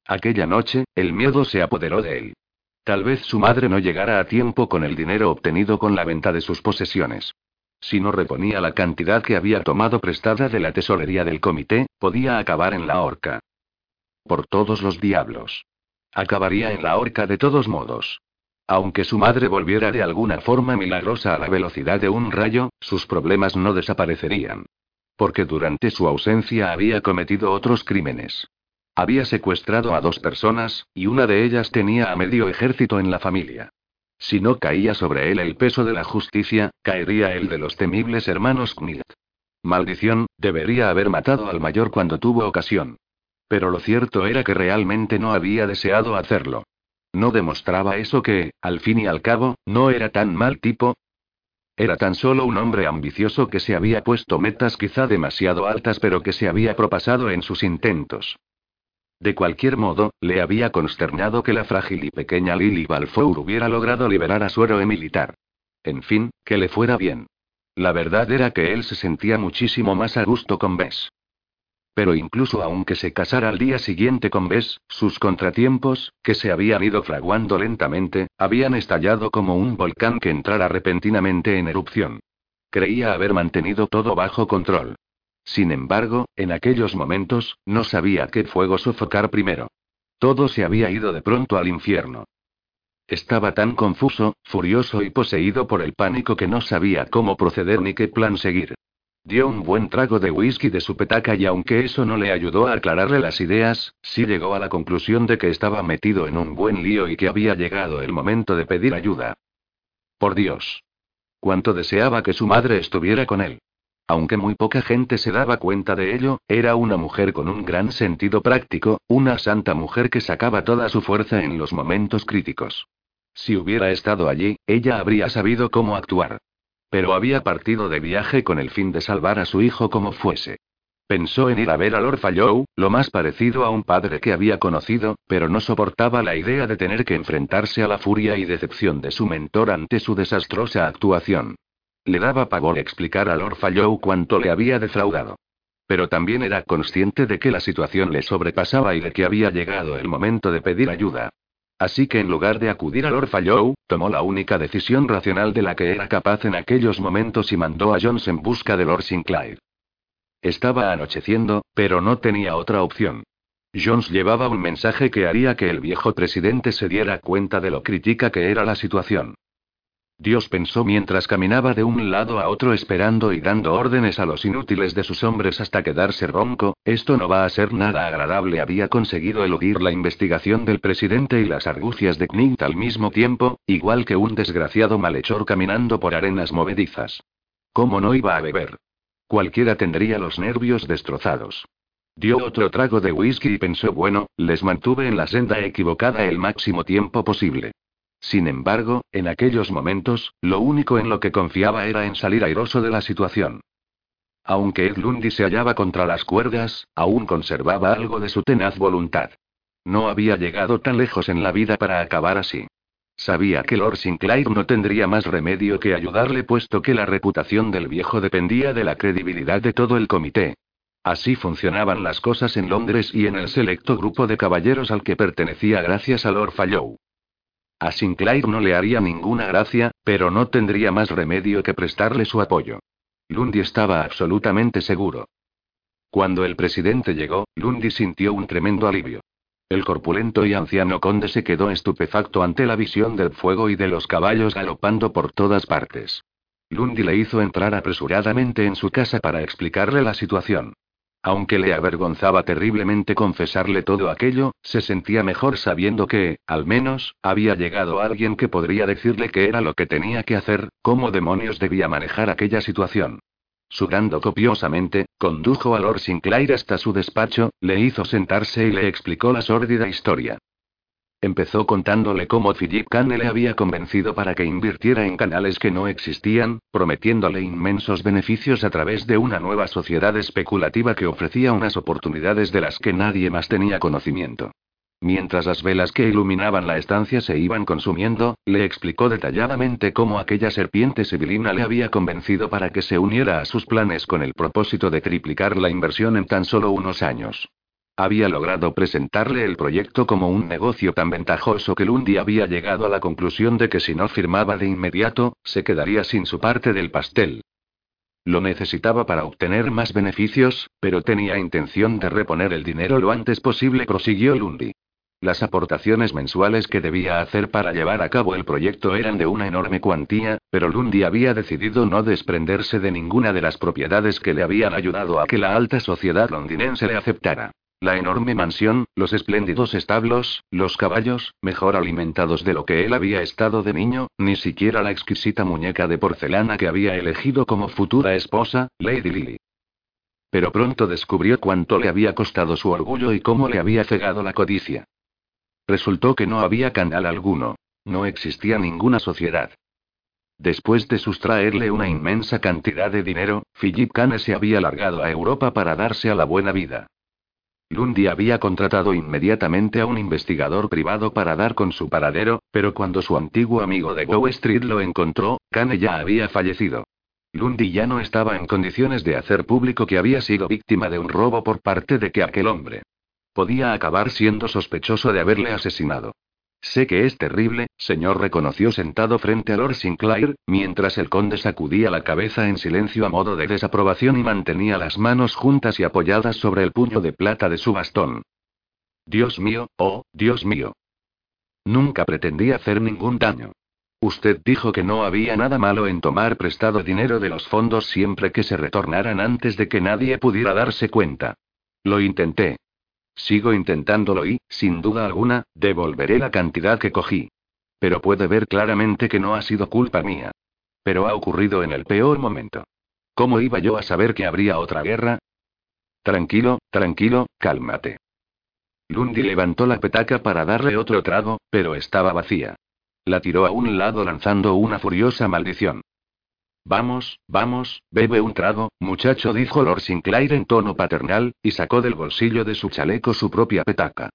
Aquella noche, el miedo se apoderó de él. Tal vez su madre no llegara a tiempo con el dinero obtenido con la venta de sus posesiones. Si no reponía la cantidad que había tomado prestada de la tesorería del comité, podía acabar en la horca. Por todos los diablos. Acabaría en la horca de todos modos. Aunque su madre volviera de alguna forma milagrosa a la velocidad de un rayo, sus problemas no desaparecerían. Porque durante su ausencia había cometido otros crímenes. Había secuestrado a dos personas, y una de ellas tenía a medio ejército en la familia. Si no caía sobre él el peso de la justicia, caería el de los temibles hermanos Knight. Maldición, debería haber matado al mayor cuando tuvo ocasión. Pero lo cierto era que realmente no había deseado hacerlo. No demostraba eso que, al fin y al cabo, no era tan mal tipo. Era tan solo un hombre ambicioso que se había puesto metas quizá demasiado altas pero que se había propasado en sus intentos. De cualquier modo, le había consternado que la frágil y pequeña Lily Balfour hubiera logrado liberar a su héroe militar. En fin, que le fuera bien. La verdad era que él se sentía muchísimo más a gusto con Bess. Pero incluso aunque se casara al día siguiente con Bess, sus contratiempos, que se habían ido fraguando lentamente, habían estallado como un volcán que entrara repentinamente en erupción. Creía haber mantenido todo bajo control. Sin embargo, en aquellos momentos, no sabía qué fuego sofocar primero. Todo se había ido de pronto al infierno. Estaba tan confuso, furioso y poseído por el pánico que no sabía cómo proceder ni qué plan seguir. Dio un buen trago de whisky de su petaca y aunque eso no le ayudó a aclararle las ideas, sí llegó a la conclusión de que estaba metido en un buen lío y que había llegado el momento de pedir ayuda. Por Dios. Cuánto deseaba que su madre estuviera con él. Aunque muy poca gente se daba cuenta de ello, era una mujer con un gran sentido práctico, una santa mujer que sacaba toda su fuerza en los momentos críticos. Si hubiera estado allí, ella habría sabido cómo actuar. Pero había partido de viaje con el fin de salvar a su hijo como fuese. Pensó en ir a ver a Lord Fallow, lo más parecido a un padre que había conocido, pero no soportaba la idea de tener que enfrentarse a la furia y decepción de su mentor ante su desastrosa actuación. Le daba pavor explicar a Lord Fallow cuánto le había defraudado. Pero también era consciente de que la situación le sobrepasaba y de que había llegado el momento de pedir ayuda. Así que en lugar de acudir a Lord Fallow, tomó la única decisión racional de la que era capaz en aquellos momentos y mandó a Jones en busca de Lord Sinclair. Estaba anocheciendo, pero no tenía otra opción. Jones llevaba un mensaje que haría que el viejo presidente se diera cuenta de lo crítica que era la situación. Dios pensó mientras caminaba de un lado a otro esperando y dando órdenes a los inútiles de sus hombres hasta quedarse ronco, esto no va a ser nada agradable. Había conseguido eludir la investigación del presidente y las argucias de Knigt al mismo tiempo, igual que un desgraciado malhechor caminando por arenas movedizas. ¿Cómo no iba a beber? Cualquiera tendría los nervios destrozados. Dio otro trago de whisky y pensó, bueno, les mantuve en la senda equivocada el máximo tiempo posible. Sin embargo, en aquellos momentos, lo único en lo que confiaba era en salir airoso de la situación. Aunque Ed Lundy se hallaba contra las cuerdas, aún conservaba algo de su tenaz voluntad. No había llegado tan lejos en la vida para acabar así. Sabía que Lord Sinclair no tendría más remedio que ayudarle puesto que la reputación del viejo dependía de la credibilidad de todo el comité. Así funcionaban las cosas en Londres y en el selecto grupo de caballeros al que pertenecía gracias a Lord Fallow. A Sinclair no le haría ninguna gracia, pero no tendría más remedio que prestarle su apoyo. Lundy estaba absolutamente seguro. Cuando el presidente llegó, Lundy sintió un tremendo alivio. El corpulento y anciano conde se quedó estupefacto ante la visión del fuego y de los caballos galopando por todas partes. Lundy le hizo entrar apresuradamente en su casa para explicarle la situación. Aunque le avergonzaba terriblemente confesarle todo aquello, se sentía mejor sabiendo que, al menos, había llegado alguien que podría decirle qué era lo que tenía que hacer, cómo demonios debía manejar aquella situación. Sudando copiosamente, condujo a Lord Sinclair hasta su despacho, le hizo sentarse y le explicó la sórdida historia. Empezó contándole cómo Philip Kane le había convencido para que invirtiera en canales que no existían, prometiéndole inmensos beneficios a través de una nueva sociedad especulativa que ofrecía unas oportunidades de las que nadie más tenía conocimiento. Mientras las velas que iluminaban la estancia se iban consumiendo, le explicó detalladamente cómo aquella serpiente sibilina le había convencido para que se uniera a sus planes con el propósito de triplicar la inversión en tan solo unos años. Había logrado presentarle el proyecto como un negocio tan ventajoso que Lundy había llegado a la conclusión de que si no firmaba de inmediato, se quedaría sin su parte del pastel. Lo necesitaba para obtener más beneficios, pero tenía intención de reponer el dinero lo antes posible, prosiguió Lundy. Las aportaciones mensuales que debía hacer para llevar a cabo el proyecto eran de una enorme cuantía, pero Lundy había decidido no desprenderse de ninguna de las propiedades que le habían ayudado a que la alta sociedad londinense le aceptara. La enorme mansión, los espléndidos establos, los caballos, mejor alimentados de lo que él había estado de niño, ni siquiera la exquisita muñeca de porcelana que había elegido como futura esposa, Lady Lily. Pero pronto descubrió cuánto le había costado su orgullo y cómo le había cegado la codicia. Resultó que no había canal alguno. No existía ninguna sociedad. Después de sustraerle una inmensa cantidad de dinero, Philip Kane se había largado a Europa para darse a la buena vida. Lundy había contratado inmediatamente a un investigador privado para dar con su paradero, pero cuando su antiguo amigo de Bow Street lo encontró, Kane ya había fallecido. Lundy ya no estaba en condiciones de hacer público que había sido víctima de un robo por parte de que aquel hombre podía acabar siendo sospechoso de haberle asesinado. Sé que es terrible, señor, reconoció sentado frente a Lord Sinclair, mientras el conde sacudía la cabeza en silencio a modo de desaprobación y mantenía las manos juntas y apoyadas sobre el puño de plata de su bastón. Dios mío, oh, Dios mío. Nunca pretendí hacer ningún daño. Usted dijo que no había nada malo en tomar prestado dinero de los fondos siempre que se retornaran antes de que nadie pudiera darse cuenta. Lo intenté. Sigo intentándolo y, sin duda alguna, devolveré la cantidad que cogí. Pero puede ver claramente que no ha sido culpa mía. Pero ha ocurrido en el peor momento. ¿Cómo iba yo a saber que habría otra guerra? Tranquilo, tranquilo, cálmate. Lundy levantó la petaca para darle otro trago, pero estaba vacía. La tiró a un lado lanzando una furiosa maldición. Vamos, vamos, bebe un trago, muchacho, dijo Lord Sinclair en tono paternal, y sacó del bolsillo de su chaleco su propia petaca.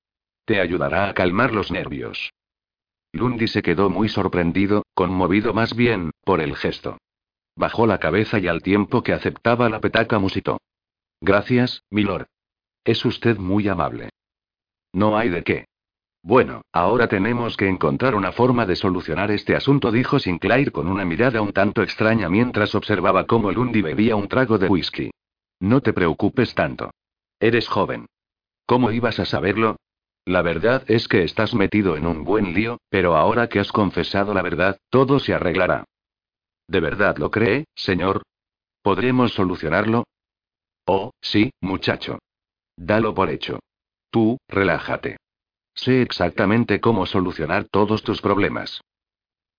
Te ayudará a calmar los nervios. Lundy se quedó muy sorprendido, conmovido más bien, por el gesto. Bajó la cabeza y al tiempo que aceptaba la petaca musitó. Gracias, milord. Es usted muy amable. No hay de qué. Bueno, ahora tenemos que encontrar una forma de solucionar este asunto, dijo Sinclair con una mirada un tanto extraña mientras observaba cómo Lundy bebía un trago de whisky. No te preocupes tanto. Eres joven. ¿Cómo ibas a saberlo? La verdad es que estás metido en un buen lío, pero ahora que has confesado la verdad, todo se arreglará. ¿De verdad lo cree, señor? ¿Podremos solucionarlo? Oh, sí, muchacho. Dalo por hecho. Tú, relájate. Sé exactamente cómo solucionar todos tus problemas.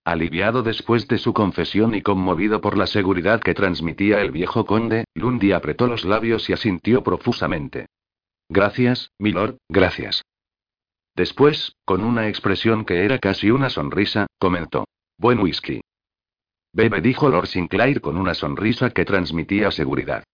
Aliviado después de su confesión y conmovido por la seguridad que transmitía el viejo conde, Lundy apretó los labios y asintió profusamente. Gracias, milord, gracias. Después, con una expresión que era casi una sonrisa, comentó. Buen whisky. Bebe, dijo Lord Sinclair con una sonrisa que transmitía seguridad.